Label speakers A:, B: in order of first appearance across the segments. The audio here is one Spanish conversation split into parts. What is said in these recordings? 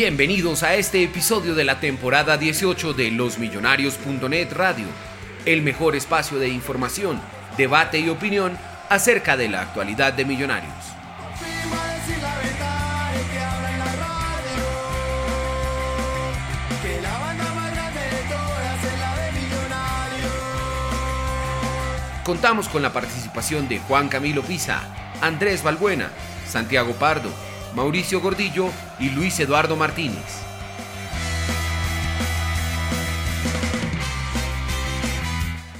A: Bienvenidos a este episodio de la temporada 18 de losmillonarios.net Radio, el mejor espacio de información, debate y opinión acerca de la actualidad de Millonarios. Contamos con la participación de Juan Camilo Pisa, Andrés Balbuena, Santiago Pardo, Mauricio Gordillo y Luis Eduardo Martínez.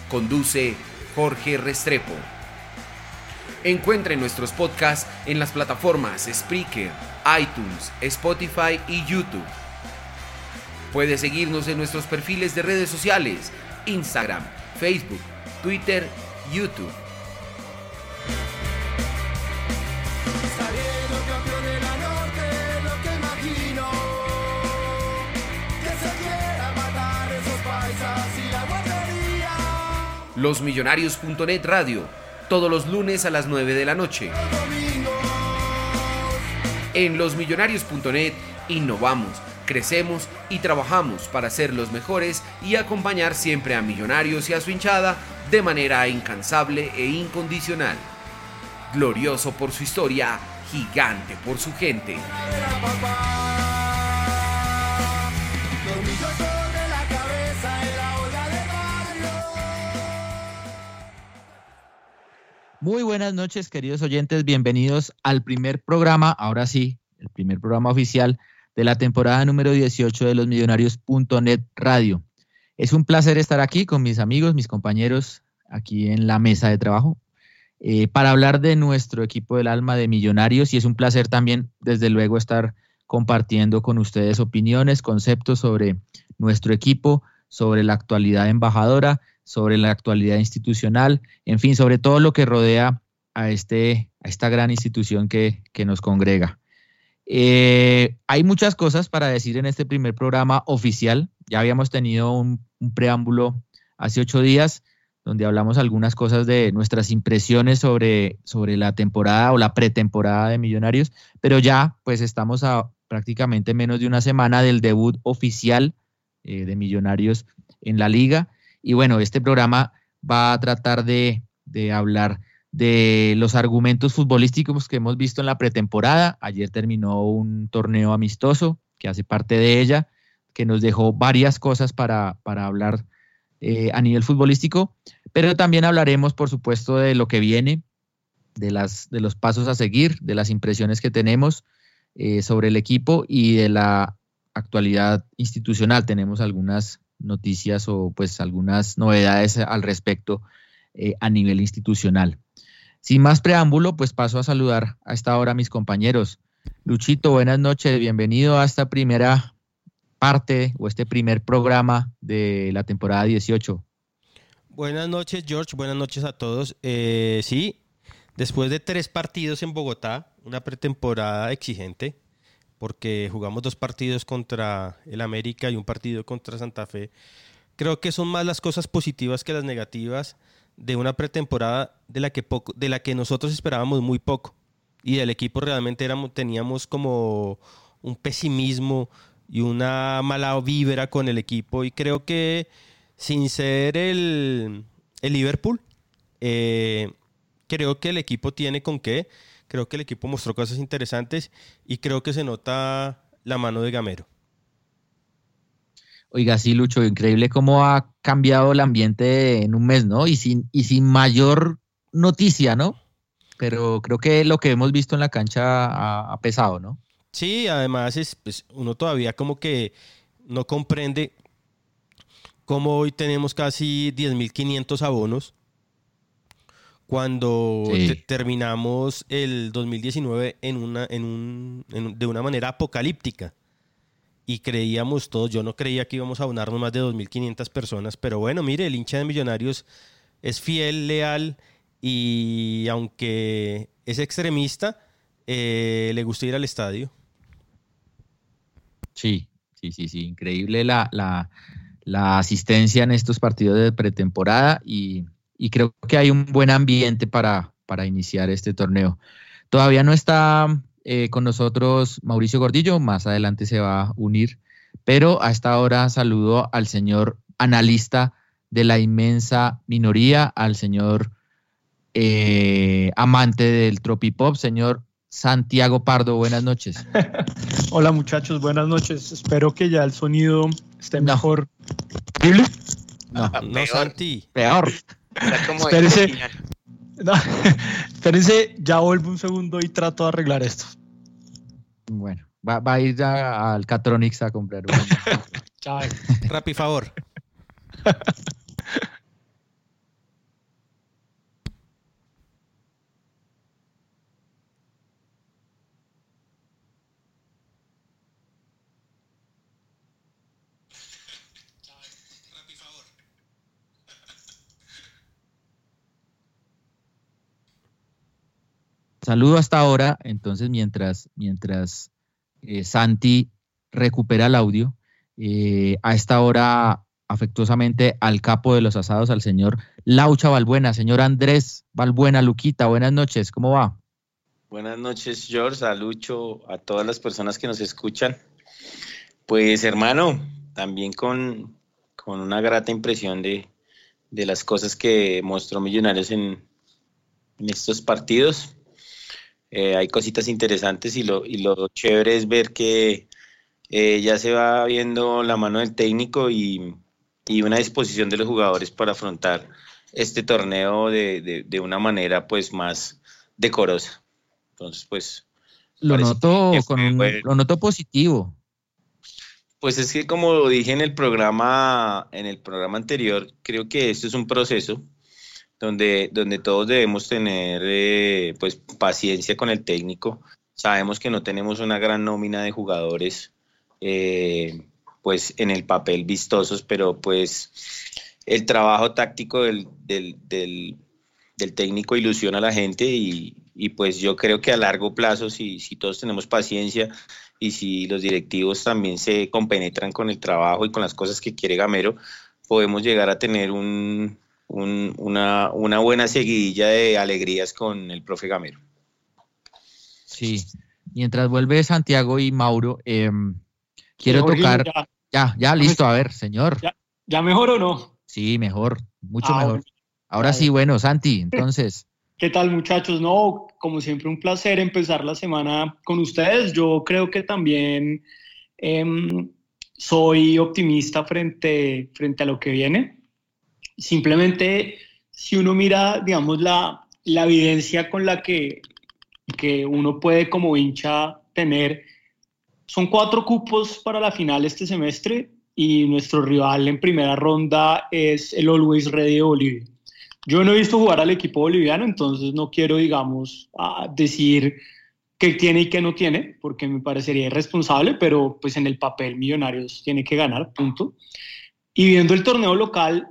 A: Conduce Jorge Restrepo. Encuentre nuestros podcasts en las plataformas Spreaker, iTunes, Spotify y YouTube. Puede seguirnos en nuestros perfiles de redes sociales, Instagram, Facebook, Twitter, YouTube. Losmillonarios.net Radio, todos los lunes a las 9 de la noche. En losmillonarios.net innovamos, crecemos y trabajamos para ser los mejores y acompañar siempre a Millonarios y a su hinchada de manera incansable e incondicional. Glorioso por su historia, gigante por su gente.
B: Muy buenas noches, queridos oyentes. Bienvenidos al primer programa, ahora sí, el primer programa oficial de la temporada número 18 de los Millonarios.net Radio. Es un placer estar aquí con mis amigos, mis compañeros aquí en la mesa de trabajo eh, para hablar de nuestro equipo del alma de Millonarios y es un placer también, desde luego, estar compartiendo con ustedes opiniones, conceptos sobre nuestro equipo, sobre la actualidad embajadora, sobre la actualidad institucional, en fin, sobre todo lo que rodea a, este, a esta gran institución que, que nos congrega. Eh, hay muchas cosas para decir en este primer programa oficial. Ya habíamos tenido un, preámbulo hace ocho días donde hablamos algunas cosas de nuestras impresiones sobre, sobre la temporada o la pretemporada de Millonarios, pero ya pues estamos a prácticamente menos de una semana del debut oficial eh, de Millonarios en la liga. Y bueno, este programa va a tratar de, de hablar de los argumentos futbolísticos que hemos visto en la pretemporada. Ayer terminó un torneo amistoso que hace parte de ella, que nos dejó varias cosas para, para hablar eh, a nivel futbolístico, pero también hablaremos, por supuesto, de lo que viene, de, las, de los pasos a seguir, de las impresiones que tenemos eh, sobre el equipo y de la actualidad institucional. Tenemos algunas noticias o pues algunas novedades al respecto eh, a nivel institucional. Sin más preámbulo, pues paso a saludar a esta hora a mis compañeros. Luchito, buenas noches, bienvenido a esta primera parte o este primer programa de la temporada 18.
C: Buenas noches, George. Buenas noches a todos. Eh, sí, después de tres partidos en Bogotá, una pretemporada exigente, porque jugamos dos partidos contra el América y un partido contra Santa Fe. Creo que son más las cosas positivas que las negativas de una pretemporada de la que, poco, de la que nosotros esperábamos muy poco. Y del equipo realmente éramos, teníamos como un pesimismo y una mala vibra con el equipo. Y creo que sin ser el, el Liverpool, eh, creo que el equipo tiene con qué. Creo que el equipo mostró cosas interesantes y creo que se nota la mano de Gamero.
B: Oiga, sí, Lucho, increíble cómo ha cambiado el ambiente en un mes, ¿no? Y sin, y sin mayor noticia, ¿no? Pero creo que lo que hemos visto en la cancha ha, ha pesado, ¿no?
C: Sí, además es, pues, uno todavía como que no comprende cómo hoy tenemos casi 10.500 abonos cuando
B: Sí.
C: te- terminamos el 2019 en una, en un, en- de una manera apocalíptica. Y creíamos todos, yo no creía que íbamos a abonarnos más de 2.500 personas, pero bueno, mire, el hincha de Millonarios es fiel, leal y aunque es extremista, eh, le gusta ir al estadio.
B: Sí, sí, sí, sí, increíble la, la, la asistencia en estos partidos de pretemporada y, y creo que hay un buen ambiente para, para iniciar este torneo. Todavía no está eh, con nosotros Mauricio Gordillo, más adelante se va a unir, pero a esta hora saludo al señor analista de la inmensa minoría, al señor eh, amante del tropipop, señor Santiago Pardo. Buenas noches.
D: Hola muchachos, buenas noches. Espero que ya el sonido esté
B: No.
D: mejor.
B: No,
C: No, Santi.
B: peor.
E: Era como
D: Espérese.
E: original.
D: No, espérense, ya vuelvo un segundo y trato de arreglar esto.
B: Bueno, va, va a ir a- al Catronics a comprar.
D: Chao.
C: Rapi, favor.
B: Saludo hasta ahora, entonces mientras, mientras eh, Santi recupera el audio, eh, a esta hora afectuosamente al capo de los asados, al señor Laucha Balbuena, señor Andrés Balbuena, Luquita, buenas noches, ¿cómo va?
E: Buenas noches, George, a Lucho, a todas las personas que nos escuchan. Pues, hermano, también con, con una grata impresión de, de las cosas que mostró Millonarios en, en estos partidos. Eh, hay cositas interesantes y lo, y lo chévere es ver que eh, ya se va viendo la mano del técnico y, y una disposición de los jugadores para afrontar este torneo de, de- de una manera pues más decorosa. Entonces, pues,
B: Lo noto, con
E: fue bueno.
B: lo noto positivo.
E: Pues es que como dije en el programa, en el programa anterior, creo que esto es un proceso donde, donde todos debemos tener eh, pues paciencia con el técnico. Sabemos que no tenemos una gran nómina de jugadores eh, pues en el papel vistosos, pero pues el trabajo táctico del, del, del- del técnico ilusiona a la gente y, y pues yo creo que a largo plazo, si, si todos tenemos paciencia, y si los directivos también se compenetran con el trabajo y con las cosas que quiere Gamero, podemos llegar a tener un, un- una, una buena seguidilla de alegrías con el profe Gamero.
B: Sí. Mientras vuelve Santiago y Mauro, em, quiero tocar.
D: Ya,
B: Ya, ya, listo, a ver, señor.
D: Ya. ¿Ya mejor o no?
B: Sí, mejor, mucho
D: Ah,
B: mejor.
D: bueno.
B: Ahora sí, bueno, Santi, entonces.
D: ¿Qué tal muchachos? No, como siempre un placer empezar la semana con ustedes. Yo creo que también em, soy optimista frente, frente a lo que viene. Simplemente, si uno mira, digamos, la, la evidencia con la que, que uno puede como hincha tener, son cuatro cupos para la final este semestre y nuestro rival en primera ronda es el Always Ready de Bolivia. Yo no he visto jugar al equipo boliviano, entonces no quiero, digamos, decir qué tiene y qué no tiene, porque me parecería irresponsable, pero pues en el papel Millonarios tiene que ganar, punto. Y viendo el torneo local,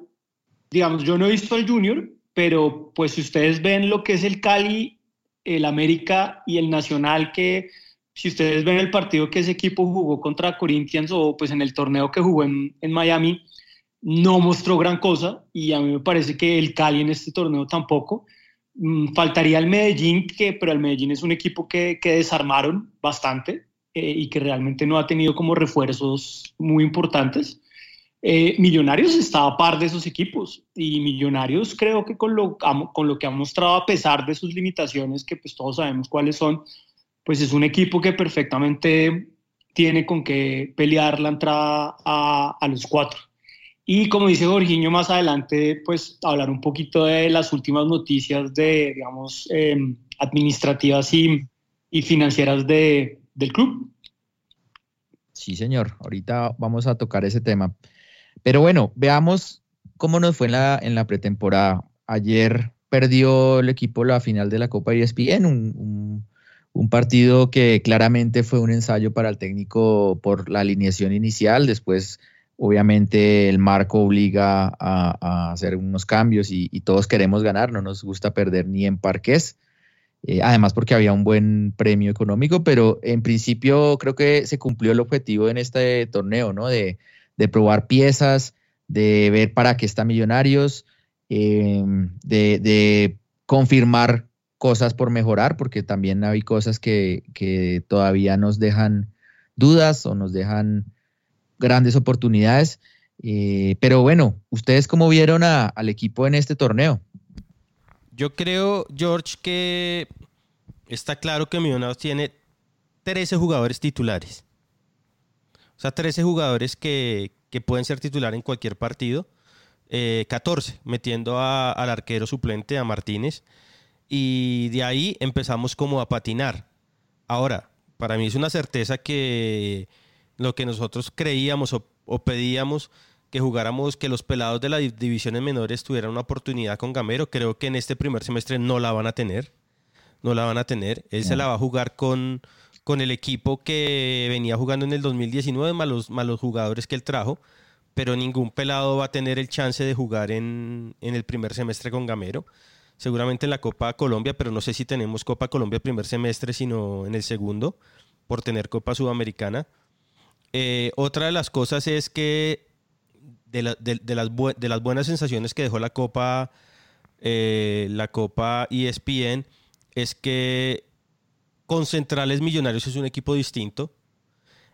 D: digamos, yo no he visto al Junior, pero pues si ustedes ven lo que es el Cali, el América y el Nacional, que si ustedes ven el partido que ese equipo jugó contra Corinthians o pues en el torneo que jugó en, en Miami, no mostró gran cosa y a mí me parece que el Cali en este torneo tampoco. Mm, faltaría el Medellín, que, pero el Medellín es un equipo que, que desarmaron bastante eh, y que realmente no ha tenido como refuerzos muy importantes. Eh, Millonarios está a par de esos equipos y Millonarios creo que con lo, con lo que ha mostrado a pesar de sus limitaciones, que pues todos sabemos cuáles son, pues es un equipo que perfectamente tiene con qué pelear la entrada a, los cuatro. Y como dice Jorginho más adelante, pues hablar un poquito de las últimas noticias de, digamos, eh, administrativas y, y financieras de, del club.
B: Sí, señor. Ahorita vamos a tocar ese tema. Pero bueno, veamos cómo nos fue en la, en la pretemporada. Ayer perdió el equipo la final de la Copa ESPN, un, un, un, partido que claramente fue un ensayo para el técnico por la alineación inicial. Después Obviamente el marco obliga a, a hacer unos cambios y, y, todos queremos ganar, no nos gusta perder ni en parques, eh, además porque había un buen premio económico, pero en principio creo que se cumplió el objetivo en este torneo, ¿no? De, de probar piezas, de ver para qué está Millonarios, de, de, confirmar cosas por mejorar, porque también hay cosas que, que todavía nos dejan dudas o nos dejan grandes oportunidades. Eh, pero bueno, ¿ustedes cómo vieron a, al equipo en este torneo?
C: Yo creo, George, que está claro que Millonarios tiene 13 jugadores titulares. O sea, 13 jugadores que, que pueden ser titular en cualquier partido. Eh, 14, metiendo a, al arquero suplente, a Martínez. Y de ahí empezamos como a patinar. Ahora, para mí es una certeza que lo que nosotros creíamos o, o, pedíamos que jugáramos, que los pelados de las divisiones menores tuvieran una oportunidad con Gamero. Creo que en este primer semestre no la van a tener. No la van a tener. Él se la va a jugar con, con el equipo que venía jugando en el 2019, más los, más los jugadores que él trajo. Pero ningún pelado va a tener el chance de jugar en, en el primer semestre con Gamero seguramente en la Copa Colombia, pero no sé si tenemos Copa Colombia primer semestre, sino en el segundo, por tener Copa Sudamericana. Eh, otra de las cosas es que de, la, de, de, las, de, las, buenas sensaciones que dejó la Copa, eh, la Copa ESPN es que con Centrales Millonarios es un equipo distinto.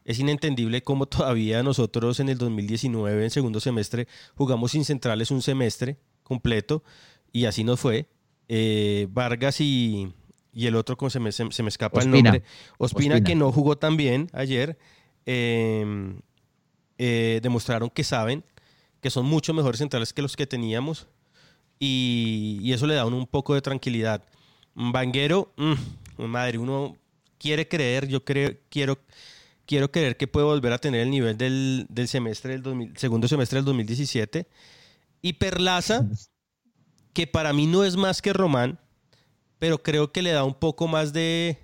C: Es inentendible cómo todavía nosotros en el 2019, en segundo semestre, jugamos sin Centrales un semestre completo y así nos fue. Eh, Vargas y, y, el otro, se me, se, se me escapa Ospina. el nombre, Ospina, Ospina, que no jugó tan bien ayer eh, eh, demostraron que saben que son mucho mejores centrales que los que teníamos y, y eso le da un poco de tranquilidad. Vanguero, mmm, madre, uno quiere creer, yo creo, quiero, quiero creer que puede volver a tener el nivel del, del semestre del 2000, segundo semestre del 2017. Y Perlaza, que para mí no es más que Román, pero creo que le da un poco más de,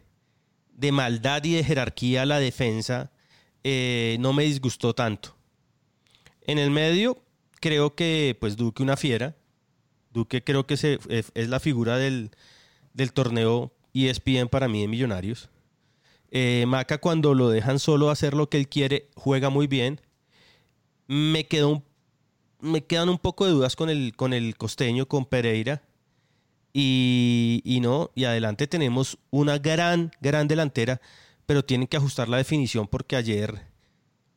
C: de maldad y de jerarquía a la defensa eh, no me disgustó tanto. En el medio, creo que pues Duque una fiera. Duque creo que se, es la figura del, del torneo ESPN para mí de Millonarios. Eh, Maca cuando lo dejan solo hacer lo que él quiere, juega muy bien. Me, quedó un, me quedan un poco de dudas con el, con el costeño, con Pereira. Y, y no, y adelante tenemos una gran, gran delantera pero tienen que ajustar la definición porque ayer,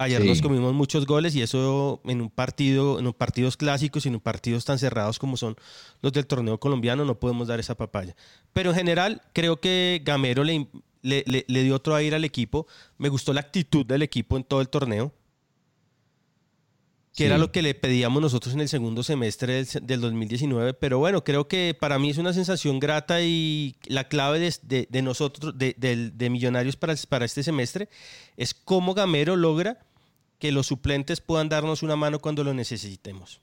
C: ayer sí. nos comimos muchos goles y eso en un partido, en un partidos clásicos y en partidos tan cerrados como son los del torneo colombiano no podemos dar esa papaya. Pero en general creo que Gamero le, le, le, le dio otro aire al equipo. Me gustó la actitud del equipo en todo el torneo que sí. era lo que le pedíamos nosotros en el segundo semestre del, del, 2019. Pero bueno, creo que para mí es una sensación grata y la clave de, de, de nosotros, de, de, Millonarios para, para este semestre, es cómo Gamero logra que los suplentes puedan darnos una mano cuando lo necesitemos.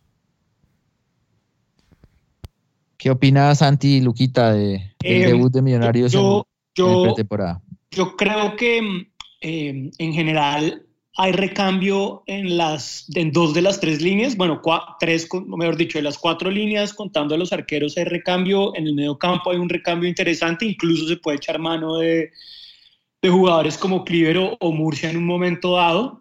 B: ¿Qué opina Santi y Luquita de, del eh, debut de Millonarios
D: yo,
B: en,
D: yo,
B: en pretemporada?
D: yo creo que eh, en general hay recambio en, las, en dos de las tres líneas, bueno, cua- tres, mejor dicho, de las cuatro líneas, contando a los arqueros, hay recambio, en el medio campo hay un recambio interesante, incluso se puede echar mano de, de jugadores como Clivero o Murcia en un momento dado.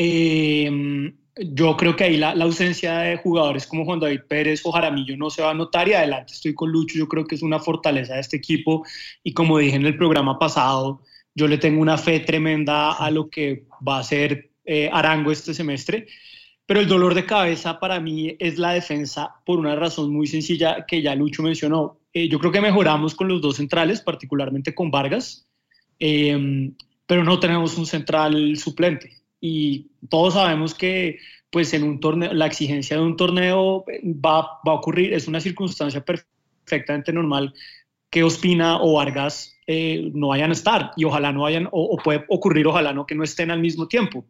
D: Eh, yo creo que ahí la, la ausencia de jugadores como Juan David Pérez o Jaramillo no se va a notar y adelante estoy con Lucho, yo creo que es una fortaleza de este equipo y como dije en el programa pasado, yo le tengo una fe tremenda a lo que va a ser eh, Arango este semestre, pero el dolor de cabeza para mí es la defensa por una razón muy sencilla que ya Lucho mencionó. Eh, yo creo que mejoramos con los dos centrales, particularmente con Vargas, eh, pero no tenemos un central suplente. Y todos sabemos que pues en un torneo, la exigencia de un torneo va, va a ocurrir, es una circunstancia perfectamente normal que Ospina o Vargas eh, no vayan a estar y ojalá no vayan, o, o puede ocurrir, ojalá no que no estén al mismo tiempo.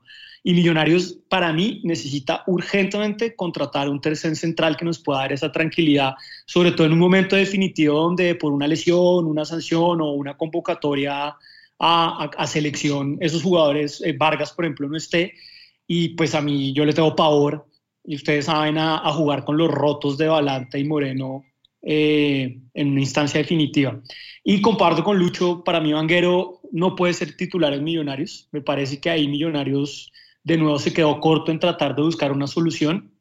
D: Y Millonarios, para mí, necesita urgentemente contratar un tercer central que nos pueda dar esa tranquilidad, sobre todo en un momento definitivo donde por una lesión, una sanción o una convocatoria a, selección, esos jugadores, eh, Vargas, por ejemplo, no esté. Y pues a mí yo le tengo pavor, y ustedes saben, a, a jugar con los rotos de Balanta y Moreno eh, en una instancia definitiva. Y comparto con Lucho, para mí Vanguero no puede ser titular en Millonarios. Me parece que ahí Millonarios de nuevo se quedó corto en tratar de buscar una solución.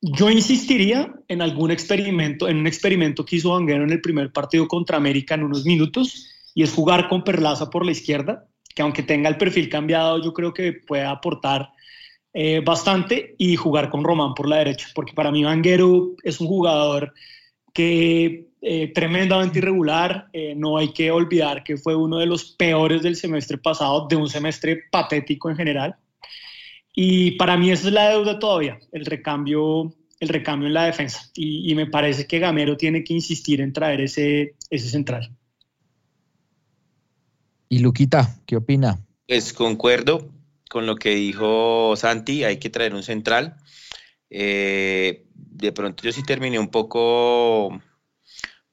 D: Yo insistiría en algún experimento, en un experimento que hizo Vanguero en el primer partido contra América en unos minutos, y es jugar con Perlaza por la izquierda, que aunque tenga el perfil cambiado, yo creo que puede aportar eh, bastante, y jugar con Román por la derecha, porque para mí Vanguero es un jugador que eh, tremendamente irregular, eh, no hay que olvidar que fue uno de los peores del semestre pasado, de un semestre patético en general. Y para mí esa es la deuda todavía, el recambio, el recambio en la defensa. Y, y me parece que Gamero tiene que insistir en traer ese, ese central.
B: Y Luquita, ¿qué opina?
E: Pues concuerdo con lo que dijo Santi, hay que traer un central. Eh, de pronto yo sí terminé un poco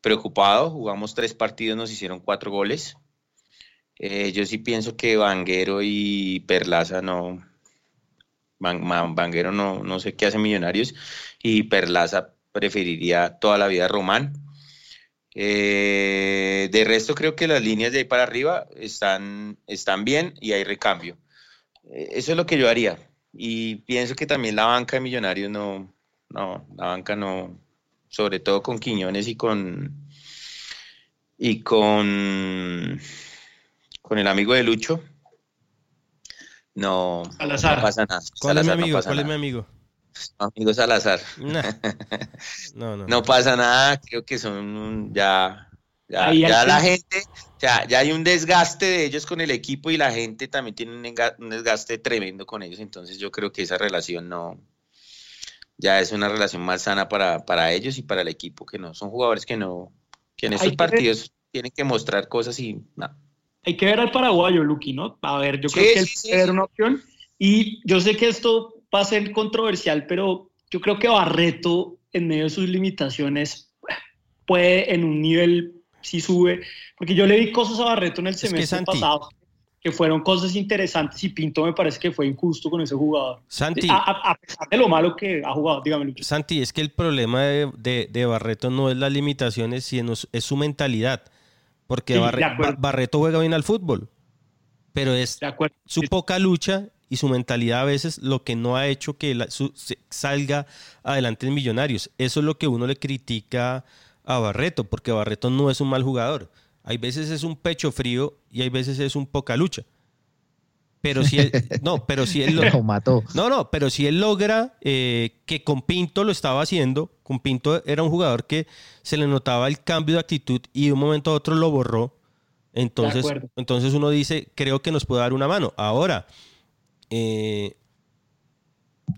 E: preocupado, jugamos tres partidos, nos hicieron cuatro goles. Eh, yo sí pienso que Vanguero y Perlaza no, Vanguero no, no sé qué hace Millonarios y Perlaza preferiría toda la vida Román. Eh, de resto creo que las líneas de ahí para arriba están, están bien y hay recambio. Eh, eso es lo que yo haría. Y pienso que también la banca de Millonarios no, no, la banca no, sobre todo con Quiñones y con y con con el amigo de Lucho. No,
D: Salazar.
E: no pasa nada.
C: ¿Cuál es mi
E: no
C: amigo? ¿Cuál es mi
E: nada.
C: Amigo?
E: Amigo Salazar.
C: Nah. No, no.
E: No pasa nada, creo que son un- ya, ya, ya la gente, o sea, ya hay un desgaste de ellos con el equipo y la gente también tiene un, desgaste tremendo con ellos, entonces yo creo que esa relación no, ya es una relación más sana para, para ellos y para el equipo, que no, son jugadores que no, que en
D: Hay
E: estos
D: que-
E: partidos tienen que mostrar cosas y no.
D: Hay que ver al paraguayo, Luqui, ¿no? A ver, yo
E: Sí,
D: creo que él
E: sí, sí,
D: puede ser
E: sí.
D: una opción. Y yo sé que esto va a ser controversial, pero yo creo que Barreto, en medio de sus limitaciones, puede en un nivel, si sube, porque yo le vi cosas a Barreto en el semestre pasado, que fueron cosas interesantes y Pinto me parece que fue injusto con ese jugador.
C: Santi,
D: A, a- a pesar de lo malo que ha jugado, dígame.
C: Santi, es que el problema de, de- de Barreto no es las limitaciones, sino es- su mentalidad. Porque
D: Sí,
C: Barre- Barreto juega bien al fútbol, pero es su poca lucha y su mentalidad a veces lo que no ha hecho que la- su- se- salga adelante en Millonarios. Eso es lo que uno le critica a Barreto, porque Barreto no es un mal jugador. Hay veces es un pecho frío y hay veces es un poca lucha. Pero si él, no, pero si él lo,
B: Lo mató.
C: no, no, pero si él logra eh, que con Pinto lo estaba haciendo, con Pinto era un jugador que se le notaba el cambio de actitud y de un momento a otro lo borró. Entonces, entonces uno dice, creo que nos puede dar una mano. Ahora, eh,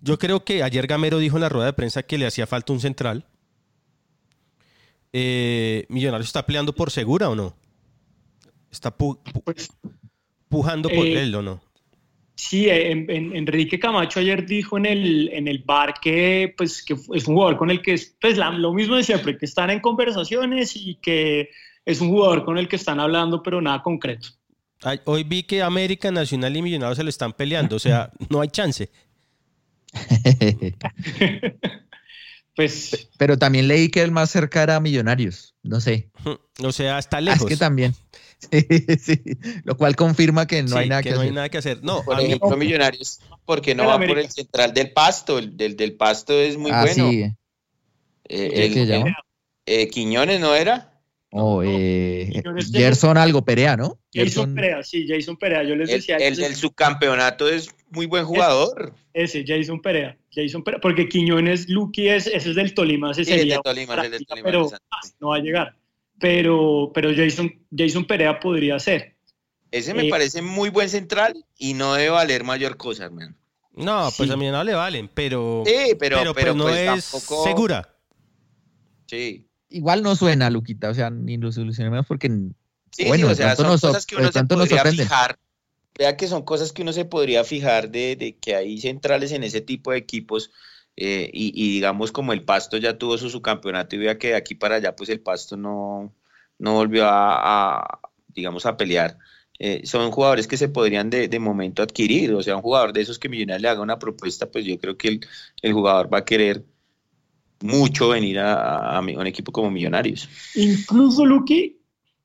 C: yo creo que ayer Gamero dijo en la rueda de prensa que le hacía falta un central. Eh, Millonarios está peleando por segura o no? Está pu- pu-
D: Pues,
C: pujando por
D: Eh,
C: él o no?
D: Sí, en- en- Enrique Camacho ayer dijo en el, en el bar que, pues, que es un jugador con el que es pues, la- lo mismo de siempre, que están en conversaciones y que es un jugador con el que están hablando, pero nada concreto.
C: Ay, Hoy vi que América, Nacional y Millonarios se lo están peleando, o sea, no hay chance.
D: Pues
B: Pero también leí que el más cerca era Millonarios. No sé.
C: O sea, está
B: Ah,
C: lejos.
B: Es que también. Sí, sí. Lo cual confirma que no
C: Sí,
B: hay nada que,
C: no hay
B: hacer.
C: nada que hacer. No,
E: Por
C: a mí-
E: ejemplo, Millonarios, porque no
D: El
E: va
D: América.
E: por el central del Pasto? El del, del Pasto es muy
B: ah,
E: bueno.
B: sí.
E: Eh,
B: ¿Qué
E: el-
B: se llama?
E: eh, Quiñones, ¿no era?
B: O eh, Gerson algo, Perea, ¿no?
D: Jason Perea, sí, Jason Perea. Yo les
E: El,
D: decía
E: el del subcampeonato es muy buen jugador.
D: ese, Jason Perea. Jason Perea, porque Quiñones, Luqui es, ese es del Tolima, ese
E: Sí, el
D: sería
E: Tolima, el de
D: práctica,
E: Tolima,
D: pero ah, no va a llegar. Pero, pero Jason, Jason Perea podría ser.
E: Ese me
D: Eh,
E: parece muy buen central y no debe valer mayor cosa, hermano.
C: no, pues
D: Sí.
C: a mí no le valen, pero,
E: Sí, pero,
C: pero,
E: pero,
C: pues no
E: pues
C: es
E: tampoco-
C: segura.
E: Sí.
B: Igual no suena, Luquita. O sea, ni lo solucionemos porque.
E: Sí,
B: bueno,
E: sí, o
B: de
E: sea, son
B: nos,
E: cosas que uno se podría fijar. Vea que son cosas que uno se podría fijar de, de que hay centrales en ese tipo de equipos eh, y, y digamos como el Pasto ya tuvo su, su campeonato y vea que de aquí para allá pues el Pasto no, no volvió a, a, digamos a pelear. Eh, son jugadores que se podrían de, de momento adquirir, o sea, un jugador de esos que Millonarios le haga una propuesta, pues yo creo que el, el jugador va a querer mucho venir a, a- a un equipo como Millonarios.
D: Incluso Luqui,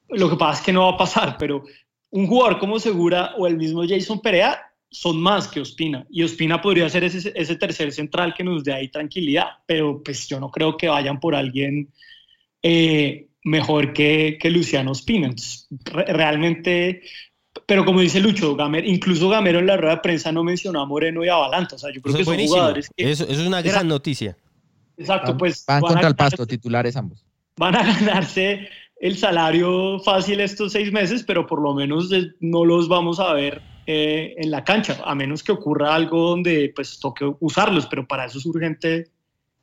D: lo que pasa es que no va a pasar, pero un jugador como Segura o el mismo Jason Perea son más que Ospina. Y Ospina podría ser ese, ese tercer central que nos dé ahí tranquilidad, pero pues yo no creo que vayan por alguien eh, mejor que, que Luciano Ospina. Entonces, re- realmente, pero como dice Lucho, Gamer, incluso Gamero en la rueda de prensa no mencionó a Moreno y a Balanta. O sea, yo creo
C: Eso
D: que
C: es
D: son
C: buenísimo.
D: jugadores que...
C: Eso, eso es una gran noticia.
D: Exacto,
B: Van,
D: pues...
B: van contra el pasto, titulares ambos.
D: van a ganarse el salario fácil estos seis meses, pero por lo menos no los vamos a ver eh, en la cancha, a menos que ocurra algo donde pues toque usarlos, pero para eso es urgente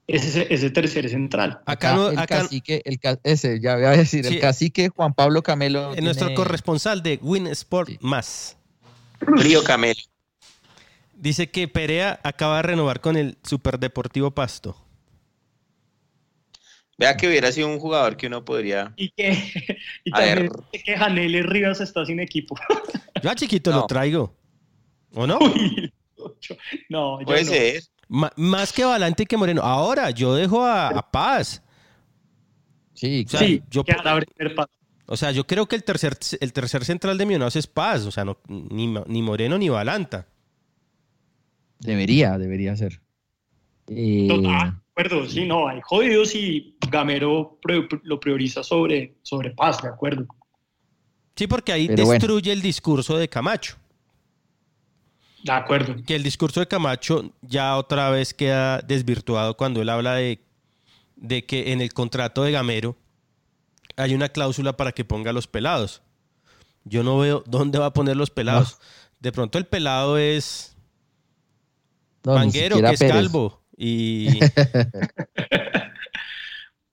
D: ese, ese tercer central.
C: Acá,
B: el
C: acá
B: cacique, el ese, ya voy a decir,
C: Sí.
B: el cacique Juan Pablo Camelo.
C: en nuestro corresponsal de Win Sport
B: Sí.
C: más
E: Río Camelo.
C: dice que Perea acaba de renovar con el Superdeportivo Pasto.
E: Vea que hubiera sido un jugador que uno podría.
D: Y que, y
E: A ver.
D: también que Janeles Rivas está sin equipo.
C: Yo a chiquito
E: No.
C: lo traigo. ¿O no?
D: Uy, no, yo
E: Puede
D: no.
E: ser.
C: Más que Valante y que Moreno. Ahora, yo dejo a, a Paz.
B: Sí,
C: O sea,
D: Sí,
C: yo-
D: que.
C: O sea, yo creo que el tercer, el tercer central de Millonarios es Paz. O sea, no, ni, ni Moreno ni Valanta.
B: debería, debería ser. Eh,
D: Total, acuerdo, sí, no, hay jodidos y Gamero lo prioriza sobre, sobre Paz, de acuerdo.
C: Sí, porque ahí
B: Pero bueno.
C: destruye el discurso de Camacho.
D: De acuerdo.
C: Que el discurso de Camacho ya otra vez queda desvirtuado cuando él habla de, de que en el contrato de Gamero hay una cláusula para que ponga los pelados. Yo no veo dónde va a poner los pelados. De pronto el pelado es
B: no,
C: Manguero, que es
B: Pérez.
C: calvo. Y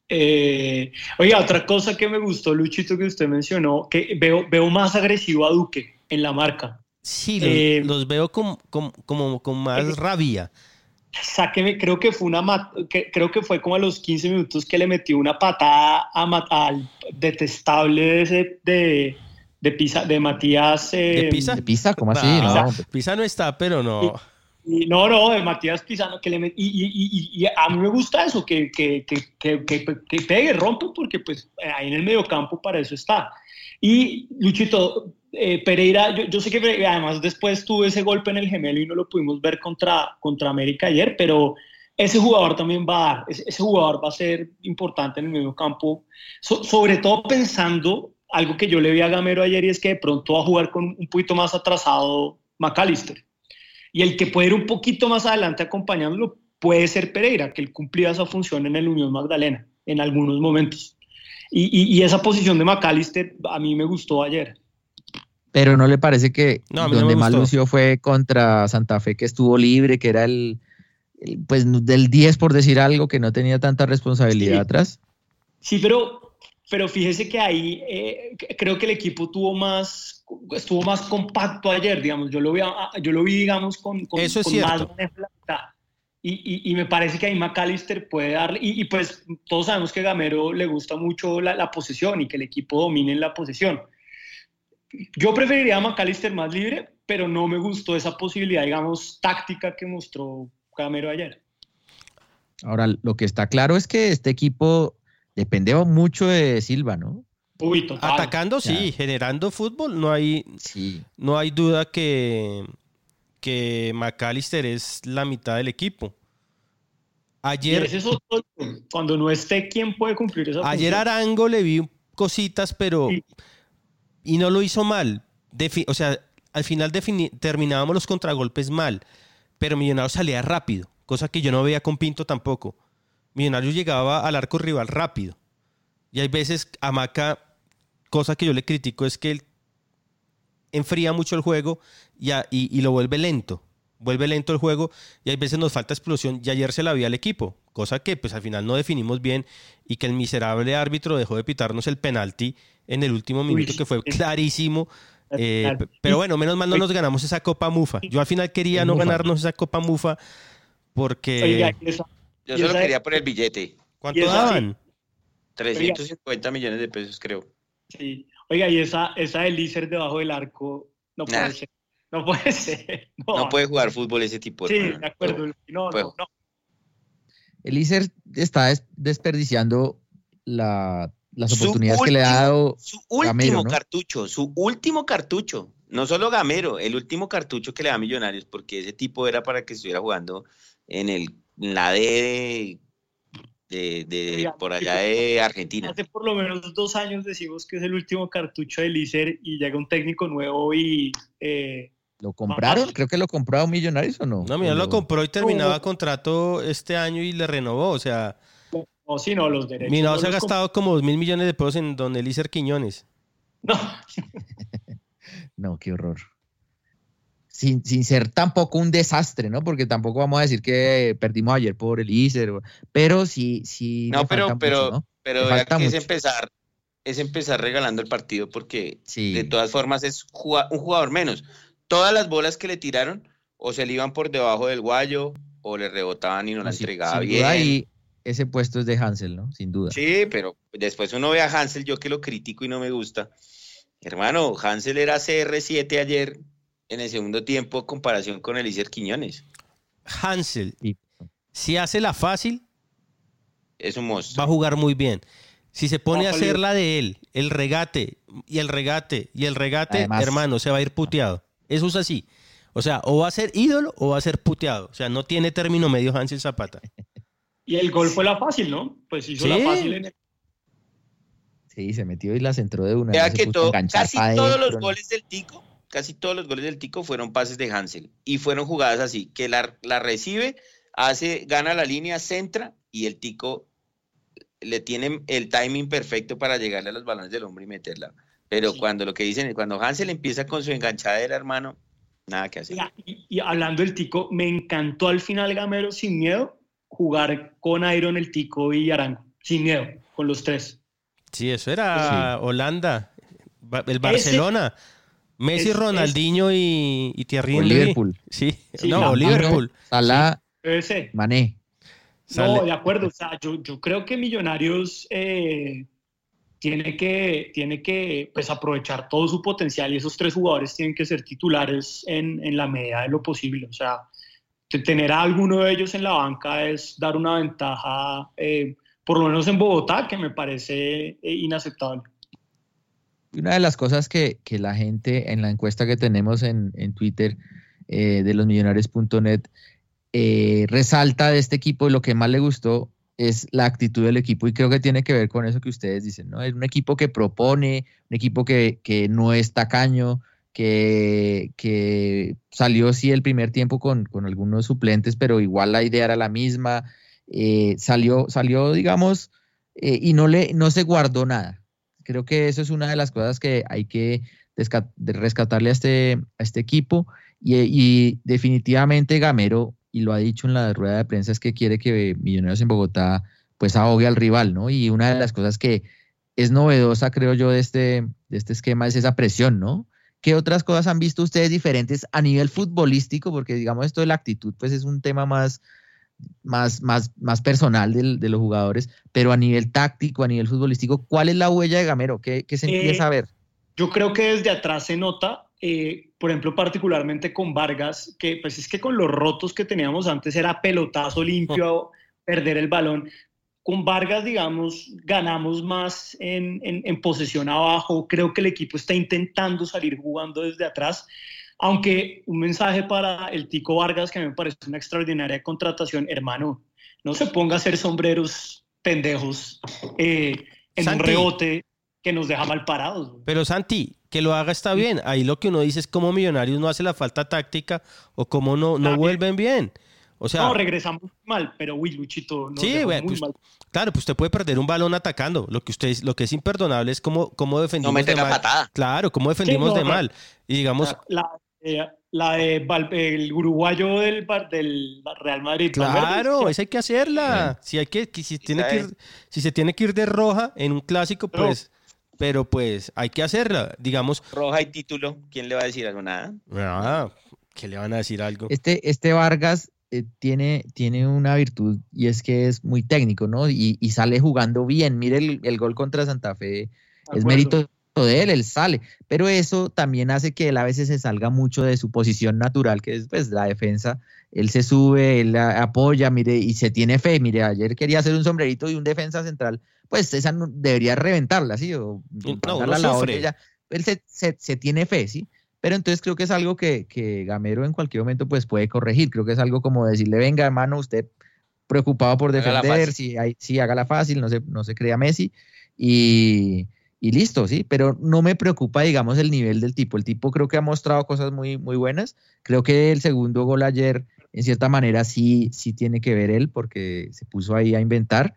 D: Eh, oiga, otra cosa que me gustó, Luchito, que usted mencionó, que veo, veo más agresivo a Duque en la marca.
C: sí, los,
D: Eh,
C: los veo con, con- como con más rabia.
D: Sáqueme, creo que fue una que, creo que fue como a los 15 minutos que le metió una patada a al detestable ese de, de, Pisa, de Matías. eh,
C: ¿De Pisa?
B: ¿De pisa? ¿Cómo así?
C: Ah,
B: No,
C: Pisa no está, pero no.
D: No, no, de Matías Pisano, que le met- y, a mí me gusta eso, que, que, que, que, pegue, rompe, porque pues ahí en el mediocampo para eso está. Y Luchito, eh, Pereira, yo, sé que además después tuvo ese golpe en el gemelo y no lo pudimos ver contra, contra América ayer, pero ese jugador también va a dar, ese, jugador va a ser importante en el mediocampo, so- sobre todo pensando algo que yo le vi a Gamero ayer y es que de pronto va a jugar con un poquito más atrasado McAllister. Y el que puede ir un poquito más adelante acompañándolo puede ser Pereira, que él cumplía esa función en el Unión Magdalena en algunos momentos. Y, y- y esa posición de McAllister a mí me gustó ayer.
B: Pero no le parece que
C: No,
B: donde más lució fue contra Santa Fe, que estuvo libre, que era el, el, pues del 10 por decir algo, que no tenía tanta responsabilidad
D: Sí.
B: atrás.
D: Sí, pero pero fíjese que ahí eh, creo que el equipo tuvo más, estuvo más compacto ayer, digamos, yo lo vi, yo lo vi digamos, con, con,
C: Eso es
D: con más. Y, y, y, me parece que ahí McAllister puede darle, y, y, pues todos sabemos que Gamero le gusta mucho la, la, posesión y que el equipo domine en la posesión. Yo preferiría a McAllister más libre, pero no me gustó esa posibilidad, digamos, táctica que mostró Gamero ayer.
B: Ahora, lo que está claro es que este equipo depende mucho de Silva, ¿no?
D: Uy, total.
C: Atacando, sí, ya. generando fútbol, no hay,
B: sí.
C: no hay duda que, que McAllister es la mitad del equipo. Ayer,
D: es otro, cuando no esté, ¿quién puede cumplir esa
C: Ayer función? Arango le vi cositas, pero. Sí. Y no lo hizo mal. Defi o sea, al final terminábamos los contragolpes mal, pero Millonarios salía rápido, cosa que yo no veía con Pinto tampoco. Millonarios llegaba al arco rival rápido. Y hay veces a Maca, cosa que yo le critico es que él enfría mucho el juego y, a, y, y, lo vuelve lento. Vuelve lento el juego y hay veces nos falta explosión y ayer se la vi al equipo, cosa que pues al final no definimos bien y que el miserable árbitro dejó de pitarnos el penalti en el último minuto Uy, que fue clarísimo. Eh, pero bueno, menos mal no nos ganamos esa Copa Mufa. Yo al final quería no ganarnos esa Copa Mufa porque...
D: Oiga, esa,
E: Yo solo quería por el billete.
C: ¿Cuánto daban?
E: 350 millones de pesos, creo.
D: Sí. Oiga, y esa, esa de Lícer debajo del arco, no puede nah. ser. No puede ser.
E: No. no. puede jugar fútbol ese tipo.
D: Sí, de acuerdo. No, no, no.
B: El Lícer está desperdiciando la, las oportunidades último, que le ha dado.
E: Su último Gamero, ¿no? cartucho, su último cartucho. No solo Gamero, el último cartucho que le da a Millonarios, porque ese tipo era para que estuviera jugando en, el, la D de, de, por allá de Argentina.
D: Hace por lo menos dos años decimos que es el último cartucho de Lícer y llega un técnico nuevo y... Eh,
B: ¿Lo compraron? Creo que lo compró a Millonarios o no.
C: No, mira, lo compró y terminaba contrato este año y le renovó, o sea...
D: No, sí, no, los derechos.
C: Mira, no se ha gastado como dos mil millones de pesos en Don Elícer Quiñones.
D: No.
B: no, qué horror. Sin, sin, ser tampoco un desastre, ¿no? Porque tampoco vamos a decir que perdimos ayer por el ICER, pero sí, sí.
E: No, pero, pero, mucho, ¿no? pero es empezar, es empezar regalando el partido porque sí. de todas formas es un jugador menos. Todas las bolas que le tiraron o se le iban por debajo del guayo o le rebotaban y no, no la sí, entregaba
B: sin
E: bien.
B: Duda y ese puesto es de Hansel, ¿no? Sin duda.
E: Sí, pero después uno ve a Hansel, yo que lo critico y no me gusta. Hermano, Hansel era CR7 ayer en el segundo tiempo en comparación con Elícer Quiñones.
C: Hansel, si hace la fácil,
E: es un monstruo.
C: Va a jugar muy bien. Si se pone a hacer la de él, el regate y el regate y el regate, Además, hermano, se va a ir puteado. Eso es así. O sea, o va a ser ídolo o va a ser puteado. O sea, no tiene término medio Hansel Zapata.
D: Y el gol fue la fácil, ¿no? Pues hizo ¿Sí? la fácil en el...
B: Sí, se metió y la centró de una.
E: Vea que todo, casi todos los goles del Tico casi todos los goles del Tico fueron pases de Hansel y fueron jugadas así, que la, la, recibe, hace, gana la línea, centra y el Tico le tiene el timing perfecto para llegarle a los balones del hombre y meterla. Pero sí. cuando lo que dicen es cuando Hansel empieza con su enganchadera, hermano, nada que hacer.
D: Y, y, hablando del Tico, me encantó al final Gamero sin miedo jugar con Iron, el Tico y Arango, sin miedo, con los tres.
C: Sí, eso era sí. Holanda, el Barcelona. Ese... Messi, es, Ronaldinho es, y, y Thierry
B: Henry. Liverpool.
C: Sí, sí no, Liverpool.
B: Salah,
D: sí.
B: Mané.
D: No, de acuerdo. O sea, yo, yo creo que Millonarios eh, tiene que, tiene que pues, aprovechar todo su potencial y esos tres jugadores tienen que ser titulares en, en la medida de lo posible. O sea, tener a alguno de ellos en la banca es dar una ventaja, eh, por lo menos en Bogotá, que me parece eh, inaceptable.
B: Una de las cosas que, que, la gente en la encuesta que tenemos en, en Twitter eh, de losmillonarios.net eh, resalta de este equipo y lo que más le gustó es la actitud del equipo y creo que tiene que ver con eso que ustedes dicen, ¿no? Es un equipo que propone, un equipo que, que no es tacaño, que, que, salió sí el primer tiempo con, con, algunos suplentes, pero igual la idea era la misma, eh, salió, salió, digamos, eh, y no, le, no se guardó nada. Creo que eso es una de las cosas que hay que rescatarle a este, a este equipo y, definitivamente Gamero, y lo ha dicho en la rueda de prensa, es que quiere que Millonarios en Bogotá pues ahogue al rival, ¿no? Y una de las cosas que es novedosa, creo yo, de este, de este esquema, es esa presión, ¿no? ¿Qué otras cosas han visto ustedes diferentes a nivel futbolístico? Porque digamos esto de la actitud, pues es un tema más, más, más, más personal del- de los jugadores, pero a nivel táctico, a nivel futbolístico, ¿cuál es la huella de Gamero? ¿Qué, qué se
D: Eh,
B: empieza a ver?
D: Yo creo que desde atrás se nota, eh, por ejemplo, particularmente con Vargas, que pues es que con los rotos que teníamos antes era pelotazo limpio, perder el balón. Con Vargas, digamos, ganamos más en, en- en posesión abajo. Creo que el equipo está intentando salir jugando desde atrás. Aunque un mensaje para el Tico Vargas, que a mí me parece una extraordinaria contratación, hermano, no se ponga a hacer sombreros pendejos eh, en
C: Santi.
D: un rebote que nos deja mal parados. güey.
C: Pero Santi, que lo haga está bien. Ahí lo que uno dice es cómo Millonarios no hace la falta táctica o cómo no, no vuelven bien. O sea,
D: no, regresamos mal, pero uy, Luchito, nos
C: Sí,
D: muy
C: pues,
D: mal.
C: claro, pues usted puede perder un balón atacando. Lo que usted lo que es imperdonable es cómo, cómo defendimos
E: No
C: de
E: la
C: mal.
E: patada.
C: Claro, cómo defendimos
D: no,
C: de
D: no.
C: mal. Y digamos,
D: La, eh, la de Val- el uruguayo del, del Real Madrid.
C: claro, esa hay que hacerla. Si hay que, si tiene que ir, si se tiene que ir de roja en un clásico,
D: No.
C: pues, pero pues hay que hacerla. Digamos,
E: Roja y título, ¿quién le va a decir algo? Nada.
C: ah, que le van a decir algo.
B: Este, este Vargas eh, tiene, tiene una virtud y es que es muy técnico, ¿no? Y, y sale jugando bien. Mire el, el gol contra Santa Fe, es mérito de él, él sale. Pero eso también hace que él a veces se salga mucho de su posición natural, que es pues la defensa. Él se sube, él apoya, mire, y se tiene fe. Mire, ayer quería hacer un sombrerito y un defensa central, pues esa no- debería reventarla, ¿sí? O
C: No, uno
B: la
C: sufre.
B: olla. Él se, se- se tiene fe, ¿sí? Pero entonces creo que es algo que, que Gamero en cualquier momento pues puede corregir. Creo que es algo como decirle, venga, hermano, usted preocupado por defender, si hay, sí, hágala fácil, no se, no se crea Messi. Y, y listo, sí, pero no me preocupa, digamos, el nivel del tipo. El tipo creo que ha mostrado cosas muy, muy buenas. Creo que el segundo gol ayer, en cierta manera, sí, sí tiene que ver él, porque se puso ahí a inventar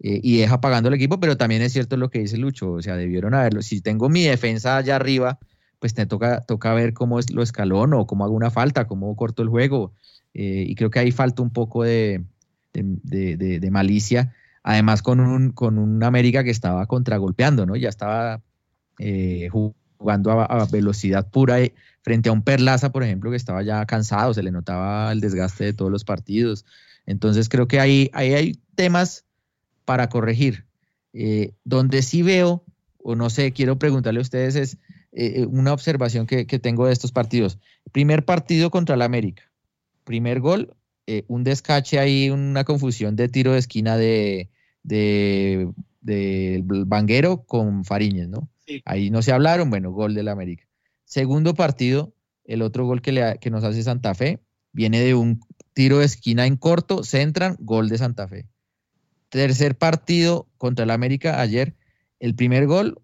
B: eh, y deja pagando el equipo, pero también es cierto lo que dice Lucho, o sea, debieron haberlo. Si tengo mi defensa allá arriba, pues te toca, toca ver cómo es lo escalono, cómo hago una falta, cómo corto el juego. eh, y creo que ahí falta un poco de, de, de- de- de malicia. Además, con un, con un América que estaba contragolpeando, ¿no? Ya estaba eh, jugando a, velocidad pura eh, frente a un Perlaza, por ejemplo, que estaba ya cansado, se le notaba el desgaste de todos los partidos. Entonces, creo que ahí, ahí hay temas para corregir. Eh, donde sí veo, o no sé, quiero preguntarle a ustedes, es una observación que, que tengo de estos partidos. Primer partido contra el América. Primer gol, eh, un descache ahí, una confusión de tiro de esquina de, de, de Vanguero con Fariñez, ¿no?
D: Sí.
B: Ahí no se hablaron, bueno, gol del América. Segundo partido, el otro gol que, le, que nos hace Santa Fe, viene de un tiro de esquina en corto, centran, gol de Santa Fe. Tercer partido contra el América ayer, el primer gol,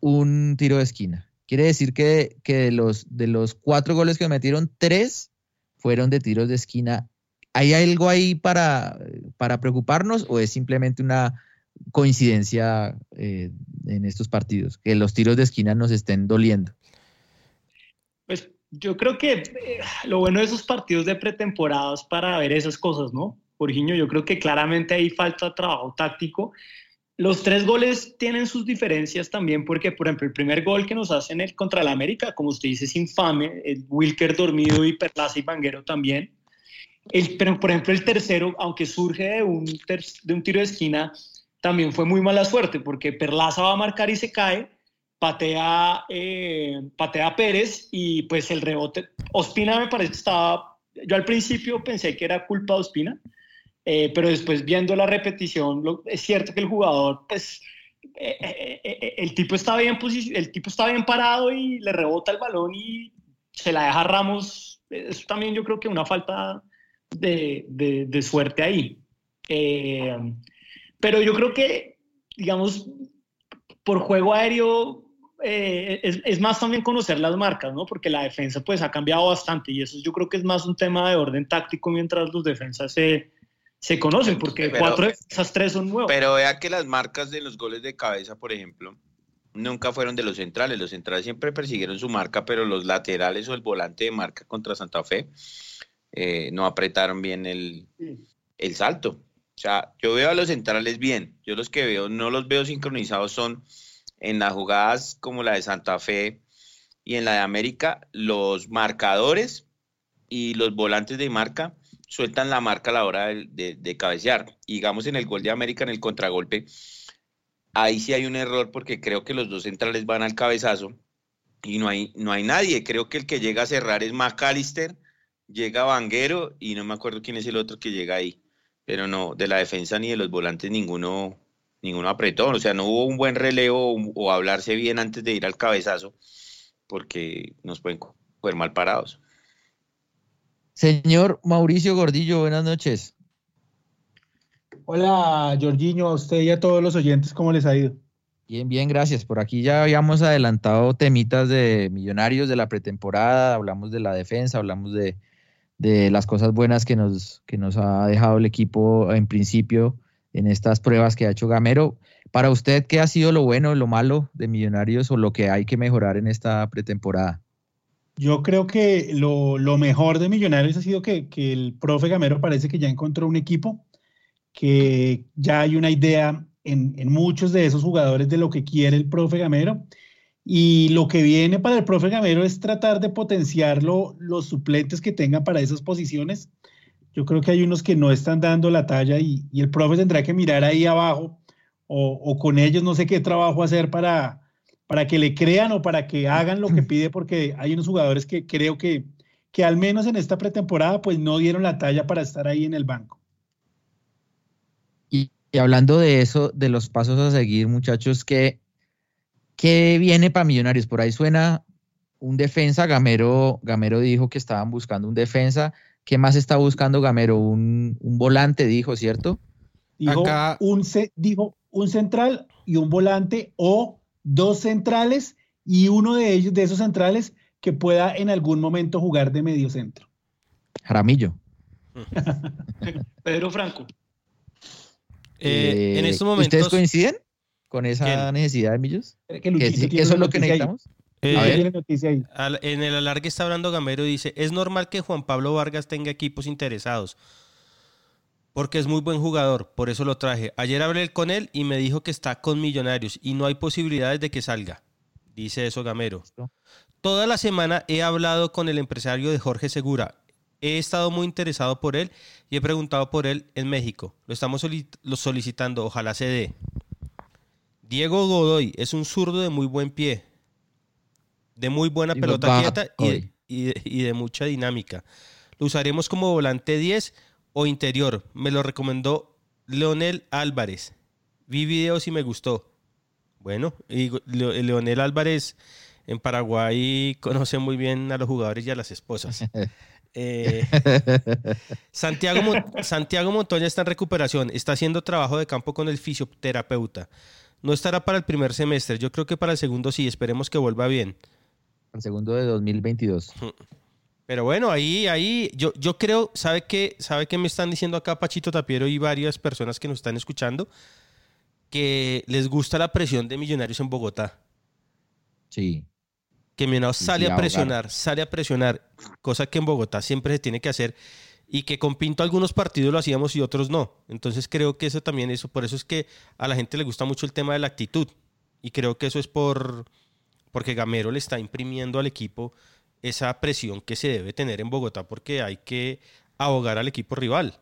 B: un tiro de esquina. Quiere decir que, que de, los, de los cuatro goles que metieron, tres fueron de tiros de esquina. ¿Hay algo ahí para, para preocuparnos o es simplemente una coincidencia eh, en estos partidos? Que los tiros de esquina nos estén doliendo.
D: Pues yo creo que eh, lo bueno de esos partidos de pretemporada es para ver esas cosas, ¿no? Jorginho, yo creo que claramente ahí falta trabajo táctico. Los tres goles tienen sus diferencias también porque, por ejemplo, el primer gol que nos hacen el, contra el América, como usted dice, es infame. El Wilker dormido y Perlaza y Vanguero también. El, pero, por ejemplo, el tercero, aunque surge de un, ter- de un tiro de esquina, también fue muy mala suerte porque Perlaza va a marcar y se cae, patea, eh, patea Pérez y pues el rebote. Ospina me parece que estaba. Yo al principio pensé que era culpa de Ospina, eh, pero después viendo la repetición, lo- es cierto que el jugador, pues. eh, eh, eh, el tipo está bien el tipo está bien parado y le rebota el balón y se la deja a Ramos. Es también yo creo que una falta de, de- de suerte ahí. Eh, pero yo creo que, digamos, por juego aéreo eh, es, es más también conocer las marcas, ¿no? Porque la defensa pues ha cambiado bastante y eso yo creo que es más un tema de orden táctico mientras los defensas se, se conocen, porque
E: Pero-
D: cuatro de esas tres son nuevos.
E: Pero vea que las marcas de los goles de cabeza, por ejemplo, nunca fueron de los centrales. Los centrales siempre persiguieron su marca, pero los laterales o el volante de marca contra Santa Fe eh, no apretaron bien el,
D: Sí.
E: el salto. O sea, yo veo a los centrales bien. Yo los que veo, no los veo sincronizados son en las jugadas como la de Santa Fe y en la de América, los marcadores y los volantes de marca sueltan la marca a la hora de, de- de cabecear. Y digamos en el gol de América, en el contragolpe, ahí sí hay un error porque creo que los dos centrales van al cabezazo y no hay, no hay nadie. Creo que el que llega a cerrar es McAllister, llega Vanguero y no me acuerdo quién es el otro que llega ahí. Pero no, de la defensa ni de los volantes ninguno, ninguno apretó. O sea, no hubo un buen relevo o, o hablarse bien antes de ir al cabezazo porque nos pueden coger mal parados.
B: Señor Mauricio Gordillo, buenas noches.
F: Hola, Jorginho, a usted y a todos los oyentes, ¿cómo les ha ido?
B: Bien, bien, gracias. Por aquí ya habíamos adelantado temitas de millonarios de la pretemporada, hablamos de la defensa, hablamos de, de las cosas buenas que nos, que nos ha dejado el equipo en principio en estas pruebas que ha hecho Gamero. Para usted, ¿qué ha sido lo bueno, lo malo de millonarios o lo que hay que mejorar en esta pretemporada?
F: Yo creo que lo, lo mejor de Millonarios ha sido que, que el profe Gamero parece que ya encontró un equipo, que ya hay una idea en, en muchos de esos jugadores de lo que quiere el profe Gamero. Y lo que viene para el profe Gamero es tratar de potenciarlo los suplentes que tenga para esas posiciones. Yo creo que hay unos que no están dando la talla y, y el profe tendrá que mirar ahí abajo o, o con ellos no sé qué trabajo hacer para, para que le crean o para que hagan lo que pide, porque hay unos jugadores que creo que, que al menos en esta pretemporada pues no dieron la talla para estar ahí en el banco.
B: Y, y hablando de eso, de los pasos a seguir, muchachos, ¿qué, qué viene para Millonarios? Por ahí suena un defensa, Gamero, Gamero dijo que estaban buscando un defensa. ¿Qué más está buscando Gamero? Un, un volante, dijo, ¿cierto?
F: Dijo,
C: Acá-
F: un, ce- dijo un central y un volante o dos centrales y uno de ellos, de esos centrales, que pueda en algún momento jugar de medio centro.
B: Jaramillo.
D: Pedro Franco.
C: Eh, en
B: Eh,
C: estos momentos.
B: ¿Ustedes coinciden con esa
C: ¿Quién?
B: necesidad de Millos?
F: Que
B: ¿Que
F: Luchito
B: sí-
F: tiene
B: ¿Eso es lo que
F: noticia ahí.
B: necesitamos?
C: eh,
B: A ver.
F: tiene noticia ahí.
C: Al- en el alargue está hablando Gamero y dice, es normal que Juan Pablo Vargas tenga equipos interesados, porque es muy buen jugador, por eso lo traje. Ayer hablé con él y me dijo que está con Millonarios y no hay posibilidades de que salga, dice eso Gamero. Toda la semana he hablado con el empresario de Jorge Segura. He estado muy interesado por él y he preguntado por él en México. Lo estamos lo solicitando, ojalá se dé. Diego Godoy es un zurdo de muy buen pie, de muy buena pelota quieta y de,
B: Godoy.
C: y de- y de mucha dinámica. Lo usaremos como volante 10 o interior. Me lo recomendó Leonel Álvarez. Vi videos y me gustó. Bueno, y Leonel Álvarez en Paraguay conoce muy bien a los jugadores y a las esposas. Eh, Santiago, Santiago Montoya está en recuperación, está haciendo trabajo de campo con el fisioterapeuta. No estará para el primer semestre, yo creo que para el segundo sí, esperemos que vuelva bien.
B: El segundo de 2022.
C: Pero bueno, ahí, ahí, yo, yo creo, ¿sabe qué, ¿sabe qué me están diciendo acá Pachito Tapiero y varias personas que nos están escuchando? Que les gusta la presión de Millonarios en Bogotá.
B: Sí.
C: Que Millonarios sale a presionar, sale a presionar, cosa que en Bogotá siempre se tiene que hacer y que con Pinto algunos partidos lo hacíamos y otros no. Entonces creo que eso también, eso, por eso es que a la gente le gusta mucho el tema de la actitud y creo que eso es por porque Gamero le está imprimiendo al equipo esa presión que se debe tener en Bogotá porque hay que ahogar al equipo rival.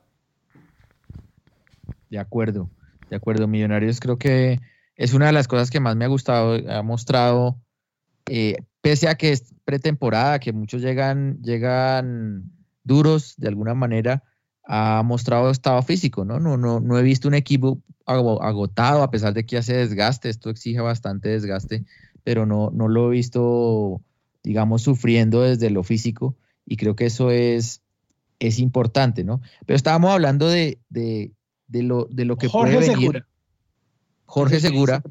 B: De acuerdo, de acuerdo. Millonarios creo que es una de las cosas que más me ha gustado. Ha mostrado, eh, pese a que es pretemporada, que muchos llegan, llegan duros de alguna manera, ha mostrado estado físico, ¿no? No, no, no he visto un equipo ago- agotado, a pesar de que hace desgaste. Esto exige bastante desgaste, pero no, no lo he visto, digamos, sufriendo desde lo físico. Y creo que eso es, es importante, ¿no? Pero estábamos hablando de, de, de lo, de lo que
F: Jorge
B: puede venir.
F: Segura.
B: Jorge Segura.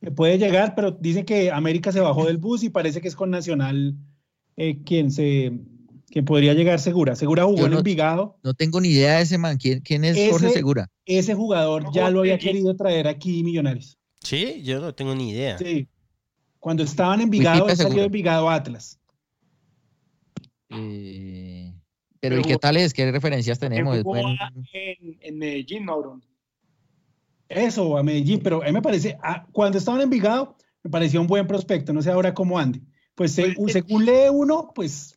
F: Que puede llegar, pero dice que América se bajó del bus y parece que es con Nacional eh, quien se quien podría llegar Segura. Segura jugó
B: Yo
F: en
B: no-
F: Envigado.
B: No tengo ni idea de ese man. ¿Quién, quién es Jorge Segura?
F: Ese jugador ya lo había querido traer aquí Millonarios.
C: Sí, yo no tengo ni idea.
F: Sí. Cuando estaban en él salió de Envigado a Atlas.
B: Eh, Pero ¿y qué tal es? ¿Qué referencias tenemos?
D: Él
B: ¿Es
D: jugó
B: buen-
D: en, en Medellín, Mauro.
F: Eso, a Medellín, pero a mí me parece, ah, cuando estaba en Envigado, me parecía un buen prospecto, no sé ahora cómo ande. Pues se-
D: Pues,
F: según lee uno, pues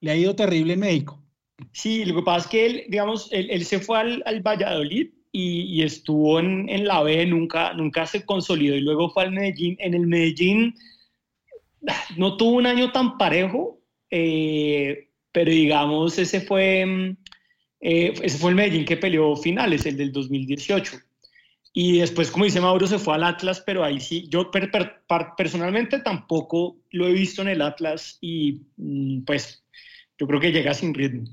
F: le ha ido terrible en México.
D: Sí, lo que pasa es que él, digamos, él, él se fue al, al Valladolid y, estuvo en, en la B, nunca, nunca se consolidó y luego fue al Medellín. En el Medellín no tuvo un año tan parejo, eh, pero digamos, ese fue, eh, ese fue el Medellín que peleó finales, el del 2018. Y después, como dice Mauro, se fue al Atlas, pero ahí sí, yo personalmente tampoco lo he visto en el Atlas y mm, pues yo creo que llega sin ritmo.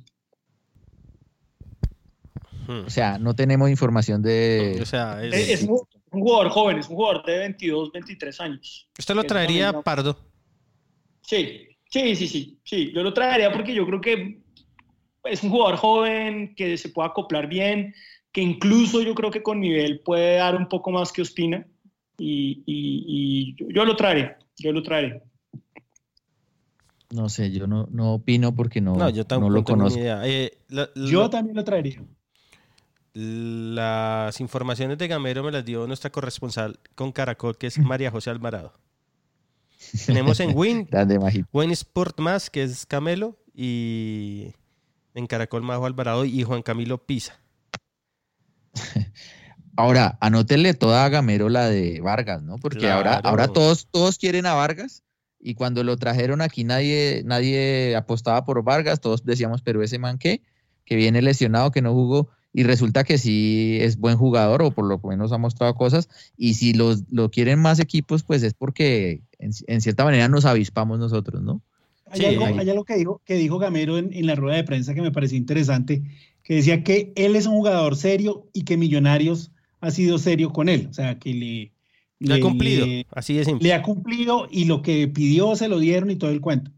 C: Hmm.
B: O sea, no tenemos información de...
C: O sea, es-
D: Es, es un, un jugador joven, es un jugador de 22, 23 años.
C: usted lo traería. Pardo.
D: Sí, sí, sí, sí, sí. Yo lo traería porque yo creo que es un jugador joven, que se puede acoplar bien, que incluso yo creo que con nivel puede dar un poco más que Ospina. Y, y- y yo, yo lo traeré, yo lo traeré.
B: No sé, yo no, no opino porque no,
C: No, yo tampoco
B: no lo conozco.
C: idea. Eh, la-
F: Yo también lo traería.
C: Las informaciones de Gamero me las dio nuestra corresponsal con Caracol, que es María José Alvarado. Tenemos en Win. Win Sport más, que es Camelo, y en Caracol Majo Alvarado y Juan Camilo Pisa.
B: Ahora, anótenle toda a Gamero la de Vargas, ¿no? Porque ahora, ahora todos, todos quieren a Vargas y cuando lo trajeron aquí nadie, nadie apostaba por Vargas, todos decíamos, pero ese man qué, que viene lesionado, que no jugó, y resulta que sí es buen jugador o por lo menos ha mostrado cosas, y si los, lo quieren más equipos, pues es porque en, en cierta manera nos avispamos nosotros, ¿no?
F: Hay,
C: Sí,
F: algo,
B: ahí.
F: hay algo que dijo, que dijo Gamero en, en la rueda de prensa que me pareció interesante, que decía que él es un jugador serio y que Millonarios ha sido serio con él. O sea, que le,
C: Le ha
F: le-
C: cumplido,
F: le-
C: así de simple.
F: le ha cumplido y lo que pidió se lo dieron y todo el cuento.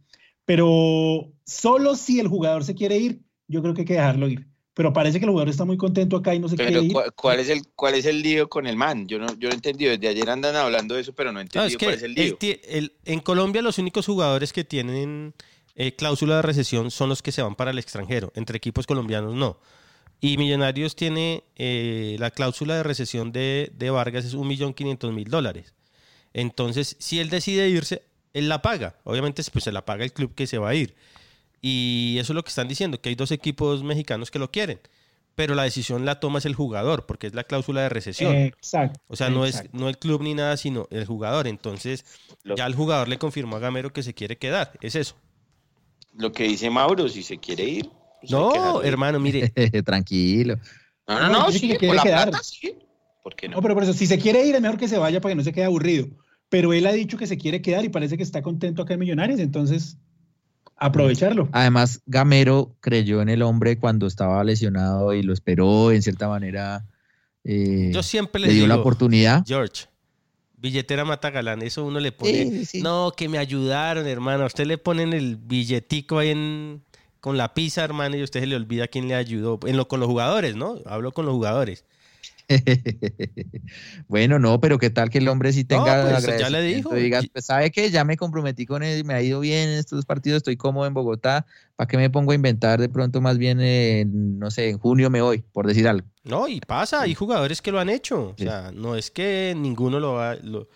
F: Pero solo si el jugador se quiere ir, yo creo que hay que dejarlo ir. Pero parece que el jugador está muy contento acá y no se
E: Pero
F: quiere ir.
E: ¿cuál, cuál es el, ¿cuál es el lío con el man? Yo no, yo no he entendido. Desde ayer andan hablando de eso, pero no he
C: No,
E: entendido
C: es que
E: cuál es el lío.
C: el- en Colombia los únicos jugadores que tienen eh, cláusula de recesión son los que se van para el extranjero. Entre equipos colombianos no. Y Millonarios tiene eh, la cláusula de recesión de, de Vargas es 1.500.000 dólares. Entonces, si él decide irse, él la paga. Obviamente, pues se la paga el club que se va a ir. Y eso es lo que están diciendo, que hay dos equipos mexicanos que lo quieren. Pero la decisión la toma es el jugador, porque es la cláusula de recesión.
F: Exacto.
C: O sea, no es no el club ni nada, sino el jugador. Entonces,
E: Lo-
C: ya el jugador le confirmó a Gamero que se quiere quedar. Es eso.
E: Lo que dice Mauro, si se quiere ir.
C: No, hermano, mire.
B: Tranquilo.
E: No, no,
F: No,
E: no, sí,
F: que
E: por la
F: quedar.
E: plata, sí. ¿Por qué no?
F: No, pero por eso, si se quiere ir, es mejor que se vaya para que no se quede aburrido. Pero él ha dicho que se quiere quedar y parece que está contento acá en Millonarios, entonces aprovecharlo.
B: Además, Gamero creyó en el hombre cuando estaba lesionado y lo esperó en cierta manera. eh,
C: Yo siempre
B: le
C: le
B: dio
C: digo,
B: la oportunidad.
C: George, billetera mata galán. Eso uno le pone.
B: Sí, sí, sí.
C: No, que me ayudaron, hermano. A usted le ponen el billetico ahí en, con la pizza, hermano, y a usted se le olvida quién le ayudó. En lo, con los jugadores, ¿no? Hablo con los jugadores.
B: bueno, no, pero qué tal que el hombre sí tenga
C: pues, ya le dijo.
B: y pues, sabe que ya me comprometí con él, me ha ido bien en estos partidos, estoy cómodo en Bogotá, ¿para qué me pongo a inventar de pronto más bien, en, no sé, en junio me voy, por decir algo?
C: No, y pasa, hay jugadores que lo han hecho. O sea, no es que ninguno lo ha. lo-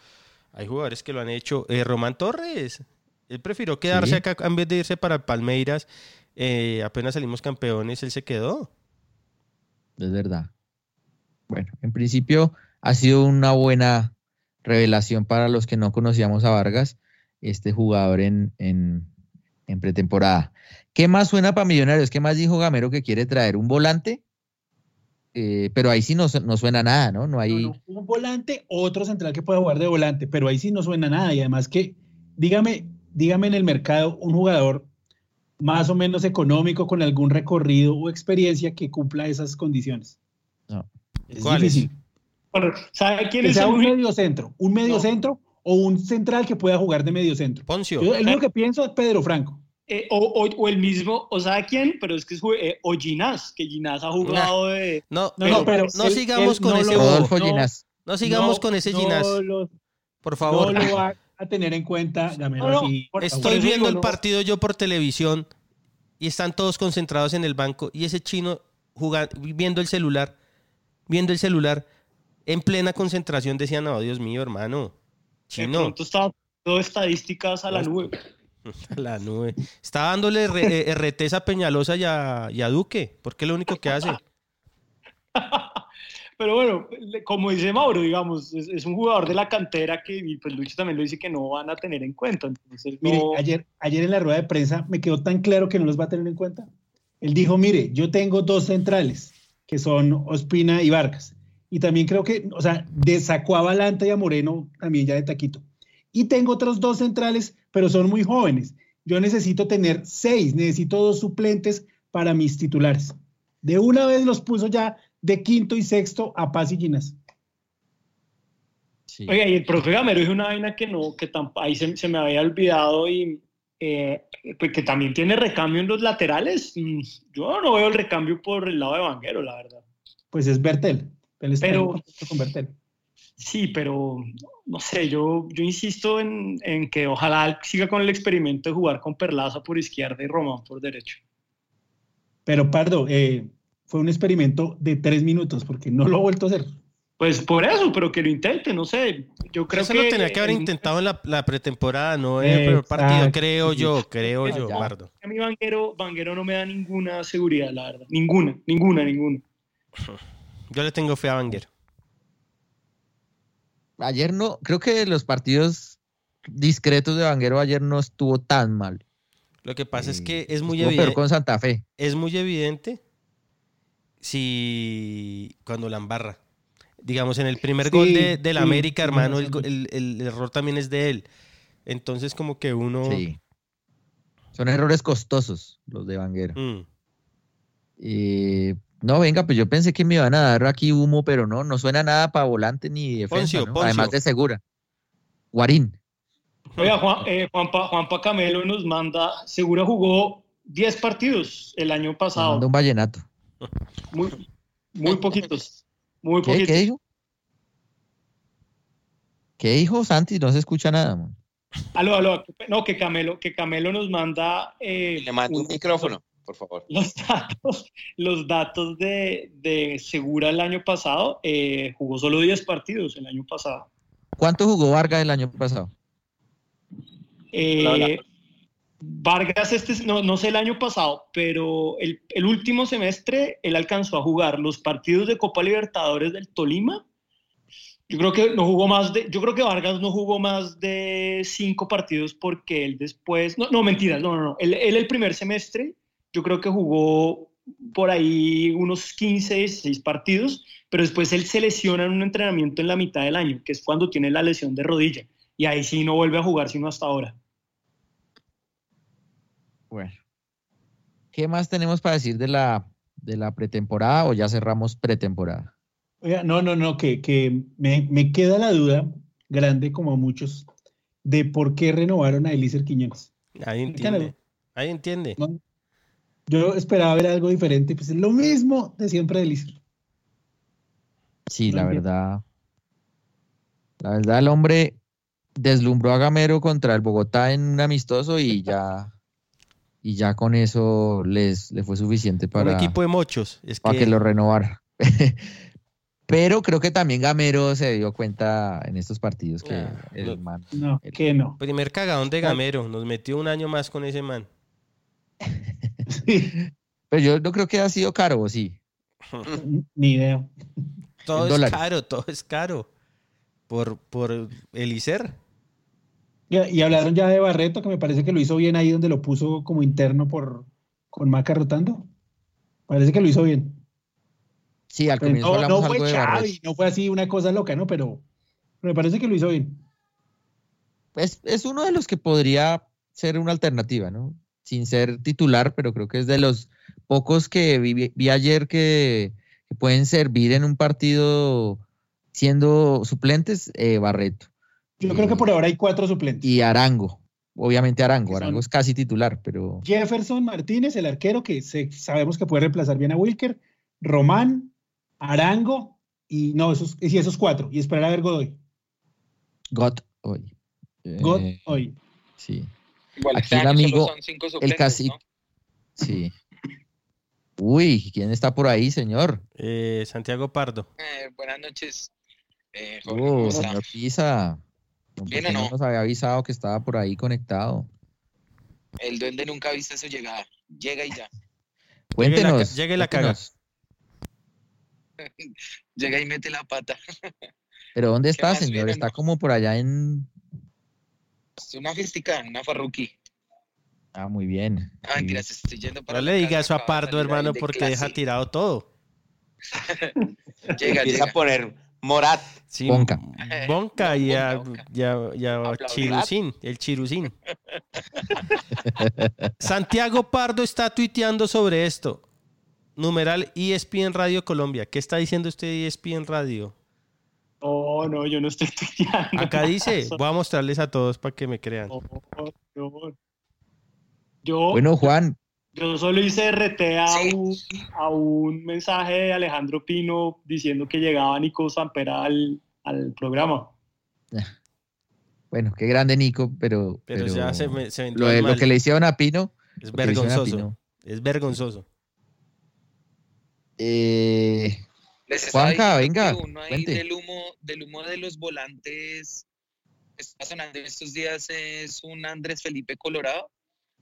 C: hay jugadores que lo han hecho. Eh, Román Torres, él prefirió quedarse
B: Sí.
C: acá en vez de irse para Palmeiras. Eh, apenas salimos campeones, él se quedó.
B: Es verdad. Bueno, en principio ha sido una buena revelación para los que no conocíamos a Vargas, este jugador en, en, en pretemporada. ¿Qué más suena para Millonarios? ¿Qué más dijo Gamero que quiere traer? ¿Un volante? Eh, pero ahí sí no, no suena nada, ¿no? No hay...
F: No, no, un volante, otro central que pueda jugar de volante, pero ahí sí no suena nada. Y además que, dígame, dígame en el mercado un jugador más o menos económico con algún recorrido o experiencia que cumpla esas condiciones.
B: No.
F: Es difícil.
D: ¿sabe quién
F: Que
D: es
F: sea
D: el
F: un medio centro, un medio
D: No.
F: centro o un central que pueda jugar de medio centro.
C: Poncio.
F: Yo, el único que pienso es Pedro Franco.
D: Eh, o, o- o el mismo, o sabe quién, pero es que es eh, o Ginás, que Ginás ha jugado de...
C: No,
F: No,
C: no,
F: no, pero
C: no sigamos
F: él
C: con
F: no
C: ese.
B: Rodolfo
F: no,
B: Ginás.
C: No sigamos
F: No,
C: con ese
F: no
C: Ginás.
F: lo-
C: Por
F: No
C: favor.
F: lo va a tener en cuenta Gamero
D: No, no,
F: así.
D: por-
F: a
C: Estoy
D: por
C: viendo
D: digo,
C: el
D: no.
C: partido yo por televisión y están todos concentrados en el banco y ese chino jugando, viendo el celular, viendo el celular en plena concentración decían, no, Dios mío, hermano,
D: De
C: chino,
D: pronto estaba todo estadísticas a la nube.
C: a la nube. Está dándole R- eh, RTs a Peñalosa y a, y a Duque, porque es lo único que hace.
D: Pero bueno, como dice Mauro, digamos, es, es un jugador de la cantera que, y pues Lucho también lo dice que no van a tener en cuenta. Entonces,
F: Mire,
D: no-
F: ayer, ayer en la rueda de prensa me quedó tan claro que no los va a tener en cuenta. Él dijo, mire, yo tengo dos centrales, que son Ospina y Vargas. Y también creo que, o sea, de sacó a Balanta y a Moreno también ya de taquito. Y tengo otros dos centrales, pero son muy jóvenes. Yo necesito tener seis, necesito dos suplentes para mis titulares. De una vez los puso ya de quinto y sexto a Paz y Ginas.
B: Sí.
D: Oiga, y el profe Gamero dijo una vaina que no, que ahí se, se me había olvidado y eh, pues que también tiene recambio en los laterales. Mm, Yo no veo el recambio por el lado de Vanguero, la verdad.
F: Pues es Bertel. Él está
D: Pero-
F: en contacto con Bertel.
D: Sí, pero no sé, yo, yo insisto en, en que ojalá siga con el experimento de jugar con Perlaza por izquierda y Román por derecho.
F: Pero Pardo, eh, fue un experimento de tres minutos porque no lo ha vuelto a hacer.
D: Pues por eso, pero que lo intente, no sé. Yo creo
C: Eso
D: que
C: lo tenía que haber
D: en-
C: intentado en la, la pretemporada, no en el primer partido, creo yo, creo yo,
B: Ya.
C: Bardo.
D: A mí Vanguero, Vanguero no me da ninguna seguridad, la verdad. Ninguna, ninguna, ninguna.
C: Yo le tengo fe a Vanguero.
B: Ayer no, creo que los partidos discretos de Vanguero ayer no estuvo tan mal.
C: Lo que pasa es
B: Eh,
C: que es muy evidente.
B: con Santa Fe.
C: es muy evidente si cuando la embarra. Digamos, en el primer
F: Sí,
C: gol de, del
F: sí,
C: América, hermano, el, el- el error también es de él. Entonces, como que uno.
B: Sí. Son errores costosos los de Vanguero.
C: Mm.
B: Eh, no, venga, pues yo pensé que me iban a dar aquí humo, pero no, no suena nada para volante ni defensa,
C: Poncio,
B: ¿no?
C: Poncio.
B: además de segura. Guarín.
D: Oiga, Juan, eh, Juanpa, Juanpa Camelo nos manda, Segura jugó 10 partidos el año pasado,
B: manda un vallenato.
D: Muy, muy poquitos, muy
B: ¿Qué,
D: poquitos.
B: ¿Qué dijo? ¿Qué dijo Santi? No se escucha nada. man.
D: Aló, aló, no, que Camelo, que Camelo nos manda eh,
E: Le mando un
D: un-
E: micrófono, por favor.
D: los datos, los datos de, de Segura el año pasado, eh, jugó solo 10 partidos el año pasado.
B: ¿Cuánto jugó Vargas el año pasado?
D: Eh,
E: Hola, hola.
D: Vargas, este, no, no sé el año pasado, pero el, el último semestre él alcanzó a jugar los partidos de Copa Libertadores del Tolima. Yo creo que no jugó más de, yo creo que Vargas no jugó más de cinco partidos porque él después, no, no mentiras, no, no, no, él, él el primer semestre, yo creo que jugó por ahí unos 15, 16 partidos, pero después él se lesiona en un entrenamiento en la mitad del año, que es cuando tiene la lesión de rodilla, y ahí sí no vuelve a jugar sino hasta ahora.
B: Bueno. ¿Qué más tenemos para decir de la, de la pretemporada o ya cerramos pretemporada?
F: Oiga, no, no, no, que, que me, me queda la duda grande, como a muchos, de por qué renovaron a Elícer Quiñones.
C: Ahí entiende. Ahí entiende.
F: ¿no? Yo esperaba ver algo diferente, pues es lo mismo de siempre de Elícer.
B: Sí,
F: No
B: la
F: entiendo.
B: verdad. La verdad, el hombre deslumbró a Gamero contra el Bogotá en un amistoso y ya. Y ya con eso les, le fue suficiente
C: Un
B: para,
C: equipo de mochos. Es
B: para
C: que,
B: que lo renovara. Pero creo que también Gamero se dio cuenta en estos partidos que
C: Ah,
B: el
C: no.
B: man.
F: No,
B: El-
F: que no.
C: primer cagadón de Gamero. Nos metió un año más con ese man.
F: Sí,
B: Pero yo no creo que haya sido caro, ¿o sí.
F: ni idea.
C: Todo es
B: dólares.
C: caro, todo es caro. Por, por el ICER.
F: Y, y hablaron ya de Barreto, que me parece que lo hizo bien ahí donde lo puso como interno por con Maca rotando. Parece que lo hizo bien.
B: Sí, al
F: Pues
B: comienzo
F: no,
B: hablamos
F: no
B: algo
F: fue
B: de.
F: Xavi, no fue así una cosa loca, ¿no? Pero me parece que lo hizo bien.
B: Es, es uno de los que podría ser una alternativa, ¿no? Sin ser titular, pero creo que es de los pocos que vi, vi ayer que, que pueden servir en un partido siendo suplentes, eh, Barreto.
F: Yo creo que por ahora hay cuatro suplentes.
B: Y Arango, obviamente Arango, Arango es casi titular, pero
F: Jefferson Martínez, el arquero, que se- sabemos que puede reemplazar bien a Wilker, Román, Arango, y no, esos, y esos cuatro, y esperar a ver Godoy.
B: Got hoy.
F: God, hoy.
B: Sí.
G: Igual
B: Aquí el amigo,
G: son cinco
B: El
G: ¿no?
B: Sí. Uy, ¿quién está por ahí, señor?
C: Eh, Santiago Pardo.
H: Eh, buenas noches. Eh, Jorge,
B: Oh, señor Pisa. ¿Por
H: ¿Bien
B: qué
H: o
B: no
H: no?
B: nos había avisado que estaba por ahí conectado?
H: El duende nunca ha visto su llegada. Llega y ya.
B: Cuéntenos.
C: llegue y la caga.
B: cuéntenos.
H: Llega y mete la pata.
B: Pero ¿dónde está, señor? Está
H: no?
B: como por allá en...
H: Es una festica, una farruqui.
B: Ah, muy bien.
H: Ah,
B: muy bien.
H: mentiras, estoy yendo para
C: No
H: la
C: le diga eso a Pardo, hermano, porque deja tirado todo.
H: Llega,
E: Empieza
H: llega.
E: a poner Morat.
C: Sí,
B: Bonca.
C: Bonca y a, y a- y a
H: Aplaudir.
C: Chirusín, el Chirusín. Santiago Pardo está tuiteando sobre esto. Numeral ESPN Radio Colombia. ¿Qué está diciendo usted de E ESPN Radio?
D: No, no, yo no estoy tuiteando.
C: Acá dice, voy a mostrarles a todos para que me crean.
D: No, no. Yo,
B: Bueno, Juan,
D: yo solo hice RT a,
H: Sí.
D: un, a un mensaje de Alejandro Pino diciendo que llegaba Nico Sampera al, al programa.
B: bueno, qué grande Nico, pero...
C: Pero, ya se, me, se vendió
B: lo, de- que le hicieron a Pino...
C: Es vergonzoso.
B: Pino.
C: Es vergonzoso.
B: Eh,
H: Les
B: Juanca, venga,
H: uno ahí del humo, del humo de los volantes está sonando en estos días es un Andrés Felipe Colorado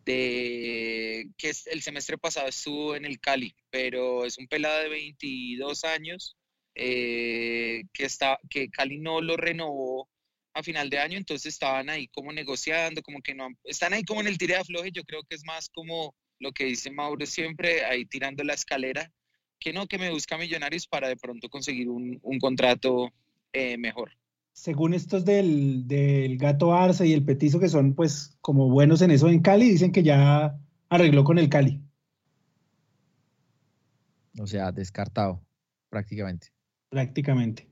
H: de que el semestre pasado estuvo en el Cali, pero es un pelado de 22 años eh, que está que Cali no lo renovó a final de año, entonces estaban ahí como negociando, como que no están ahí como en el tire de afloje, yo creo que es más como lo que dice Mauro siempre, ahí tirando la escalera que no, que me busca Millonarios para de pronto conseguir un, un contrato eh, mejor.
F: Según estos del, del Gato Arce y el Petizo, que son pues como buenos en eso en Cali, dicen que ya arregló con el Cali.
B: o sea, descartado, prácticamente.
F: prácticamente.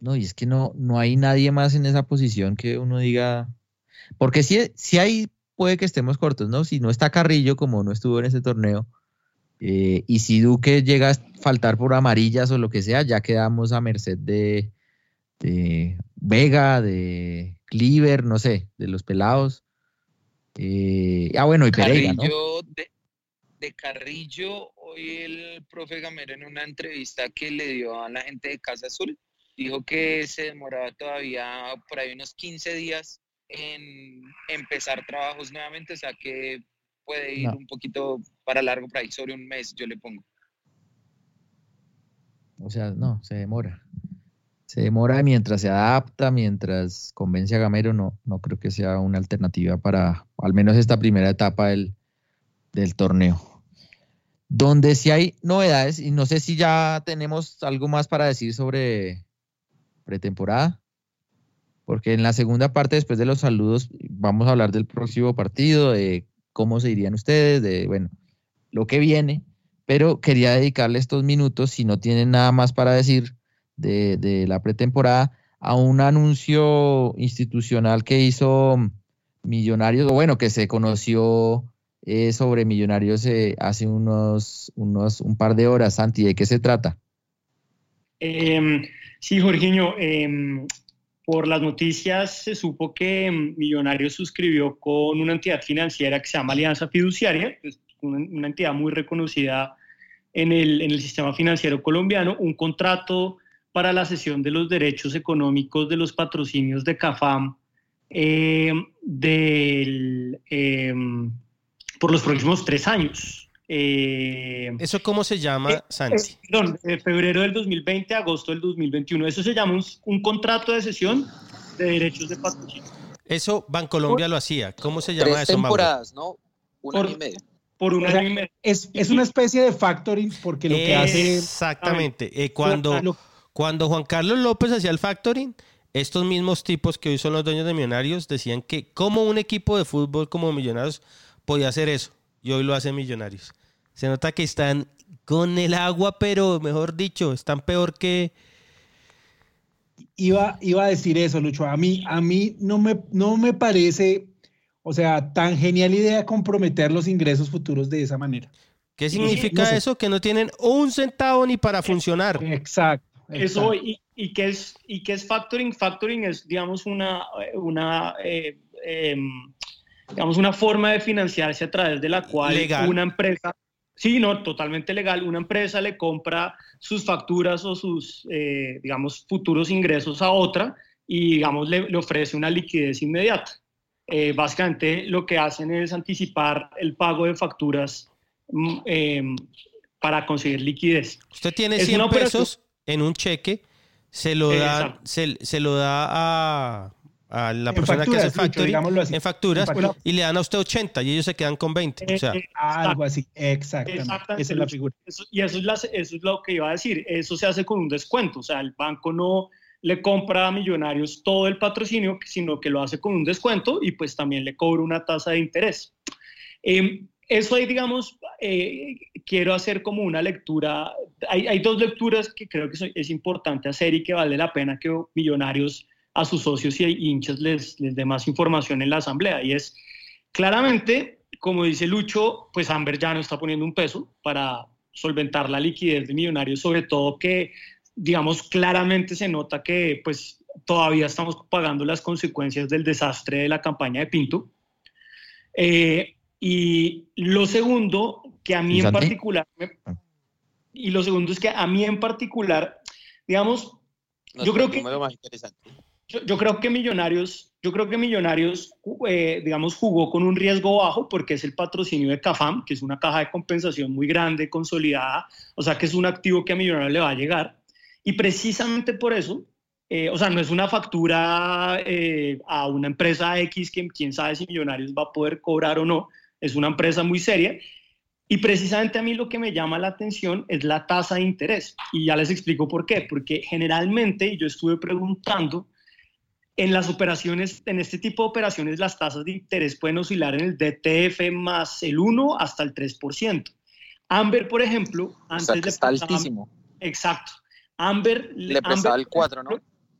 B: No, y es que no, no hay nadie más en esa posición que uno diga. Porque si, si hay, puede que estemos cortos, ¿no? Si no está Carrillo, como no estuvo en ese torneo, eh, y si Duque llega a faltar por amarillas o lo que sea, ya quedamos a merced de, de Vega, de Cleaver, no sé, de los pelados. Eh, ah, bueno, y Pereira, ¿no?
H: De, de Carrillo, hoy el profe Gamero en una entrevista que le dio a la gente de Casa Azul, dijo que se demoraba todavía por ahí unos 15 días en empezar trabajos nuevamente, o sea que puede ir
B: No.
H: un poquito para largo, por ahí sobre un mes yo le pongo.
B: O sea, no, se demora. Se demora mientras se adapta, mientras convence a Gamero, no, no creo que sea una alternativa para al menos esta primera etapa del, del torneo. Donde sí hay novedades, y no sé si ya tenemos algo más para decir sobre pretemporada, porque en la segunda parte, después de los saludos, vamos a hablar del próximo partido, de cómo se irían ustedes, de, bueno, lo que viene pero quería dedicarle estos minutos, si no tienen nada más para decir de, de la pretemporada, a un anuncio institucional que hizo Millonarios, o bueno, que se conoció eh, sobre Millonarios eh, hace unos, unos, un par de horas, Santi, ¿de qué se trata?
D: Em, sí, Jorginho, em, por las noticias se supo que Millonarios suscribió con una entidad financiera que se llama Alianza Fiduciaria, una, una entidad muy reconocida en el, en el sistema financiero colombiano, un contrato para la cesión de los derechos económicos de los patrocinios de CAFAM del, em, por los próximos tres años. Em,
C: ¿Eso cómo se llama,
D: eh,
C: Santi?
D: eh, perdón, de febrero del 2020 a agosto del 2021. Eso se llama un, un contrato de cesión de derechos de patrocinio.
C: Eso Bancolombia lo hacía. ¿Cómo se llama
H: Tres
C: eso, Mauro?
H: temporadas, ¿no? Un
D: Por-
H: año y medio.
D: Por un
F: O sea,
D: año y medio.
F: Es, es una especie de factoring porque lo que hace...
C: Exactamente. Eh, cuando,
F: lo-
C: cuando Juan Carlos López hacía el factoring, estos mismos tipos que hoy son los dueños de Millonarios decían que como un equipo de fútbol como Millonarios podía hacer eso. Y hoy lo hacen Millonarios. Se nota que están con el agua, pero mejor dicho, están peor que...
F: Iba, iba a decir eso, Lucho. A mí, a mí no, me, no me parece, o sea, tan genial idea comprometer los ingresos futuros de esa manera.
C: ¿Qué significa
F: no sé.
C: eso? Que no tienen un centavo ni para funcionar.
F: Exacto.
D: Eso, y, y qué es, ¿y qué es factoring? Factoring es, digamos, una, una eh, em, digamos, una forma de financiarse a través de la cual
C: Legal.
D: una empresa, sí, no, totalmente legal, una empresa le compra sus facturas o sus, eh, digamos, futuros ingresos a otra y, digamos, le, le ofrece una liquidez inmediata. Eh, básicamente lo que hacen es anticipar el pago de facturas mm, eh, para conseguir liquidez.
C: Usted tiene
D: Es
C: 100
D: una operación-
C: pesos en un cheque, se lo da,
D: Exacto.
C: se, se lo da a, a la
F: En
C: persona que hace
F: Lucho, así.
C: en facturas
F: En
C: y le dan a usted 80 y ellos se quedan con 20. O sea,
D: Eh,
F: Algo así, exactamente.
D: Exactamente,
F: Esa es la figura.
D: Eso- y eso es, la- eso es lo que iba a decir. Eso se hace con un descuento. O sea, el banco no le compra a Millonarios todo el patrocinio, sino que lo hace con un descuento y pues también le cobra una tasa de interés. Eh, eso ahí, digamos, eh, quiero hacer como una lectura. Hay, hay dos lecturas que creo que es importante hacer y que vale la pena que Millonarios a sus socios y hinchas les, les dé más información en la asamblea. Y es, claramente, como dice Lucho, pues Amber ya no está poniendo un peso para solventar la liquidez de Millonarios, sobre todo que, digamos, claramente se nota que pues todavía estamos pagando las consecuencias del desastre de la campaña de Pinto. Eh, y lo segundo, que a mí
B: ¿Y
D: en particular, me- y lo segundo es que a mí en particular, digamos, yo creo que
E: perdimos lo más interesante.
D: yo, yo creo que Millonarios, yo creo que Millonarios, eh, digamos, jugó con un riesgo bajo porque es el patrocinio de CAFAM, que es una caja de compensación muy grande, consolidada, o sea que es un activo que a Millonarios le va a llegar. Y precisamente por eso, eh, o sea, no es una factura eh, a una empresa X que quién sabe si Millonarios va a poder cobrar o no, es una empresa muy seria. Y precisamente a mí lo que me llama la atención es la tasa de interés. Y ya les explico por qué. Porque generalmente, y yo estuve preguntando, en las operaciones, en este tipo de operaciones, las tasas de interés pueden oscilar en el DTF más el 1 hasta el 3%. Amber, por ejemplo,
G: O
D: antes
G: sea, que
D: le
G: está
D: prestaba-
G: altísimo.
D: Exacto. Amber
G: Le prestaba
D: Amber,
G: el 4, ¿no?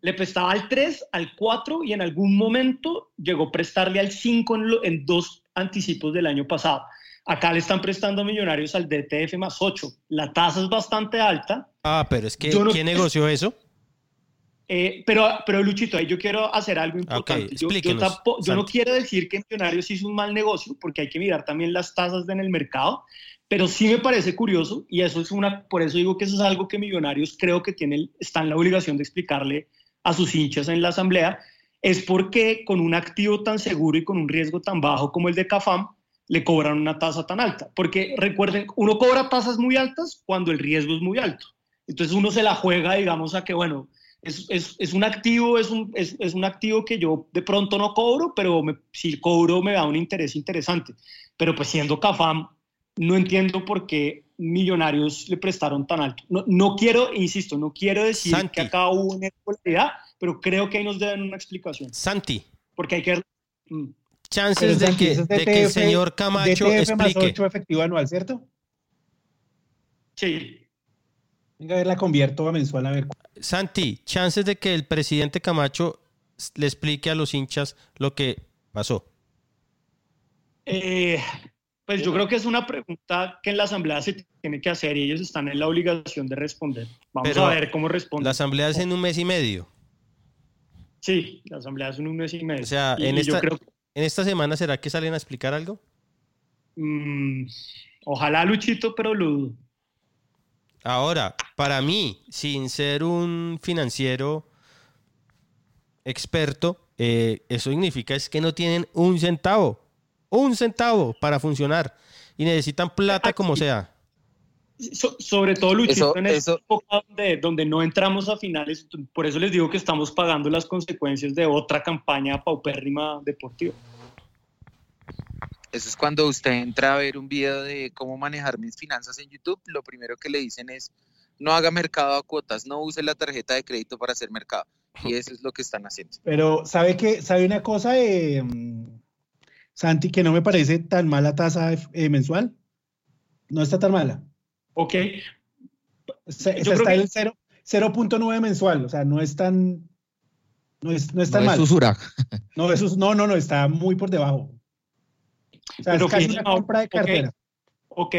D: Le prestaba al 3, al 4 y en algún momento llegó a prestarle al 5 en, lo- en dos anticipos del año pasado. Acá le están prestando a millonarios al DTF más 8. La tasa es bastante alta,
C: ah, pero es que
D: Yo no-
C: ¿quién negoció eso?
D: Eh, pero, pero Luchito, ahí yo quiero hacer algo importante. yo, yo no quiero decir que Millonarios hizo un mal negocio, porque hay que mirar también las tasas en el mercado, pero sí me parece curioso, y eso es una, por eso digo que eso es algo que Millonarios creo que tiene, está en la obligación de explicarle a sus hinchas en la asamblea, es porque con un activo tan seguro y con un riesgo tan bajo como el de CAFAM, le cobran una tasa tan alta. Porque recuerden, uno cobra tasas muy altas cuando el riesgo es muy alto. Entonces uno se la juega, digamos, a que, bueno, es, es, es un activo, es un, es, es un activo que yo de pronto no cobro, pero me- si cobro me da un interés interesante. Pero pues siendo CAFAM, no entiendo por qué millonarios le prestaron tan alto. No, no quiero, insisto, no quiero decir
C: Santi.
D: que acá hubo una irregularidad, pero creo que ahí nos deben una explicación.
C: Santi,
D: Porque hay que... Mm.
C: chances de
F: Santi,
C: que,
F: es
C: de que el señor Camacho
F: DTF más
C: explique.
F: 8 efectivo anual, ¿cierto?
D: Sí,
F: Venga, a ver, la convierto a mensual, a ver.
C: Santi, chances de que el presidente Camacho le explique a los hinchas lo que pasó.
D: Eh, pues yo creo que es una pregunta que en la asamblea se tiene que hacer y ellos están en la obligación de responder. Vamos
C: Pero
D: a ver cómo responden.
C: La asamblea es en un mes y medio.
D: Sí, la asamblea es un mes y medio.
C: O sea,
D: Y-
C: en esta,
D: creo
C: en esta semana, ¿será que salen a explicar algo?
D: mm, ojalá Luchito, pero lo dudo.
C: Ahora, para mí, sin ser un financiero experto, eh, eso significa es que no tienen un centavo, un centavo para funcionar y necesitan plata como sea.
D: So- sobre todo Luchito
G: Eso-
D: en
G: eso-
D: época donde, donde no entramos a finales, por eso les digo que estamos pagando las consecuencias de otra campaña paupérrima deportiva.
G: Eso es cuando usted entra a ver un video de cómo manejar mis finanzas en YouTube, lo primero que le dicen es no haga mercado a cuotas, no use la tarjeta de crédito para hacer mercado. Y eso es lo que están haciendo.
F: Pero, ¿sabe qué? ¿Sabe una cosa, eh, mm, Santi, que no me parece tan mala tasa eh, mensual? No está tan mala.
D: Ok,
F: Se-
D: creo
F: está
D: que-
F: en el cero- 0.9 mensual, o sea, no es tan, no es, no es
B: No
F: tan
B: es
F: mal.
B: usura.
F: No, eso es- no, no, no, está muy por debajo. O sea,
D: Pero
F: es casi
D: fíjese,
F: una
D: no,
F: compra de
D: ok.
F: cartera.
D: Ok,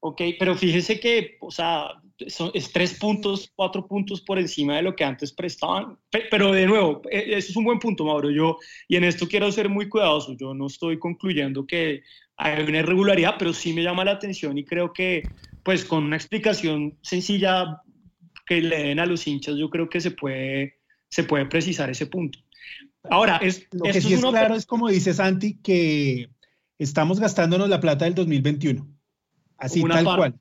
D: ok, pero fíjese que, o sea, son, es tres puntos, cuatro puntos por encima de lo que antes prestaban. Pe- Pero de nuevo, e- eso es un buen punto, Mauro. Yo, y en esto quiero ser muy cuidadoso. Yo no estoy concluyendo que hay una irregularidad, pero sí me llama la atención y creo que, pues, con una explicación sencilla que le den a los hinchas, yo creo que se puede, se puede precisar ese punto. Ahora, es,
F: Lo que sí es claro es como dice Santi, que estamos gastándonos la plata del 2021. Así,
D: Una
F: tal
D: parte-
F: cual.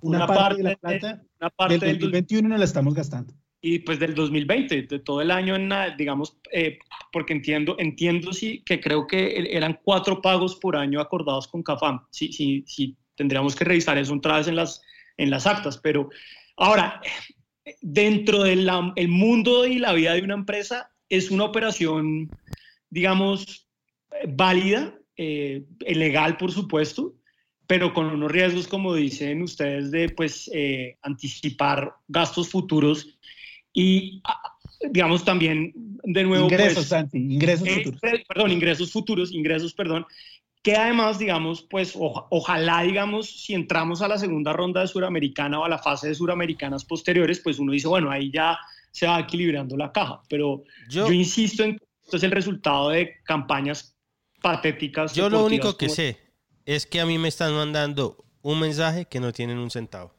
F: Una,
D: una
F: parte, de la
D: de-
F: plata
D: una parte
F: del
D: del
F: 2021 no la estamos gastando.
D: y pues del 2020, de todo el año, en, digamos, eh, porque entiendo, entiendo sí que creo que e- eran cuatro pagos por año acordados con CAFAM. Sí, sí, sí, tendríamos que revisar eso otra vez en las, en las actas, pero ahora, dentro del el mundo y la vida de una empresa, es una operación, digamos, válida, eh, legal, por supuesto, pero con unos riesgos, como dicen ustedes, de pues eh, anticipar gastos futuros y, ah, digamos, también, de nuevo,
F: ingresos,
D: pues,
F: Santi, ingresos
D: eh,
F: futuros.
D: perdón, ingresos futuros, ingresos, perdón, que además, digamos, pues oja- ojalá, digamos, si entramos a la segunda ronda de Suramericana o a la fase de Suramericanas posteriores, pues uno dice, bueno, ahí ya se va equilibrando la caja, pero
C: Yo-
D: yo, insisto en que esto es el resultado de campañas patéticas.
C: Yo lo único que
D: como-
C: sé es que a mí me están mandando un mensaje que no tienen un centavo.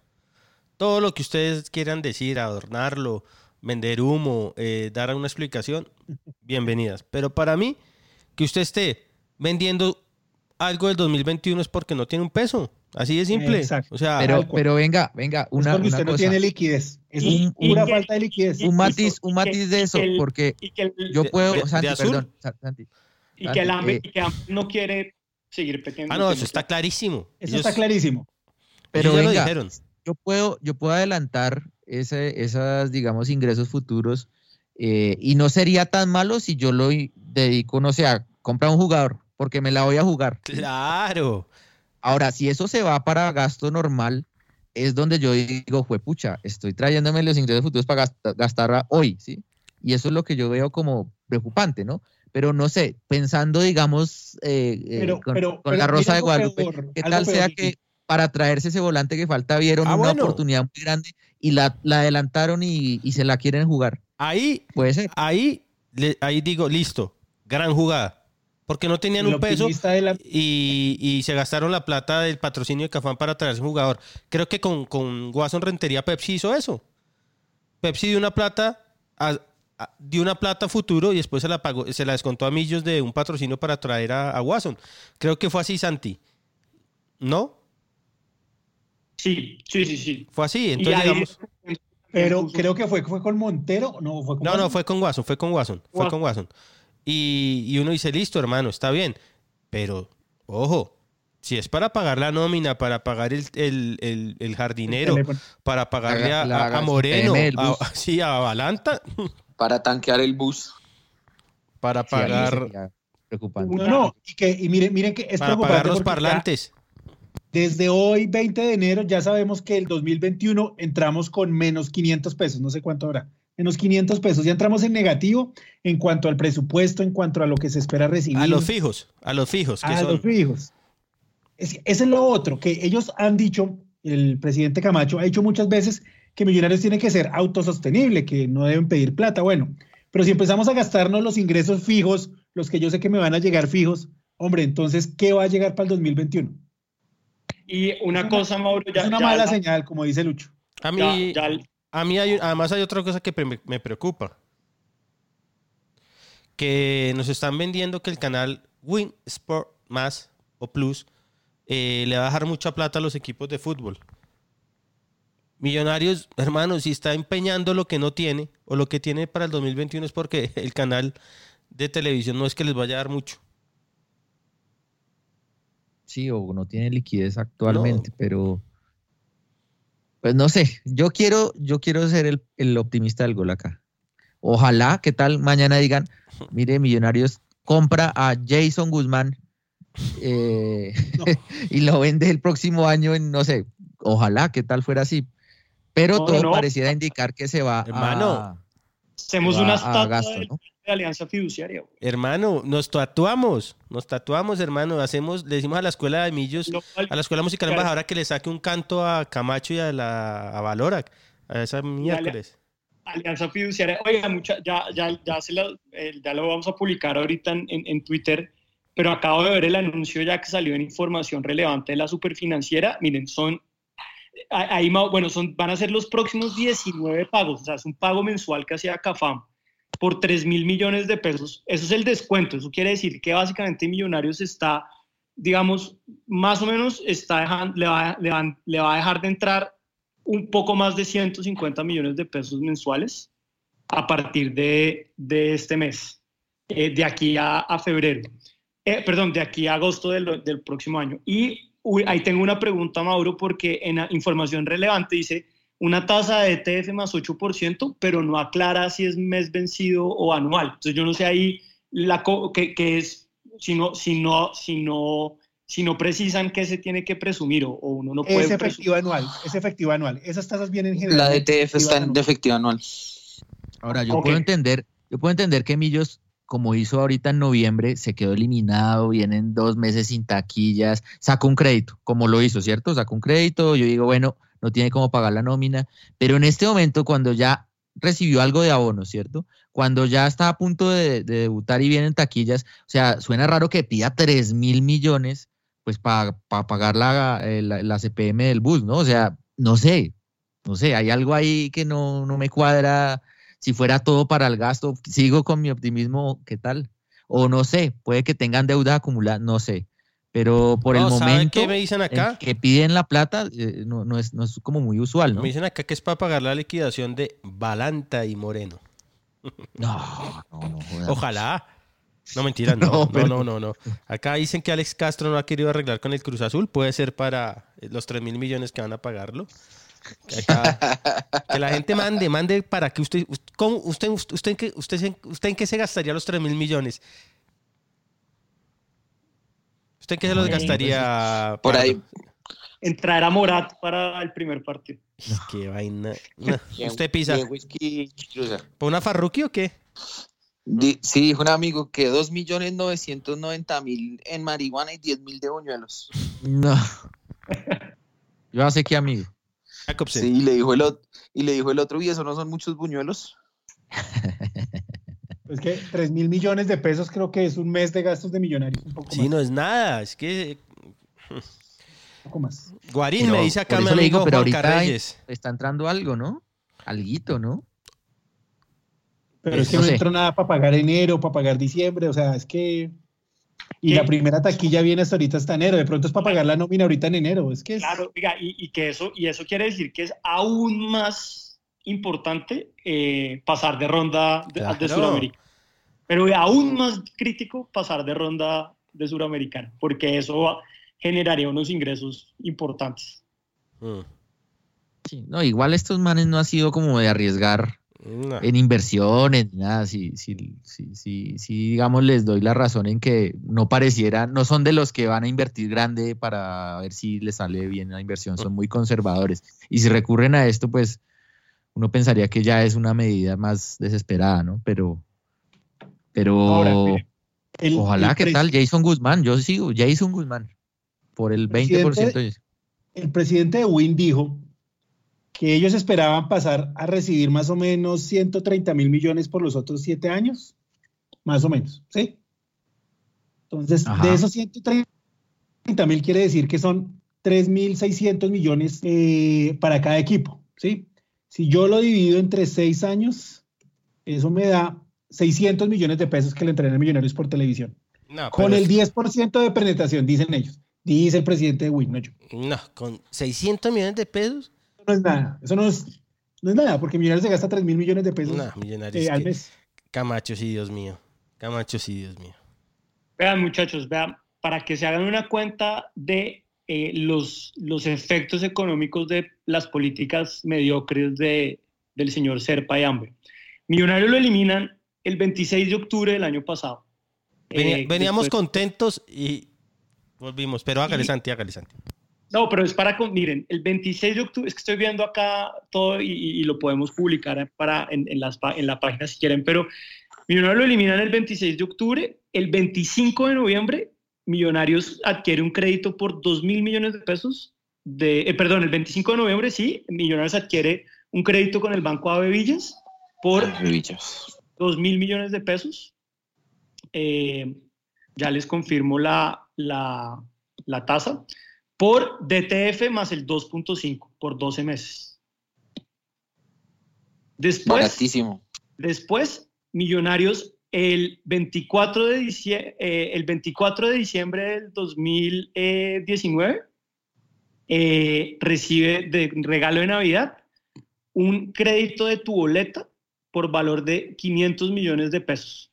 C: Todo lo que ustedes quieran decir, adornarlo, vender humo, eh, dar una explicación, bienvenidas. Pero para mí, que usted esté vendiendo algo del 2021 es porque no tiene un peso. Así de simple.
F: Exacto.
C: O sea,
B: Pero, pero venga, venga,
F: Es
B: una,
F: porque
B: una
F: usted no tiene liquidez. Es
D: Y-
F: un-
D: y
F: pura
D: que-
F: falta de liquidez.
B: un matiz, un matiz de eso,
D: el-
B: porque
D: el-
B: yo puedo,
C: de-
B: Santi,
C: de
B: perdón, Santi,
D: y que AMBE
B: eh,
D: y que no quiere seguir peteando.
C: ah, no, eso está clarísimo.
F: Eso
C: Ellos-
F: está clarísimo.
B: pero
C: ellos ya lo
B: venga,
C: dijeron.
B: yo puedo, yo puedo adelantar ese, esas, digamos, ingresos futuros eh, y no sería tan malo si yo lo dedico, no sé, a comprar un jugador, porque me la voy a jugar.
C: Claro.
B: Ahora, si eso se va para gasto normal, es donde yo digo, pucha, estoy trayéndome los ingresos futuros para gasta- gastar hoy, ¿sí? Y eso es lo que yo veo como preocupante, ¿no? Pero no sé, pensando, digamos, eh, eh,
F: Pero-
B: con,
F: pero-
B: con
F: pero
B: la Rosa de Guadalupe,
F: peor,
B: ¿qué tal sea que para traerse ese volante que falta vieron
C: Ah,
B: una
C: bueno.
B: oportunidad muy grande y la, la adelantaron y, y se la quieren jugar?
C: Ahí,
B: Puede ser.
C: ahí, le- ahí digo, listo, gran jugada. Porque no tenían un peso
F: la-
C: y, y se gastaron la plata del patrocinio de Cafán para traerse un jugador. Creo que con, con Watson Rentería Pepsi hizo eso. Pepsi dio una plata a, a- dio una plata a futuro y después se la pagó, se la descontó a Millos de un patrocinio para traer a, a Watson. Creo que fue así, Santi. ¿No?
D: Sí, sí, sí, sí.
C: Fue así.
D: Y
C: Entonces,
D: ahí-
C: digamos.
F: Pero creo que fue, fue con Montero. No, fue con
C: No, no, fue con Watson, fue con Watson, fue
D: Watson.
C: con Watson. Y, y uno dice, listo, hermano, está bien. Pero, ojo, si es para pagar la nómina, para pagar el, el- el- el jardinero, para pagarle a,
B: La-
C: a-
B: la-
C: a Moreno, a, sí, a Valanta,
E: Para tanquear el bus.
C: para pagar,
B: preocupante.
F: No, no, y, que, y miren, miren que es
C: para
F: preocupante
C: pagar los
F: ya
C: parlantes.
F: desde hoy, 20 de enero, ya sabemos que el 2021 entramos con menos 500 pesos, no sé cuánto habrá, menos 500 pesos. Ya entramos en negativo en cuanto al presupuesto, en cuanto a lo que se espera recibir.
C: A los fijos, a los fijos, que
F: a
C: son.
F: los fijos. Es, ese es lo otro, que ellos han dicho, el presidente Camacho ha dicho muchas veces que Millonarios tiene que ser autosostenible, que no deben pedir plata. Bueno, pero si empezamos a gastarnos los ingresos fijos, los que yo sé que me van a llegar fijos, hombre, entonces, ¿qué va a llegar para el 2021?
D: Y una cosa, Mauro, ya,
F: es una
D: ya-
F: mala señal, como dice Lucho.
C: A
D: ya-
C: mí,
D: ya-
C: a mí hay, además hay otra cosa que pre- me preocupa. Que nos están vendiendo que el canal Win Sport Más o Plus eh, le va a dejar mucha plata a los equipos de fútbol. Millonarios, hermanos, si está empeñando lo que no tiene o lo que tiene para el 2021 es porque el canal de televisión no es que les vaya a dar mucho.
B: Sí, o no tiene liquidez actualmente, pero pues no sé, yo quiero, yo quiero ser el, el optimista del gol acá. Ojalá, ¿qué tal? Mañana digan, mire, Millonarios compra a Jason Guzmán eh, y lo vende el próximo año en, no sé, ojalá, ¿qué tal fuera así? Pero
D: No,
B: todo
D: no.
B: pareciera indicar que se va
C: Hermano,
B: a...
D: Hacemos una estatua
B: gasto,
D: de, alianza fiduciaria. güey.
C: Hermano, nos tatuamos, nos tatuamos, hermano. Hacemos, le decimos a la escuela de Millos, a la escuela musical
D: Claro.
C: embajadora que le saque un canto a Camacho y a la a Valorac, a esa miércoles.
D: Alianza Fiduciaria. Oiga, mucha, ya, ya, ya, se la- eh, ya lo vamos a publicar ahorita en, en- en Twitter, pero acabo de ver el anuncio ya que salió en información relevante de la superfinanciera. Miren, son, ahí, bueno, son, van a ser los próximos 19 pagos, o sea, es un pago mensual que hacía CAFAM por 3 mil millones de pesos. Eso es el descuento, eso quiere decir que básicamente Millonarios está, digamos, más o menos está dejan- le, va, le le va a dejar de entrar un poco más de 150 millones de pesos mensuales a partir de, de este mes, eh, de aquí a, a febrero, Eh, perdón, de aquí a agosto del, del próximo año. Y uy, ahí tengo una pregunta, Mauro, porque en la información relevante dice una tasa de ETF más 8%, pero no aclara si es mes vencido o anual. Entonces yo no sé ahí la co- que, que es, si no, si, no, si, no, si no precisan qué se tiene que presumir o, o uno no puede
F: Es
D: presumir.
F: efectivo anual, es efectivo anual. Esas tasas vienen generalmente.
H: La DTF está en
F: anual.
H: de efectivo anual.
B: Ahora, yo puedo entender, yo puedo entender que Millos, como hizo ahorita en noviembre, se quedó eliminado, vienen dos meses sin taquillas, sacó un crédito, como lo hizo, ¿cierto? Sacó un crédito, yo digo, bueno, no tiene cómo pagar la nómina, pero en este momento, cuando ya recibió algo de abono, ¿cierto? Cuando ya está a punto de, de debutar y vienen taquillas, o sea, suena raro que pida 3 mil millones, pues para pagar la, eh, la, la CPM del bus, ¿no? O sea, no sé, no sé, hay algo ahí que no, no me cuadra. Si fuera todo para el gasto, sigo con mi optimismo, ¿qué tal? O no sé, puede que tengan deuda acumulada, no sé. Pero por
C: No,
B: el
C: ¿sabe
B: momento
C: qué me dicen
B: en
C: acá?
B: que piden la plata eh, no, no es, no es como muy usual, ¿no?
C: Me dicen acá que es para pagar la liquidación de Balanta y Moreno.
B: No, no, no.
C: Ojalá. No, mentira, no,
B: No, pero-
C: no, no, no. Acá dicen que Alex Castro no ha querido arreglar con el Cruz Azul. Puede ser para eh, los 3 mil millones que van a pagarlo. Acá- que la gente mande, mande para que usted, ¿cómo- usted, usted, usted, usted, se- usted en qué se gastaría los 3 mil millones. ¿Usted qué se los
D: Ay,
C: gastaría?
H: Por
C: Pardo?
H: ahí,
D: en traer a Morat para el primer partido.
C: Qué vaina. No, ¿Usted pisa? ¿Por una Farruki o qué?
H: Di- Sí, dijo un amigo que 2.990.000 en marihuana y 10.000 de buñuelos.
B: No. Yo ya sé qué amigo.
C: Jacobsen.
H: Sí, y le dijo el otro, y le dijo el otro, y eso no son muchos buñuelos.
F: Es que 3 mil millones de pesos creo que es un mes de gastos de millonarios, un poco
C: Sí,
F: más.
C: no es nada. Es que
F: Un poco más.
C: Guarín
B: Pero
C: me dice acá
B: le
C: amigo
B: digo, pero
C: Juan
B: ahorita hay-
C: Reyes.
B: Está entrando algo, ¿no? Alguito, ¿no?
F: Pero es que
B: No sé.
F: entró nada para pagar enero, para pagar diciembre, o sea, es que... Y
D: ¿Qué?
F: la primera taquilla viene hasta ahorita hasta enero, de pronto es para pagar la nómina ahorita en enero, es que es...
D: Claro, oiga, y, y que eso, y eso quiere decir que es aún más importante eh, pasar de ronda de, de
C: Claro.
D: Sudamérica. Pero aún más crítico pasar de ronda de Suramericana, porque eso generaría unos ingresos importantes.
C: Mm,
B: Sí, no, igual estos manes no ha sido como de arriesgar
C: no.
B: en inversiones, ni nada, si, si, si, si, si, digamos les doy la razón en que no pareciera, no son de los que van a invertir grande para ver si les sale bien la inversión, son muy conservadores. Y si recurren a esto, pues uno pensaría que ya es una medida más desesperada, ¿no? Pero, pero
F: Ahora, mire, el-
B: ojalá,
F: el
B: ¿qué
F: pres-
B: tal? Jason Guzmán, yo sigo, Jason Guzmán, por el 20%.
F: Presidente- El presidente de Win dijo que ellos esperaban pasar a recibir más o menos 130 mil millones por los otros siete años, más o menos, ¿sí? Entonces,
B: Ajá.
F: de esos 130 mil quiere decir que son 3.600 millones eh, para cada equipo, ¿sí? Si yo lo divido entre seis años, eso me da 600 millones de pesos que le entrenan a Millonarios por televisión.
C: No,
F: Con el
C: es-
F: 10% de penetración, dicen ellos. Dice el presidente de Win, no yo.
C: No, con 600 millones de pesos.
F: Eso no es nada. Eso no es, no es nada, porque Millonarios se gasta 3 mil millones de pesos
C: No, millonarios.
F: eh, al
C: que-
F: mes.
C: Camacho, sí, Dios mío. Camacho, sí, Dios mío.
D: Vean, muchachos, vean, para que se hagan una cuenta de eh, los, los efectos económicos de las políticas mediocres de, del señor Serpa y Hambre. Millonarios lo eliminan el 26 de octubre del año pasado.
C: Venía-
D: Eh,
C: veníamos
D: después-
C: contentos y volvimos. Pero hágale,
D: Y-
C: Santi, hágale, Santi.
D: No, pero es para, con- miren, el 26 de octubre, es que estoy viendo acá todo y, y- y lo podemos publicar para, en, en las, pa- en la página si quieren, pero Millonarios lo eliminan el 26 de octubre, el 25 de noviembre, Millonarios adquiere un crédito por 2 mil millones de pesos, de, eh, perdón, el 25 de noviembre, sí, Millonarios adquiere un crédito con el Banco Ave Villas por 2 mil millones de pesos. Eh, ya les confirmo la, la, la tasa por DTF más el 2.5 por 12 meses. Después,
H: Baratísimo.
D: después Millonarios el 24 de diciembre, el 24 de diciembre del 2019 eh, recibe de regalo de Navidad un crédito de tu boleta por valor de 500 millones de pesos,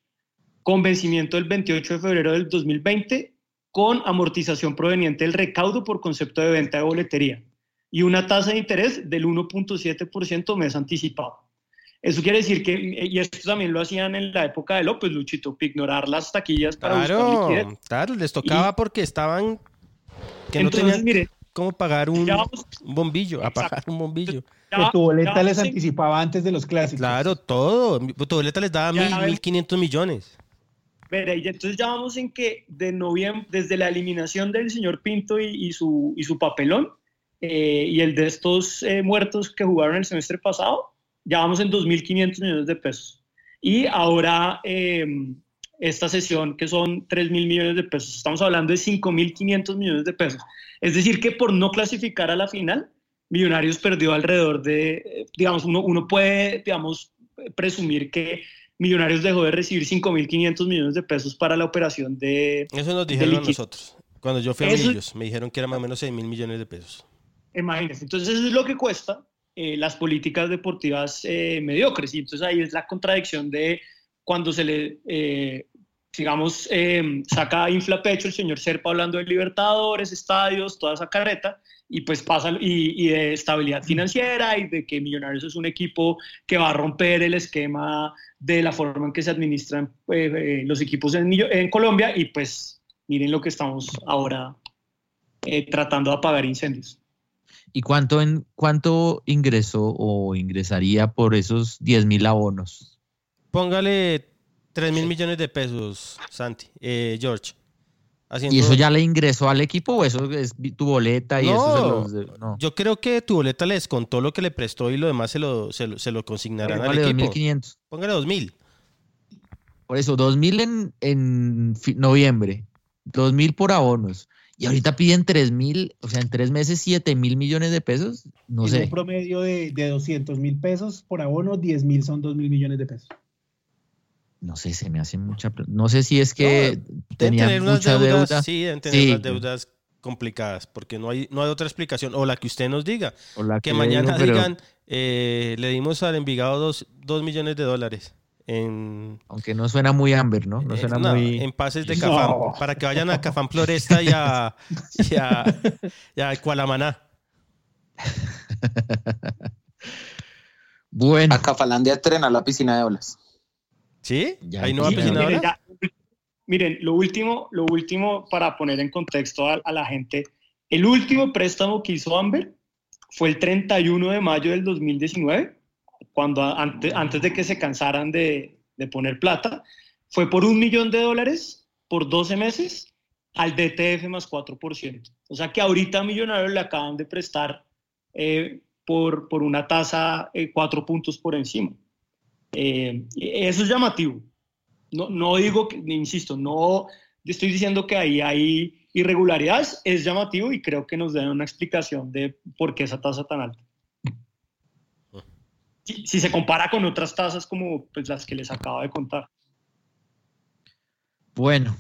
D: con vencimiento el 28 de febrero del 2020, con amortización proveniente del recaudo por concepto de venta de boletería y una tasa de interés del 1.7% mes anticipado. Eso quiere decir que, y esto también lo hacían en la época de López, Luchito, ignorar las taquillas para buscar
C: Claro,
D: liquidez.
C: claro, les tocaba porque estaban que no
D: Entonces,
C: tenían
D: mire,
C: cómo pagar un,
D: vamos-
C: un bombillo, a pagar un bombillo.
F: Que tu boleta
D: ya
F: les
D: en-
F: anticipaba antes de los clásicos.
C: Claro, todo. Tu boleta les daba
D: Ya
C: mil,
D: ven.
C: mil quinientos millones.
D: Verá, y entonces ya vamos en que de noviembre, desde la eliminación del señor Pinto y, y su, y su papelón, eh, y el de estos eh, muertos que jugaron el semestre pasado, ya vamos en 2.500 millones de pesos. Y ahora eh, esta sesión, que son 3.000 millones de pesos, estamos hablando de 5.500 millones de pesos. Es decir, que por no clasificar a la final, Millonarios perdió alrededor de, digamos, uno, uno puede, digamos, presumir que Millonarios dejó de recibir 5.500 millones de pesos para la operación de...
C: Eso nos dijeron a nosotros. Cuando yo fui a Millos, me dijeron que era más o menos 6 mil millones de pesos.
D: Imagínense, entonces eso es lo que cuesta eh, las políticas deportivas eh, mediocres. Y entonces ahí es la contradicción de cuando se le, eh, digamos, eh, saca infla pecho el señor Serpa hablando de Libertadores, estadios, toda esa carreta, y pues pasa, y, y de estabilidad financiera y de que Millonarios es un equipo que va a romper el esquema de la forma en que se administran eh, eh, los equipos en, en Colombia, y pues miren lo que estamos ahora eh, tratando de apagar incendios.
B: ¿Y cuánto, en, cuánto ingresó o ingresaría por esos 10 mil abonos?
C: Póngale 3 mil millones de pesos, Santi, eh, George. Haciendo-
B: ¿Y eso ya le ingresó al equipo o eso es tu boleta y eso se los no.
C: Yo creo que tu boleta le descontó lo que le prestó y lo demás se lo, se lo, se lo consignarán al
B: Vale,
C: equipo.
B: 2.500.
C: Póngale 2.000.
B: Por eso, 2.000 en, en noviembre, 2.000 por abonos. Y ahorita piden 3.000, o sea, en tres meses 7.000 millones de pesos. No
F: en
B: sé.
F: un promedio de, de 200 mil pesos por abono, 10 mil son 2 mil millones de pesos.
B: No sé, se me hace mucha. No sé si es que tenían
C: tener unas
B: mucha
C: deudas,
B: deuda.
C: sí, deben tener
B: Sí.
C: unas deudas complicadas, porque no hay, no hay otra explicación, o la que usted nos diga,
B: o la
C: que mañana
B: digo, pero-
C: digan, eh, le dimos al Envigado dos, dos millones de dólares en,
B: Aunque no suena muy Amber, ¿no? No suena
C: no,
B: muy.
C: en pases de
B: No.
C: Cafán, para que vayan a Cafán Floresta y a, y a, y a Cualamaná.
B: Bueno.
H: A Cafalandia estrena la piscina de olas.
C: ¿Sí?
B: Ya
C: Ahí no va a
D: Sí,
C: piscina
D: miren,
C: ahora.
D: ya, miren, lo último, lo último para poner en contexto a, a la gente, el último préstamo que hizo Amber fue el 31 de mayo del 2019, cuando antes, antes de que se cansaran de, de poner plata, fue por un millón de dólares por 12 meses al DTF más 4%. O sea que ahorita a Millonarios le acaban de prestar eh, por, por una tasa eh, cuatro puntos por encima. Eh, eso es llamativo. No, no digo, que, insisto, no estoy diciendo que ahí hay irregularidades, es llamativo y creo que nos den una explicación de por qué esa tasa tan alta. Si, se compara con otras tasas como pues, las que les acabo de contar.
B: Bueno,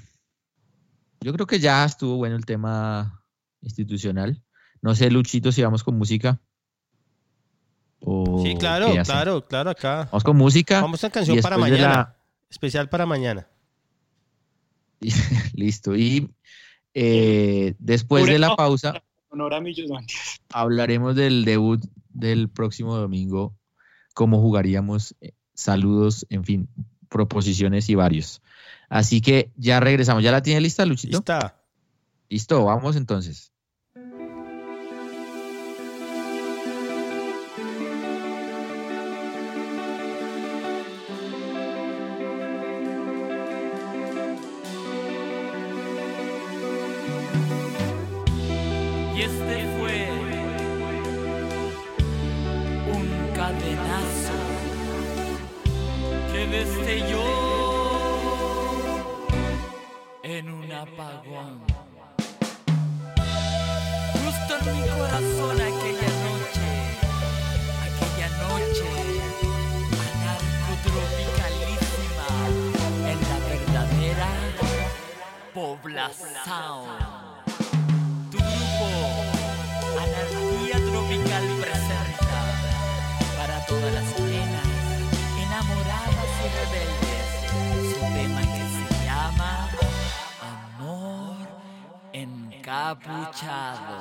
B: yo creo que ya estuvo bueno el tema institucional. No sé, Luchito, si vamos con música. O
C: Sí, claro, claro, claro, acá.
B: Vamos con música.
C: Vamos a canción para mañana.
B: la-
C: Especial para mañana.
B: Listo. Y eh, después de la pausa hablaremos del debut del próximo domingo, cómo jugaríamos, eh, saludos, en fin, proposiciones y varios. Así que ya regresamos. ¿Ya la tiene lista, Luchito?
C: Lista.
B: Listo, vamos entonces.
I: Puebla Sound. Tu grupo Anarquía Tropical presenta para todas las plenas, enamoradas y rebeldes su tema que se llama Amor Encapuchado.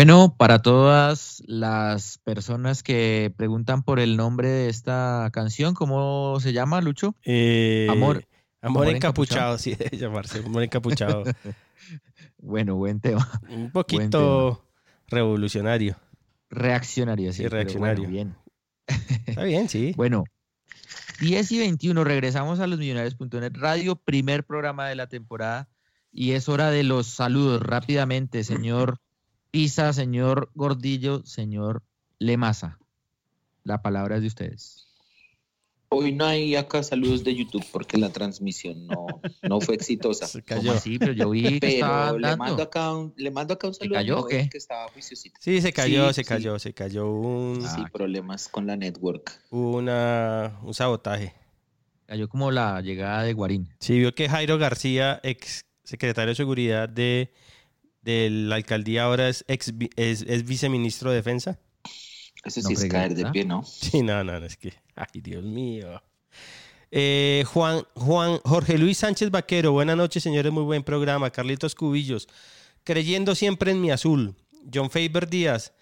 I: Bueno, para
B: todas las personas que preguntan por el nombre de esta canción, ¿cómo se llama, Lucho?
C: Eh,
B: Amor.
C: Amor
B: Amor
C: encapuchado, sí, debe llamarse. Amor encapuchado.
B: Bueno, buen tema.
C: Un poquito revolucionario.
B: Reaccionario, sí.
C: Sí, reaccionario.
B: bueno, bien.
C: Está bien, sí.
B: Bueno, 10 y 21, regresamos a los millonarios.net Radio, primer programa de la temporada. Y es hora de los saludos rápidamente, señor Pisa, señor Gordillo, señor Lemasa. La palabra es de ustedes.
H: Hoy no hay acá saludos de YouTube porque la transmisión no, no fue exitosa.
C: Se
B: ¿Cómo
C: cayó.
B: así? Pero yo vi que estaba
H: Pero le mando, acá un, le mando acá un saludo.
B: cayó qué?
H: que estaba juiciosita.
C: Sí, se cayó,
H: Sí,
C: se
H: sí.
C: cayó, se cayó un,
H: Sí, problemas con la network.
C: una, un sabotaje.
B: Cayó como la llegada de Guarín.
C: Sí, vio que Jairo García, ex secretario de Seguridad de, de la alcaldía, ahora es, ex, es, es viceministro de Defensa.
H: Ese
B: No
H: sí es
B: fregué,
H: caer de pie, ¿no?
C: Sí, no, no, no, es que, ay, Dios mío. Eh, Juan, Juan, Jorge Luis Sánchez Vaquero, buenas noches, señores, muy buen programa. Carlitos Cubillos, creyendo siempre en mi azul. John Faber Díaz,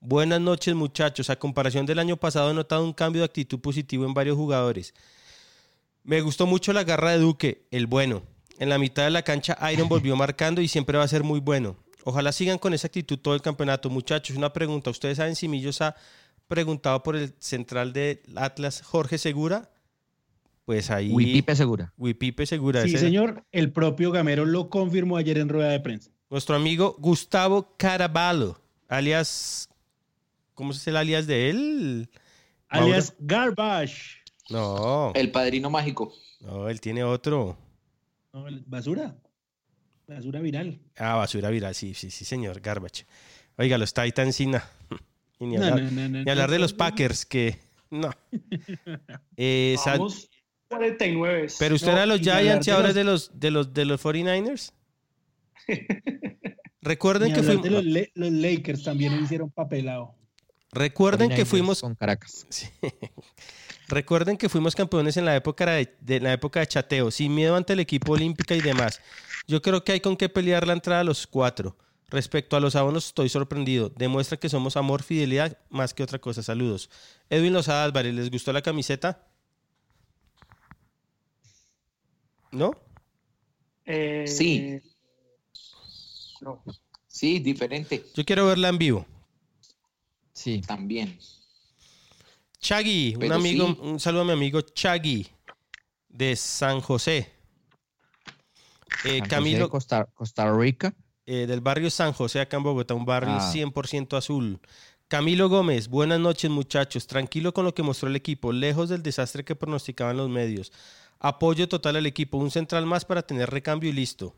C: buenas noches, muchachos. A comparación del año pasado, he notado un cambio de actitud positivo en varios jugadores. Me gustó mucho la garra de Duque, el bueno. En la mitad de la cancha, Iron volvió marcando y siempre va a ser muy bueno. Ojalá sigan con esa actitud todo el campeonato. Muchachos, una pregunta. ¿Ustedes saben si Millos ha preguntado por el central de Atlas, Jorge Segura? Pues ahí.
B: Huipipe Segura.
C: Huipipe Segura.
F: Sí,
C: ese-
F: señor. El propio Gamero lo confirmó ayer en rueda de prensa.
C: Nuestro amigo Gustavo Caraballo, alias. ¿Cómo es el alias de él? Mauro.
F: Alias Garbage.
C: No,
H: El padrino mágico.
C: no, él tiene otro.
F: No, basura. Basura viral.
C: Ah, basura viral, sí, sí, sí, señor, Garbage. Oiga, los Titans, sí, no. Y ni hablar,
F: no, no, no,
C: ni hablar de los
F: no.
C: Packers, que. No. Eh, Sal-
D: Vamos 49.
C: Pero usted
F: No,
C: era los Giants y
F: de
C: ahora
F: los-
C: es de los, de los, de los 49ers. Recuerden que, fuimos,
F: los, los Lakers también lo hicieron papelado.
C: recuerden que
B: 49ers
C: fuimos
B: Con Caracas.
C: Sí. Recuerden que fuimos campeones en la época de, de la época de chateo, sin miedo ante el equipo olímpica y demás. Yo creo que hay con qué pelear la entrada a los cuatro. Respecto a los abonos, estoy sorprendido. Demuestra que somos amor, fidelidad, más que otra cosa. Saludos. Edwin Lozada Álvarez, ¿les gustó la camiseta? ¿No?
D: Eh,
H: Sí.
D: no.
H: Sí, diferente.
C: Yo quiero verla en vivo.
B: Sí.
H: También.
C: Chagui, un
H: Pero
C: amigo,
H: sí.
C: un saludo a mi amigo Chagui de San José. Eh,
B: San José,
C: Camilo,
B: Costa, Costa Rica.
C: eh, del barrio San José, acá en Bogotá, un barrio
B: Ah.
C: 100% azul. Camilo Gómez, buenas noches muchachos, tranquilo con lo que mostró el equipo, lejos del desastre que pronosticaban los medios. Apoyo total al equipo, un central más para tener recambio y listo.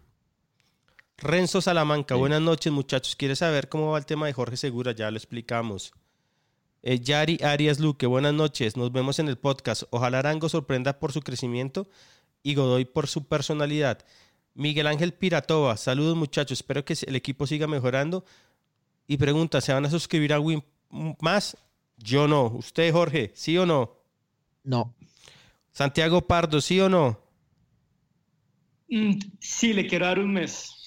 C: Renzo Salamanca, buenas noches muchachos, ¿quieres saber cómo va el tema de Jorge Segura? Ya lo explicamos. Eh, Yari Arias Luque, buenas noches, nos vemos en el podcast. Ojalá Arango sorprenda por su crecimiento y Godoy por su personalidad. Miguel Ángel Piratova, saludos muchachos, espero que el equipo siga mejorando. Y pregunta, ¿se van a suscribir a Win más? Yo no. ¿Usted, Jorge, sí o no?
B: No.
C: Santiago Pardo, ¿sí o no?
D: Mm, sí, le quiero dar un mes.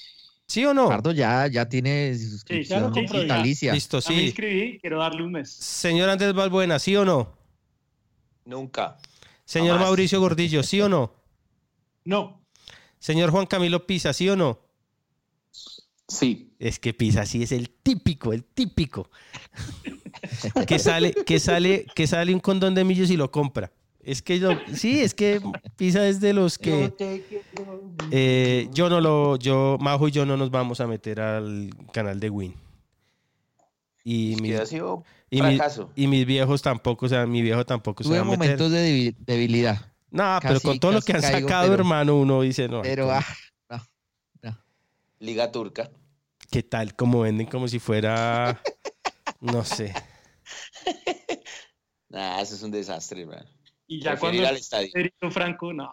C: ¿Sí o no?
B: Pardo ya, ya tiene
D: ya lo
B: suscripción
D: compró ya.
B: vitalicia.
C: Listo,
D: Ya me
C: sí.
D: inscribí, quiero darle un mes.
C: Señor Andrés Balbuena, ¿sí o no?
H: Nunca.
C: Señor
H: Jamás.
C: Mauricio Gordillo, ¿sí o no?
F: No.
C: Señor Juan Camilo Pisa, ¿sí o no?
H: Sí.
C: Es que Pisa sí es el típico, el típico. que sale, que sale, que sale un condón de millos y lo compra. Es que yo, sí, es que Pisa es de los que eh, yo no lo, yo, Majo y yo no nos vamos a meter al canal de Win. Y
H: ha sido
C: y, mi-
H: fracaso.
C: y mis viejos tampoco, o sea, mi viejo tampoco se
B: Tuve
C: va a meter.
B: momentos de debil- debilidad.
C: No, pero con todo lo que han
B: caigo,
C: sacado,
B: pero-
C: hermano, uno dice, no.
B: Pero, ah,
H: Liga turca.
C: ¿Qué tal? Como venden como si fuera, no sé.
H: Nah, eso es un desastre, hermano.
D: Y ya
H: Prefiero
D: cuando
H: ir al estadio.
D: Federico Franco, no.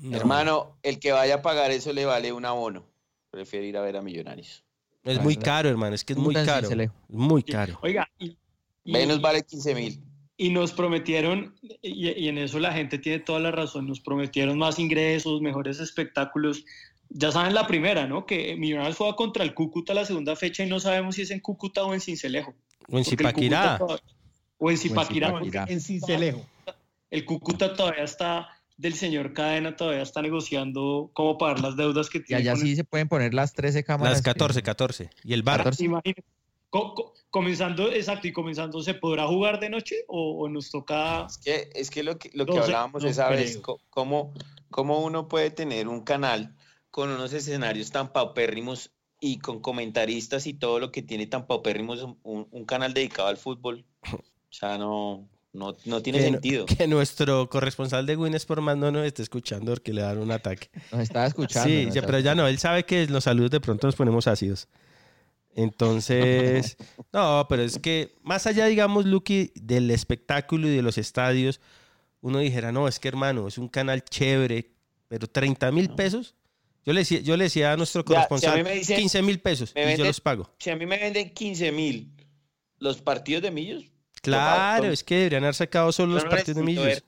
C: No.
H: Hermano, el que vaya a pagar eso le vale un abono. Prefiero ir a ver a Millonarios.
C: Es muy caro, hermano, es que es muy caro. Muy caro.
D: Oiga, y, y-
H: Menos vale 15 mil.
D: y nos prometieron, y, y en eso la gente tiene toda la razón, nos prometieron más ingresos, mejores espectáculos. Ya saben la primera, ¿no? Que Millonarios juega contra el Cúcuta la segunda fecha y no sabemos si es en Cúcuta o en Cincelejo.
C: O en Zipaquirá.
D: O en Zipaquirá.
F: Zipaquirá. En Cincelejo.
D: El Cúcuta todavía está, del señor Cadena todavía está negociando cómo pagar las deudas que
B: Y
D: tiene.
B: allá
D: el-
B: sí se pueden poner las 13 cámaras.
C: Las
B: que-
C: 14, 14. Y el bar.
B: 14.
D: Imagínate. Co- co- comenzando, exacto, y comenzando, ¿se podrá jugar de noche o, o nos toca?
E: Es que, es que lo que, lo que hablábamos
D: no
E: esa vez, cómo, cómo uno puede tener un canal con unos escenarios tan paupérrimos y con comentaristas y todo lo que tiene tan paupérrimos un- un canal dedicado al fútbol. O sea, no, no, no tiene
C: que,
E: sentido.
C: que nuestro corresponsal de Win Sport no nos esté escuchando porque le dan un ataque.
B: Nos estaba escuchando.
C: Sí, ya, pero ya no, él sabe que los saludos de pronto nos ponemos ácidos. Entonces, no, pero es que más allá, digamos, Lucky, del espectáculo y de los estadios, uno dijera, no, es que hermano, es un canal chévere, pero 30 mil pesos. Yo le, decía, yo le decía a nuestro
E: Ya, si a
C: corresponsal,
E: dicen-
C: 15 mil pesos
E: me
C: y yo los pago.
E: Si a mí me venden 15 mil los partidos de Millos,
C: Claro, es que deberían haber sacado solo los
E: no
C: partidos de millos.
E: ver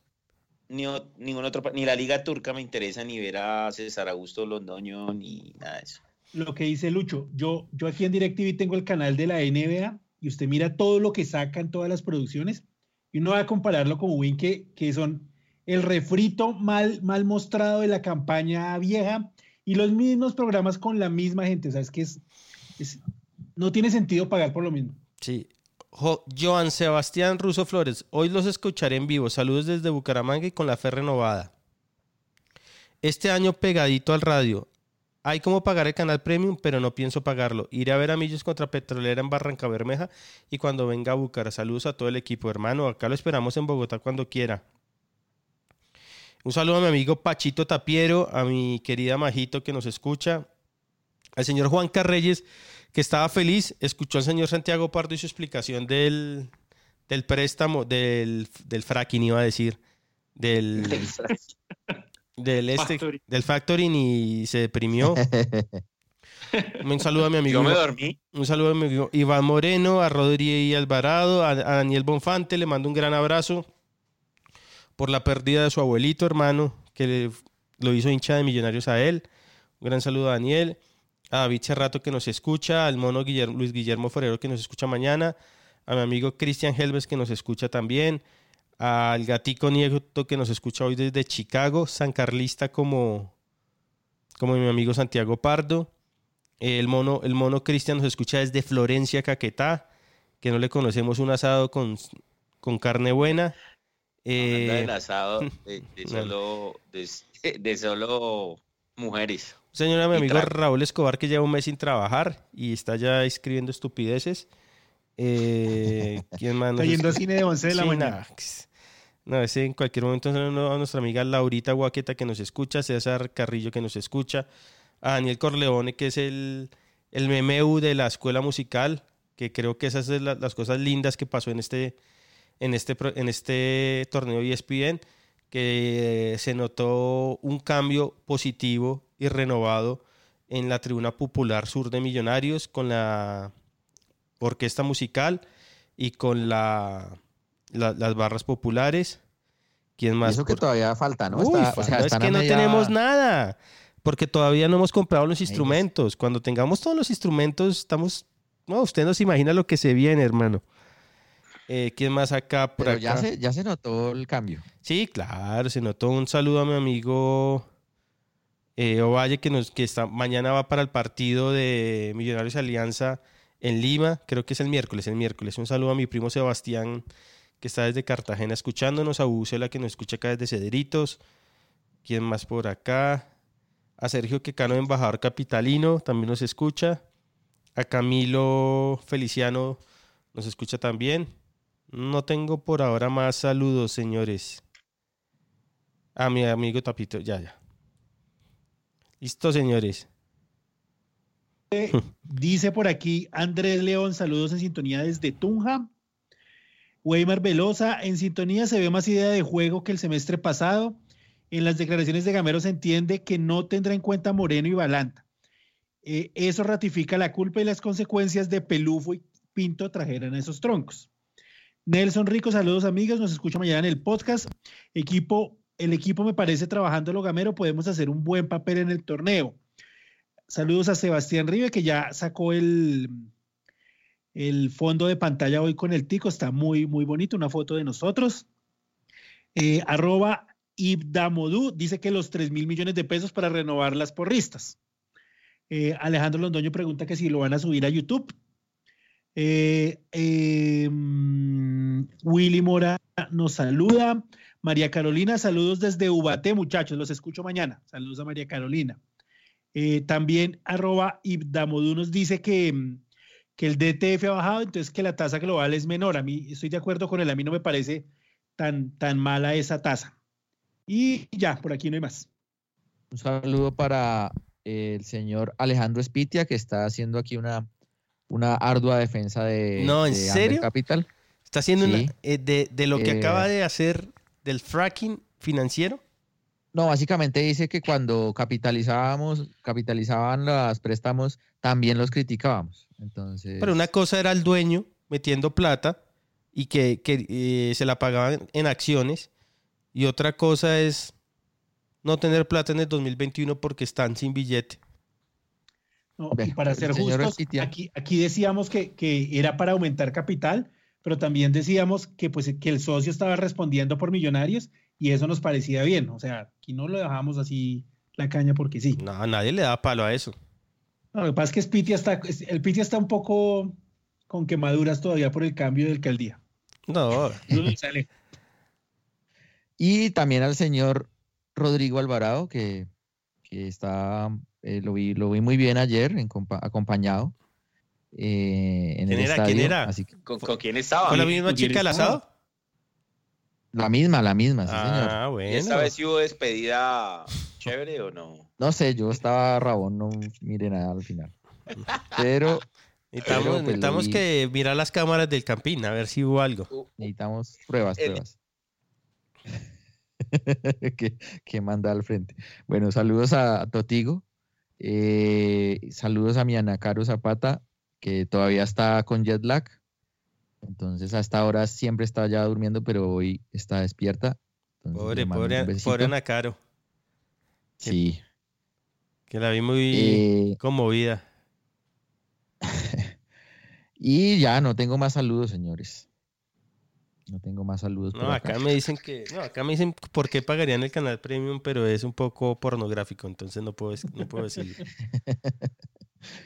E: ni, ningún otro, ni la Liga Turca me interesa, ni ver a César Augusto Londoño, ni nada de eso.
F: Lo que dice Lucho, yo, yo aquí en DirecTV tengo el canal de la NBA y usted mira todo lo que sacan todas las producciones y uno va a compararlo con Win que, que son el refrito mal, mal mostrado de la campaña vieja y los mismos programas con la misma gente. O sea, es que es, es- no tiene sentido pagar por lo mismo.
C: Sí. Jo- Joan Sebastián Russo Flores, hoy los escucharé en vivo. Saludos desde Bucaramanga y con la fe renovada. Este año pegadito al radio. Hay como pagar el canal premium, pero no pienso pagarlo. Iré a ver a Millos contra Petrolera en Barranca Bermeja y cuando venga a Bucara. Saludos a todo el equipo, hermano. Acá lo esperamos en Bogotá cuando quiera. Un saludo a mi amigo Pachito Tapiero, a mi querida Majito que nos escucha, al señor Juan Carreyes, que estaba feliz, escuchó al señor Santiago Pardo y su explicación del, del préstamo, del, del fracking, iba a decir, del, del, este,
D: Factoring.
C: del factoring y se deprimió. Un saludo a mi amigo.
E: Yo me dormí.
C: Un saludo a mi amigo Iván Moreno, a Rodríguez Alvarado, a, a Daniel Bonfante, le mando un gran abrazo por la pérdida de su abuelito, hermano, que le- lo hizo hincha de millonarios a él. Un gran saludo a Daniel, a David Cerrato que nos escucha, al mono Guillermo- Luis Guillermo Forero que nos escucha mañana, a mi amigo Cristian Helves que nos escucha también, al gatico Nieto que nos escucha hoy desde Chicago, San Carlista como, como mi amigo Santiago Pardo. El mono, el mono Cristian nos escucha desde Florencia, Caquetá, que no le conocemos un asado con, con carne buena.
E: Hablando
C: Eh,
E: asado de, solo, de, de solo mujeres.
C: Señora, mi amigo. Raúl Escobar, que lleva un mes sin trabajar y está ya escribiendo estupideces. Eh, ¿Quién más?
F: Está yendo a cine de 11 de la
C: Sí,
F: mañana.
C: No, ese en cualquier momento a nuestra amiga Laurita Guaqueta que nos escucha, César Carrillo que nos escucha, a Daniel Corleone que es el, el memeu de la escuela musical, que creo que esas son la- las cosas lindas que pasó en este, en este, en este torneo E ESPN, que se notó un cambio positivo y renovado en la tribuna popular sur de Millonarios con la orquesta musical y con la, la- las barras populares. ¿Quién
B: Y
C: más?
B: eso que todavía falta, ¿no?
C: Uy,
B: Está- o
C: falta,
B: sea,
C: es que no
B: media-
C: tenemos nada, porque todavía no hemos comprado los instrumentos. Cuando tengamos todos los instrumentos, estamos... No, usted no se imagina lo que se viene, hermano. Eh, ¿Quién más acá? Por
B: Pero ya
C: acá?
B: se, ya se notó el cambio.
C: Sí, claro, se notó. Un saludo a mi amigo eh, Ovalle, que, nos, está, mañana va para el partido de Millonarios Alianza en Lima. Creo que es el miércoles, el miércoles. Un saludo a mi primo Sebastián, que está desde Cartagena escuchándonos. A Bucela, que nos escucha acá desde Cedritos. ¿Quién más por acá? A Sergio Quecano, embajador capitalino, también nos escucha. A Camilo Feliciano nos escucha también. No tengo por ahora más saludos, señores. A mi amigo Tapito, ya, ya. Listo, señores.
F: Dice por aquí Andrés León, saludos en sintonía desde Tunja. Weimar Velosa, en sintonía se ve más idea de juego que el semestre pasado. En las declaraciones de Gamero se entiende que no tendrá en cuenta Moreno y Balanta. Eh, eso ratifica la culpa y las consecuencias de Pelufo y Pinto trajeran esos troncos. Nelson Rico, saludos amigos, nos escucha mañana en el podcast. Equipo, el equipo me parece trabajando lo gamero, podemos hacer un buen papel en el torneo. Saludos a Sebastián Rive, que ya sacó el, el fondo de pantalla hoy con el tico, está muy, muy bonito, una foto de nosotros. Eh, arroba Ibdamodú dice que los 3 mil millones de pesos para renovar las porristas. Eh, Alejandro Londoño pregunta que si lo van a subir a YouTube. Eh, mm, Willy Mora nos saluda. María Carolina, saludos desde Ubate, muchachos, los escucho mañana. Saludos a María Carolina. Eh, también arroba Ibdamodú nos dice que, mm, que el DTF ha bajado, entonces que la tasa global es menor. A mí estoy de acuerdo con él, a mí no me parece tan, tan mala esa tasa. Y ya, por aquí no hay más.
B: Un saludo para el señor Alejandro Espitia, que está haciendo aquí una, una ardua defensa de,
C: No, ¿en
B: de
C: serio?
B: Capital.
C: Está haciendo una- eh, de, de lo que
B: Eh,
C: acaba de hacer del fracking financiero.
B: No, básicamente dice que cuando capitalizábamos, capitalizaban los préstamos, también los criticábamos. Entonces,
C: Pero una cosa era el dueño metiendo plata y que, que, eh, se la pagaban en acciones. Y otra cosa es no tener plata en el 2021 porque están sin billete.
F: No, y para ser justos, aquí, aquí decíamos que, que era para aumentar capital, pero también decíamos que, pues, que el socio estaba respondiendo por millonarios y eso nos parecía bien. O sea, aquí no lo dejamos así la caña porque sí.
C: No, a nadie le da palo a eso.
F: No, lo que pasa es que está, el Pitia está un poco con quemaduras todavía por el cambio de alcaldía.
C: No,
F: No le sale.
B: Y también al señor Rodrigo Alvarado, que, que está, eh, lo, vi, lo vi muy bien ayer en acompañado eh, en
C: ¿Quién
B: el
C: era?
B: estadio.
C: ¿Quién era?
B: Así que-
E: ¿Con, con quién estaba?
C: ¿Fue la
E: ¿Y
C: misma chica al asado?
B: la misma, la misma, sí, señor.
C: Ah, bueno.
E: esta vez sí hubo despedida chévere o no?
B: No sé, yo estaba rabón, no mire nada al final. Pero
C: Necesitamos,
B: Pero, pues,
C: necesitamos que mirar las cámaras del Campín, a ver si hubo algo.
B: necesitamos pruebas,
E: El-
B: pruebas. que, que manda al frente. Bueno, saludos a Totigo. eh, saludos a mi Ana Caro Zapata, que todavía está con jet lag. Entonces, hasta ahora siempre está ya durmiendo, pero hoy está despierta. Entonces,
C: Pobre, pobre, pobre Ana Caro,
B: Sí.
C: que la vi muy
B: Eh,
C: conmovida.
B: y ya no tengo más saludos, señores. No tengo más saludos.
C: No, acá me dicen que, no, acá me dicen por qué pagarían el canal premium, pero es un poco pornográfico, entonces no puedo, no puedo decirlo.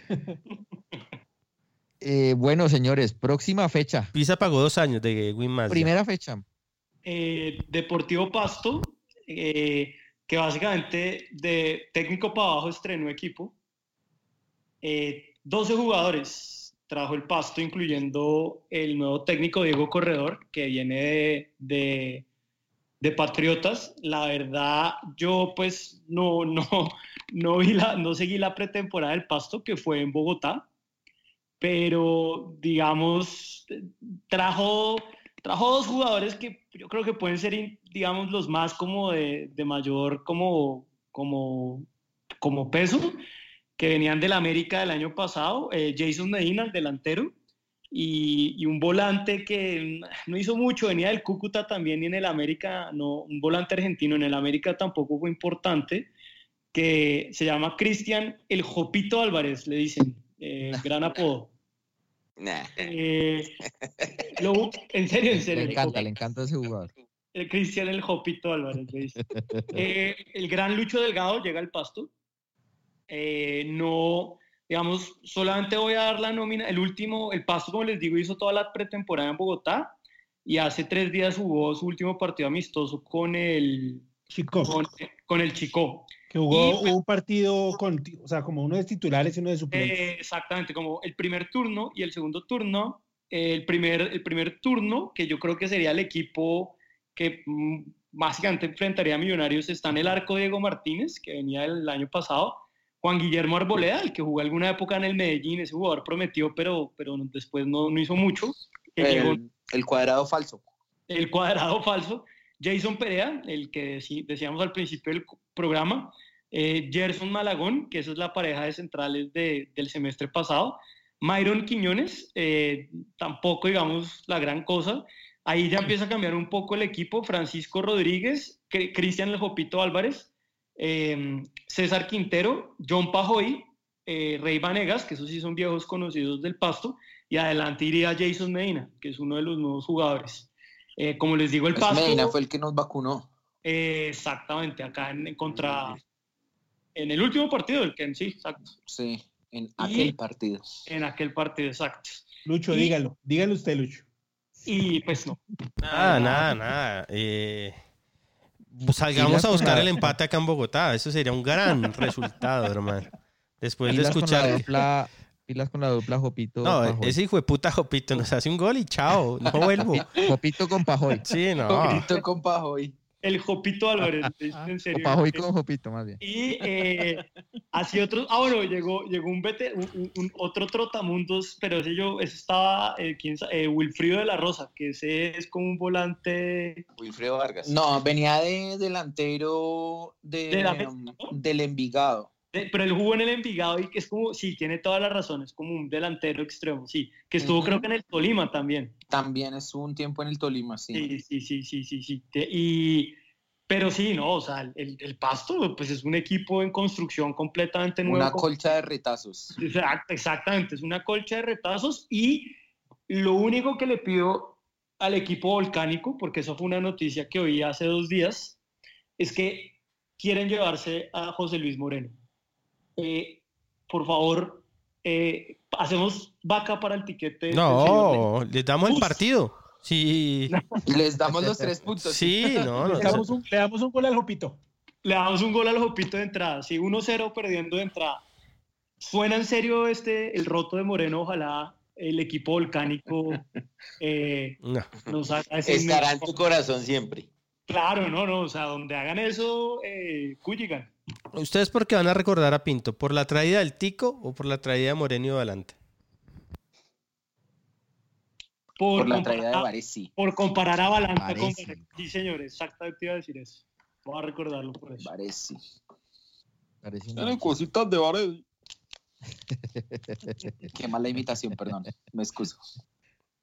B: Eh, bueno, señores, próxima fecha.
C: Pisa pagó dos años de Win Más.
B: Primera fecha.
D: Eh, Deportivo Pasto, eh, que básicamente de técnico para abajo estrenó equipo. Eh, 12 jugadores trajo el Pasto, incluyendo el nuevo técnico Diego Corredor, que viene de, de- de Patriotas. La verdad, yo pues no, no, no, vi la, no seguí la pretemporada del Pasto, que fue en Bogotá, pero digamos, trajo trajo dos jugadores que yo creo que pueden ser, digamos, los más como de, de mayor como, como, como peso, que venían del América del año pasado, eh, Jason Medina, el delantero, y, y un volante que no hizo mucho, venía del Cúcuta también y en el América, no, un volante argentino en el América tampoco fue importante, que se llama Cristian El Jopito Álvarez, le dicen, eh, gran apodo.
E: Nah.
D: Eh, lo- en serio, en serio.
B: Le encanta, le encanta ese jugador.
D: El Cristian El Jopito Álvarez, le dice. Eh, el gran Lucho Delgado llega al pasto. Eh, no, digamos, solamente voy a dar la nómina. El último, el pasto, como les digo, hizo toda la pretemporada en Bogotá y hace tres días jugó su último partido amistoso con el
F: Chico,
D: con, con el Chico.
F: Que jugó
D: y- pues
F: un partido con, o sea, como uno de titulares y uno de suplentes.
D: Eh, exactamente, como el primer turno y el segundo turno. eh, el, primer, el primer turno, que yo creo que sería el equipo que mm, básicamente enfrentaría a Millonarios, está en el arco Diego Martínez, que venía del año pasado. Juan Guillermo Arboleda, el que jugó alguna época en el Medellín, ese jugador prometió, pero, pero después no, no hizo mucho.
H: El, el cuadrado falso.
D: el cuadrado falso. Jason Perea, el que decíamos al principio del programa. eh, Gerson Malagón, que esa es la pareja de centrales de- del semestre pasado. Myron Quiñones, eh, tampoco digamos la gran cosa. Ahí ya empieza a cambiar un poco el equipo. Francisco Rodríguez, Cri- Cristian El Jopito Álvarez, eh, César Quintero, John Pajoy, eh, Rey Vanegas, que esos sí son viejos conocidos del Pasto, y adelante iría Jason Medina, que es uno de los nuevos jugadores. Eh, como les digo, el
H: Pues
D: Pasto...
H: Medina fue el que nos vacunó.
D: eh, exactamente, acá en, en contra... En el último partido del Ken, sí, exacto.
H: Sí, en aquel partido.
D: En aquel partido, exacto.
F: Lucho,
D: Y-
F: dígalo, dígalo usted, Lucho.
D: Y pues no.
C: Nada, nada, nada. Eh, salgamos a buscar el empate acá en Bogotá. Eso sería un gran resultado, hermano. Después de escuchar.
B: Pilas con la dupla Jopito.
C: No,
B: Pajoy.
C: ese hijo de puta Jopito nos hace un gol y chao. No vuelvo.
B: Jopito con Pajoy.
C: Sí, no.
H: Jopito con Pajoy.
D: El Jopito Álvarez, en
B: O
D: serio.
B: Pajoy con Jopito, más bien.
D: Y eh, así otros. Ah, bueno, llegó, llegó un, vete, un, otro trotamundos, pero ese yo, ese estaba, eh, ¿quién eh, Wilfrido de la Rosa, que ese es como un volante.
E: Wilfredo Vargas.
H: No, venía de delantero de,
D: la
H: um, del Envigado.
D: De- pero él jugó en el Envigado y que es como, sí, tiene toda la razón, es como un delantero extremo, sí. Que estuvo, creo que en el Tolima también.
H: También estuvo un tiempo en el Tolima, sí.
D: Sí, sí, sí, sí, sí, Y, pero sí, no, o sea, el, el Pasto, pues es un equipo en construcción completamente nuevo.
H: Una colcha de retazos.
D: Exact- Exactamente, es una colcha de retazos y lo único que le pido al equipo volcánico, porque eso fue una noticia que oí hace dos días, es que quieren llevarse a José Luis Moreno. Eh, por favor, eh, hacemos vaca para el tiquete.
C: No, les damos el partido. Sí.
H: Les damos los tres puntos.
C: Sí, no,
F: Le
C: no.
F: damos un, le damos un gol al Jopito.
D: Le damos un gol al Jopito de entrada, sí, 1-0 perdiendo de entrada. ¿Suena en serio este, el roto de Moreno? Ojalá el equipo volcánico eh,
C: no.
D: nos haga ese
E: Estará en tu corazón siempre.
D: Claro, no, no, o sea, donde hagan eso, eh, Culligan.
C: ¿Ustedes por qué van a recordar a Pinto? ¿Por la traída del Tico o por la traída de Moreno y Adelante?
H: Por la
D: comparar-
H: traída de Varesi.
D: Por comparar a Balanta con
B: Varese.
D: Varese. Sí, señor, exactamente iba a decir eso. Voy a recordarlo por eso.
B: Un
H: Tienen cositas de Varesi. Qué mala imitación, perdón. Me excuso.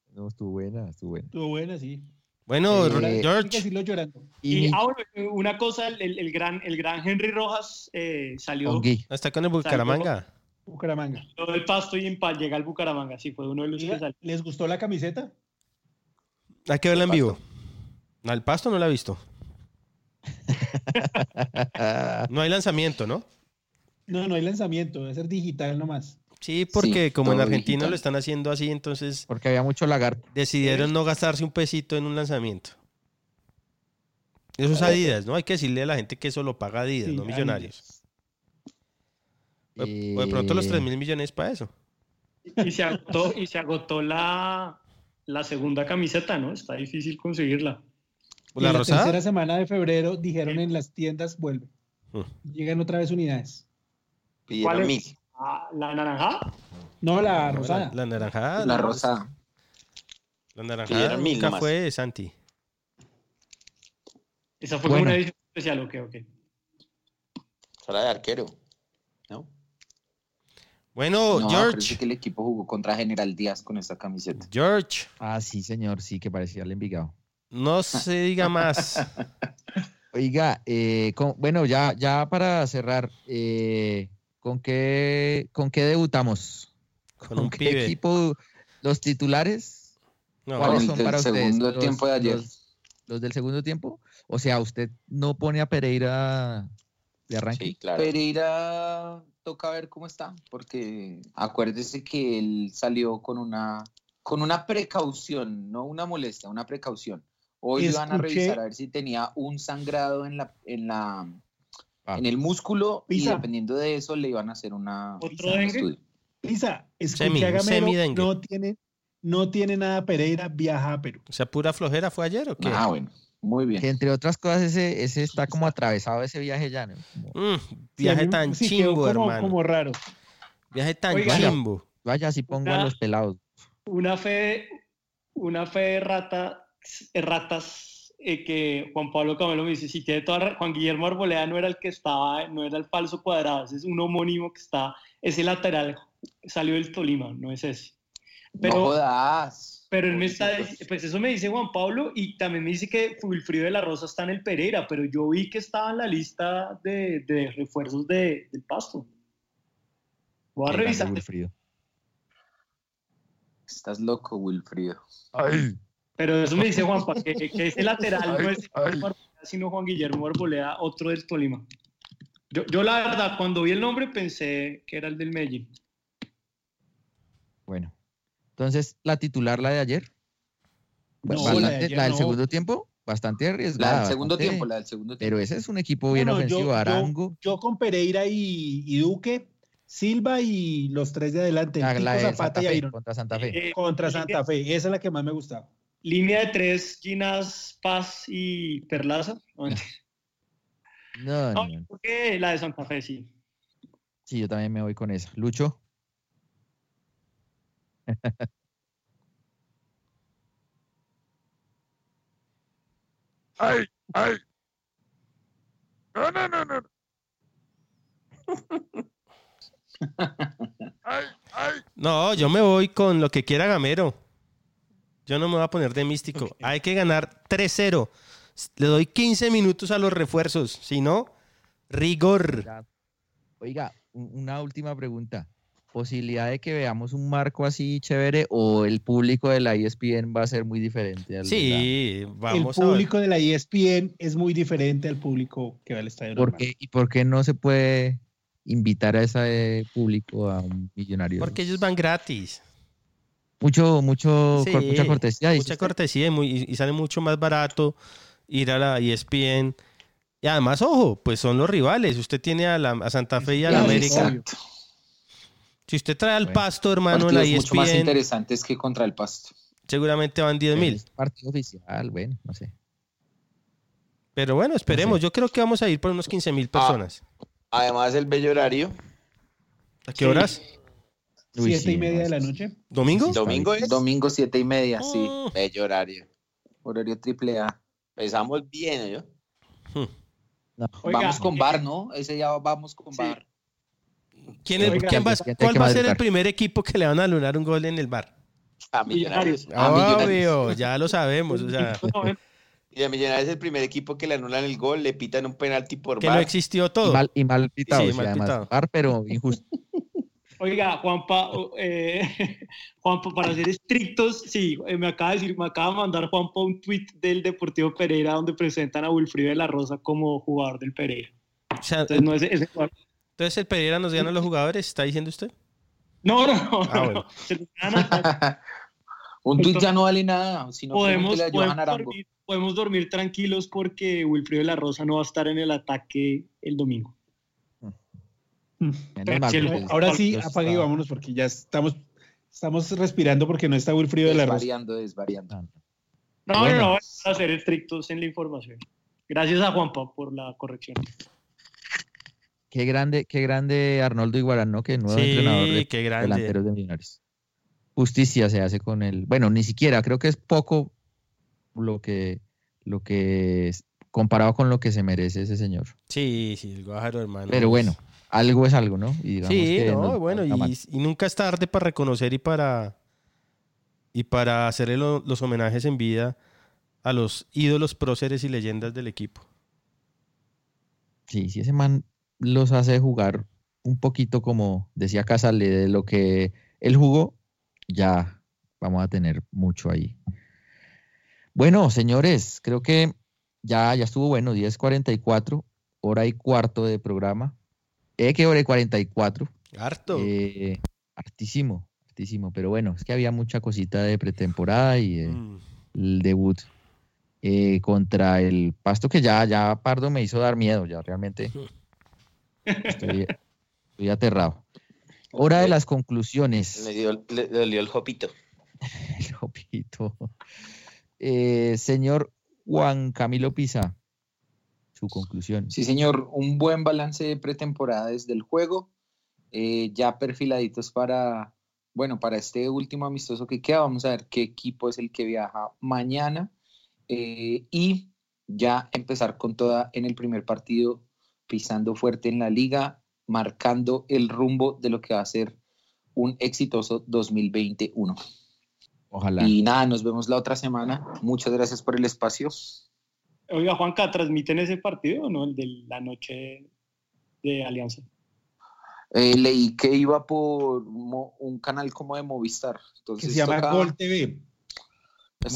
B: No, estuvo buena, estuvo buena.
F: Estuvo buena, sí.
C: Bueno,
B: Eh,
F: Hay que
C: George.
F: decirlo llorando.
B: Y,
D: Y ah, bueno, una cosa, el, el gran, el gran Henry Rojas eh, salió
B: Ongui.
C: Está con el Bucaramanga.
F: Bucaramanga.
D: salió del pasto y en paz llega al Bucaramanga. Sí, fue uno de los que salió.
F: ¿Les gustó la camiseta?
C: Hay que verla en vivo. Al pasto no la he visto. No hay lanzamiento, ¿no?
F: No, no hay lanzamiento, debe ser digital nomás.
C: Sí, porque
H: Sí,
C: como en Argentina
H: digital.
C: lo están haciendo así, entonces
B: Porque había mucho lagarto.
C: decidieron no gastarse un pesito en un lanzamiento. Eso es Adidas, ¿no? Hay que decirle a la gente que eso lo paga Adidas,
F: Sí,
C: no millonarios. De- o de pronto los 3 mil millones para eso.
D: Y se agotó, y se agotó la, la segunda camiseta, ¿no? Está difícil conseguirla.
F: Y
C: ¿La
F: en la
C: rosada?
F: tercera semana de febrero dijeron en las tiendas vuelve. Llegan otra vez unidades.
D: ¿Cuál es? Ah, ¿La naranja?
F: No, la
C: No,
F: rosada.
C: La, la naranjada.
H: La rosada.
C: La naranjada
E: Pidieron mil
C: nunca
E: nomás.
C: fue Santi.
D: Esa fue
B: Bueno.
D: como una edición especial, ok, ok.
E: Era de arquero. ¿No?
C: Bueno,
H: No,
C: George.
H: parece que el equipo jugó contra General Díaz con esta camiseta.
C: George,
B: Ah, sí, señor, sí, que parecía el Envigado.
C: no se diga más.
B: Oiga, eh, con- bueno, ya, ya para cerrar, eh, ¿con, qué, ¿con qué debutamos?
C: Con un
B: qué
C: pibe.
B: equipo? ¿Los titulares?
C: No,
B: ¿Cuáles son para ustedes?
H: segundo
B: ¿Los-
H: tiempo de ayer.
B: Los, los del segundo tiempo? O sea, ¿usted no pone a Pereira de arranque?
E: Sí, claro.
H: Pereira toca ver cómo está, porque acuérdese que él salió con una con una precaución, no una molestia, una precaución. Hoy van a revisar a ver si tenía un sangrado en la en la
B: Ah.
H: en el músculo y
F: Pisa.
H: dependiendo de eso le iban a hacer una
D: ¿Otro
H: un estudio.
F: Escuché
C: Semi,
F: a Gamero,
C: semidengue.
F: no tiene, no tiene nada Pereira, viaja a Perú.
C: O sea, pura flojera fue ayer o qué?
H: Ah, bueno, muy bien.
B: Que entre otras cosas, ese, ese está como atravesado ese viaje ya, ¿no?
C: Mm, viaje tan
F: sí
C: chimbo,
F: como,
C: hermano.
F: como raro.
C: Viaje tan
D: Oiga.
C: chimbo.
B: vaya, si pongo a los pelados.
D: Una fe, una fe de rata, eh, ratas eh, que Juan Pablo Camelo me dice, si tiene toda Juan Guillermo Arboleda no era el que estaba, no era el falso cuadrado, ese es un homónimo que está, ese lateral salió del Tolima, no es ese. Pero,
H: no jodas.
D: pero él me está, pues eso me dice Juan Pablo y también me dice que Wilfrido de la Rosa está en el Pereira, pero yo vi que estaba en la lista de, de refuerzos de- del Pasto. Voy a revisar.
B: Wilfrido.
H: Estás loco, Wilfrido.
D: Pero eso me dice Juanpa, que, que ese lateral no es Arboleda, sino Juan Guillermo Arboleda, otro del Tolima. Yo, yo la verdad, cuando vi el nombre pensé que era el del Medellín.
B: Bueno. Entonces, la titular, la de ayer. Pues,
F: No, la de
B: bastante-
F: ayer
B: la del
F: no.
B: segundo tiempo, bastante arriesgada.
H: La del segundo
B: bastante-
H: tiempo, la del segundo tiempo.
B: Pero ese es un equipo bien ofensivo.
F: yo-
B: Arango.
F: Yo, con Pereira y, y Duque, Silva y los tres de adelante.
B: Ah, la de
F: Zapata
B: Santa
F: y
B: Fe, contra Santa Fe.
D: Eh,
F: Contra Santa Fe. Esa es la que más me gustaba.
D: Línea de tres, Ginas, Paz y Perlaza. No,
B: No,
D: no,
B: no.
D: yo creo que la de Santa Fe, sí.
B: Sí, yo también me voy con esa. Lucho.
J: ¡Ay! ¡Ay! No, no, no, no. ¡Ay! ¡Ay!
C: No, yo me voy con lo que quiera Gamero. Yo no me voy a poner de místico. Hay que ganar 3-0. Le doy 15 minutos a los refuerzos. Si no, rigor.
B: Oiga, un- una última pregunta. ¿Posibilidad de que veamos un marco así chévere o el público de la ESPN va a ser muy diferente? al de
C: Sí,
F: El
C: vamos a ver.
F: público de la ESPN es muy diferente al público que va al estadio.
B: la- ¿Por qué- ¿Y por qué no se puede invitar a ese público a un millonario?
C: Porque ellos van gratis.
B: Mucho, mucho,
C: Sí,
B: cor- mucha cortesía.
C: Mucha cortesía y, muy- y- y sale mucho más barato ir a la E ESPN. Y además, ojo, pues son los rivales. Usted tiene a, la, a Santa Fe y a la América.
H: exacto.
C: Si usted trae al
B: Bueno.
C: pasto, hermano, en la E
H: Partidos mucho más
C: ESPN,
H: interesantes que contra el Pasto.
C: seguramente van 10
B: Pero
C: mil.
B: partido oficial, bueno, no sé.
C: Pero bueno, esperemos.
B: sé.
C: Yo creo que vamos a ir por unos 15 mil personas.
E: Además, el bello horario.
C: ¿A qué horas?
B: Uy,
F: Siete y media
B: no,
F: de la noche.
C: ¿Domingo?
E: Domingo es
H: Domingo siete y media, sí.
C: Mm.
E: bello horario.
H: Horario triple A.
E: Empezamos bien, ¿yo?
B: No.
D: Oiga,
H: vamos con
D: eh,
H: bar, ¿no? Ese ya vamos con
D: Sí.
H: bar.
C: ¿Quién es-
D: Oiga,
C: quién va-
B: que
C: ¿Cuál va a ser el primer equipo que le van a anular un gol en el bar?
E: A Millonarios.
H: Ah, Millonarios.
C: Obvio, ya lo sabemos. O sea,
E: Y a Millonarios es el primer equipo que le anulan el gol, le pitan un penalti por
C: que no
E: VAR.
C: existió
B: Y
C: todo.
B: mal, y mal pitado,
C: Sí, mal
B: además.
C: pitado.
B: Bar, pero injusto.
D: Oiga, Juanpa, eh, Juanpa, para ser estrictos, sí, eh, me acaba de decir, me acaba de mandar Juanpa un tweet del Deportivo Pereira donde presentan a Wilfrido de la Rosa como jugador del Pereira.
C: O sea,
D: Entonces, no es ese jugador.
C: entonces el Pereira nos gana a los jugadores, ¿está diciendo usted?
D: No, no, no.
C: Ah,
D: no, se
H: Un tuit
D: Entonces,
H: ya no vale nada. Si no,
D: podemos, podemos, dormir, podemos dormir tranquilos porque Wilfrido de la Rosa no va a estar en el ataque el domingo. Chelo,
B: porque
F: Ahora sí, apague y vámonos porque ya estamos, estamos respirando porque no está Wilfrido de la Rosa.
H: Desvariando, desvariando.
D: No,
B: Bueno.
D: no, no, vamos a ser estrictos en la información. Gracias a Juanpa por la corrección.
B: Qué grande, qué grande Arnoldo Iguarán, ¿no? Que nuevo
C: Sí,
B: entrenador de
C: qué grande.
B: delanteros de Millonarios. Justicia se hace con él. Bueno, ni siquiera, creo que es poco lo que, lo que es, comparado con lo que se merece ese señor.
C: Sí, sí, el Guajaro, hermano.
B: Pero bueno, algo es algo, ¿no? Y
C: Sí,
B: que
C: no, bueno, y, nunca es tarde para reconocer y para y para hacerle lo- los homenajes en vida a los ídolos, próceres y leyendas del equipo.
B: Sí, sí, ese man los hace jugar un poquito como decía Casale, de lo que él jugó, ya vamos a tener mucho ahí. Bueno, señores, creo que ya, ya estuvo bueno, 10.44, hora y cuarto de programa. Eh, que hora y 44.
C: Harto.
B: Eh, hartísimo, hartísimo, pero bueno, es que había mucha cosita de pretemporada y
C: Mm.
B: el debut eh, contra el Pasto que ya, ya Pardo me hizo dar miedo, ya realmente estoy, estoy aterrado. Hora de las conclusiones.
E: Le, dio- le- le dolió el jopito.
B: El jopito. Eh, señor Juan Camilo Pisa, conclusión.
H: Sí, señor, un buen balance de pretemporada desde el juego, eh, ya perfiladitos para, bueno, para este último amistoso que queda, vamos a ver qué equipo es el que viaja mañana eh, y ya empezar con toda en el primer partido, pisando fuerte en la liga, marcando el rumbo de lo que va a ser un exitoso 2021.
B: Ojalá.
H: Y nada, nos vemos la otra semana. Muchas gracias por el espacio.
D: Oiga, Juanca, ¿transmiten ese partido o no? El de la noche de Alianza.
H: Eh, leí que iba por mo- un canal como de Movistar.
F: Que
H: Entonces
F: se llama
H: toca-
F: Gol TV.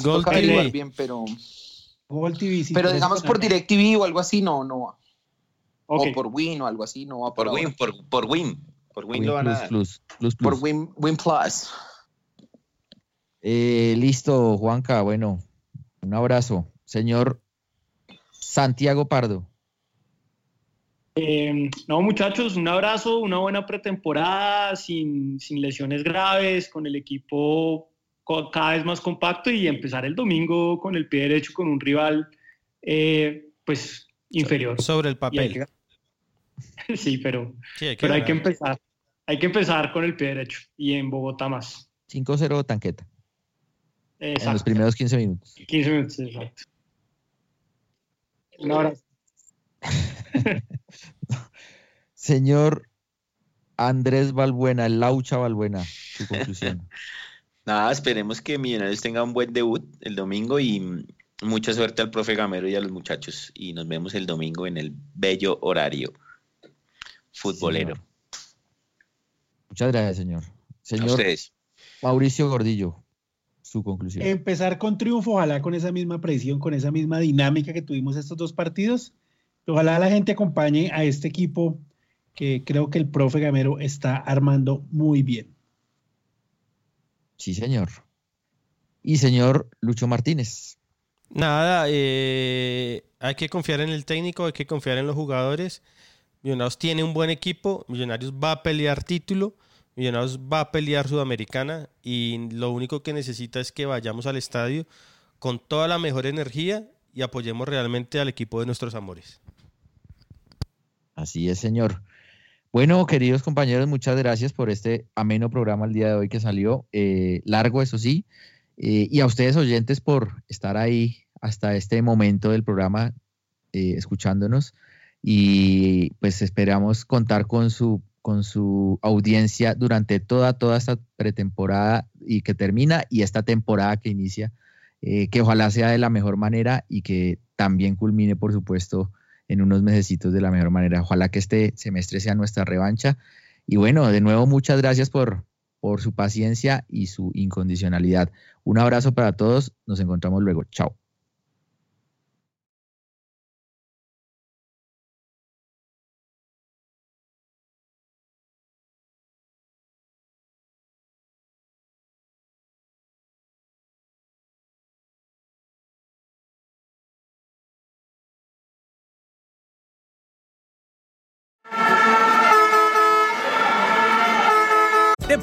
C: Gol
H: toca
C: TV.
H: bien, pero,
F: Gol TV. sí,
H: pero digamos por. DirecTV o algo así, no, no va. O por Win o algo así, no va
E: Por
H: ahora.
E: Win, por, por Win. Por Win,
B: Win
E: lo van a
B: plus,
E: dar.
B: plus, plus,
H: Por. Win, Win Plus.
B: Eh, listo, Juanca. Bueno, un abrazo. Señor Santiago Pardo.
D: Eh, no, muchachos, un abrazo, una buena pretemporada, sin, sin lesiones graves, con el equipo cada vez más compacto y empezar el domingo con el pie derecho con un rival, eh, pues, inferior.
C: Sobre el papel.
D: que- sí, pero,
C: Sí, hay que
D: pero hay que empezar. Hay que empezar con el pie derecho y en Bogotá más.
B: 5-0 tanqueta. En los primeros 15 minutos.
D: 15 minutos, exacto. Un abrazo.
B: Señor Andrés Balbuena, Laucha Balbuena, su conclusión.
E: Nada, esperemos que Millonarios tenga un buen debut el domingo y mucha suerte al profe Gamero y a los muchachos. Y nos vemos el domingo en el bello horario futbolero.
B: Señor. Muchas gracias, señor.
E: A
B: Señor
E: ustedes.
B: Mauricio Gordillo, su conclusión.
F: Empezar con triunfo, ojalá con esa misma presión, con esa misma dinámica que tuvimos estos dos partidos. Ojalá la gente acompañe a este equipo que creo que el profe Gamero está armando muy bien.
B: Sí, señor. Y señor Lucho Martínez.
C: Nada, eh, hay que confiar en el técnico, hay que confiar en los jugadores. Millonarios tiene un buen equipo, Millonarios va a pelear título, Millonarios va a pelear Sudamericana y lo único que necesita es que vayamos al estadio con toda la mejor energía y apoyemos realmente al equipo de nuestros amores.
B: Así es, señor. Bueno, queridos compañeros, muchas gracias por este ameno programa el día de hoy que salió. eh, largo, eso sí. eh, y a ustedes, oyentes, por estar ahí hasta este momento del programa, eh, escuchándonos. Y pues esperamos contar con su, con su audiencia durante toda, toda esta pretemporada y que termina y esta temporada que inicia. eh, que ojalá sea de la mejor manera y que también culmine, por supuesto, en unos mesecitos de la mejor manera. Ojalá que este semestre sea nuestra revancha. Y bueno, de nuevo, muchas gracias por, por su paciencia y su incondicionalidad. Un abrazo para todos. Nos encontramos luego. Chao.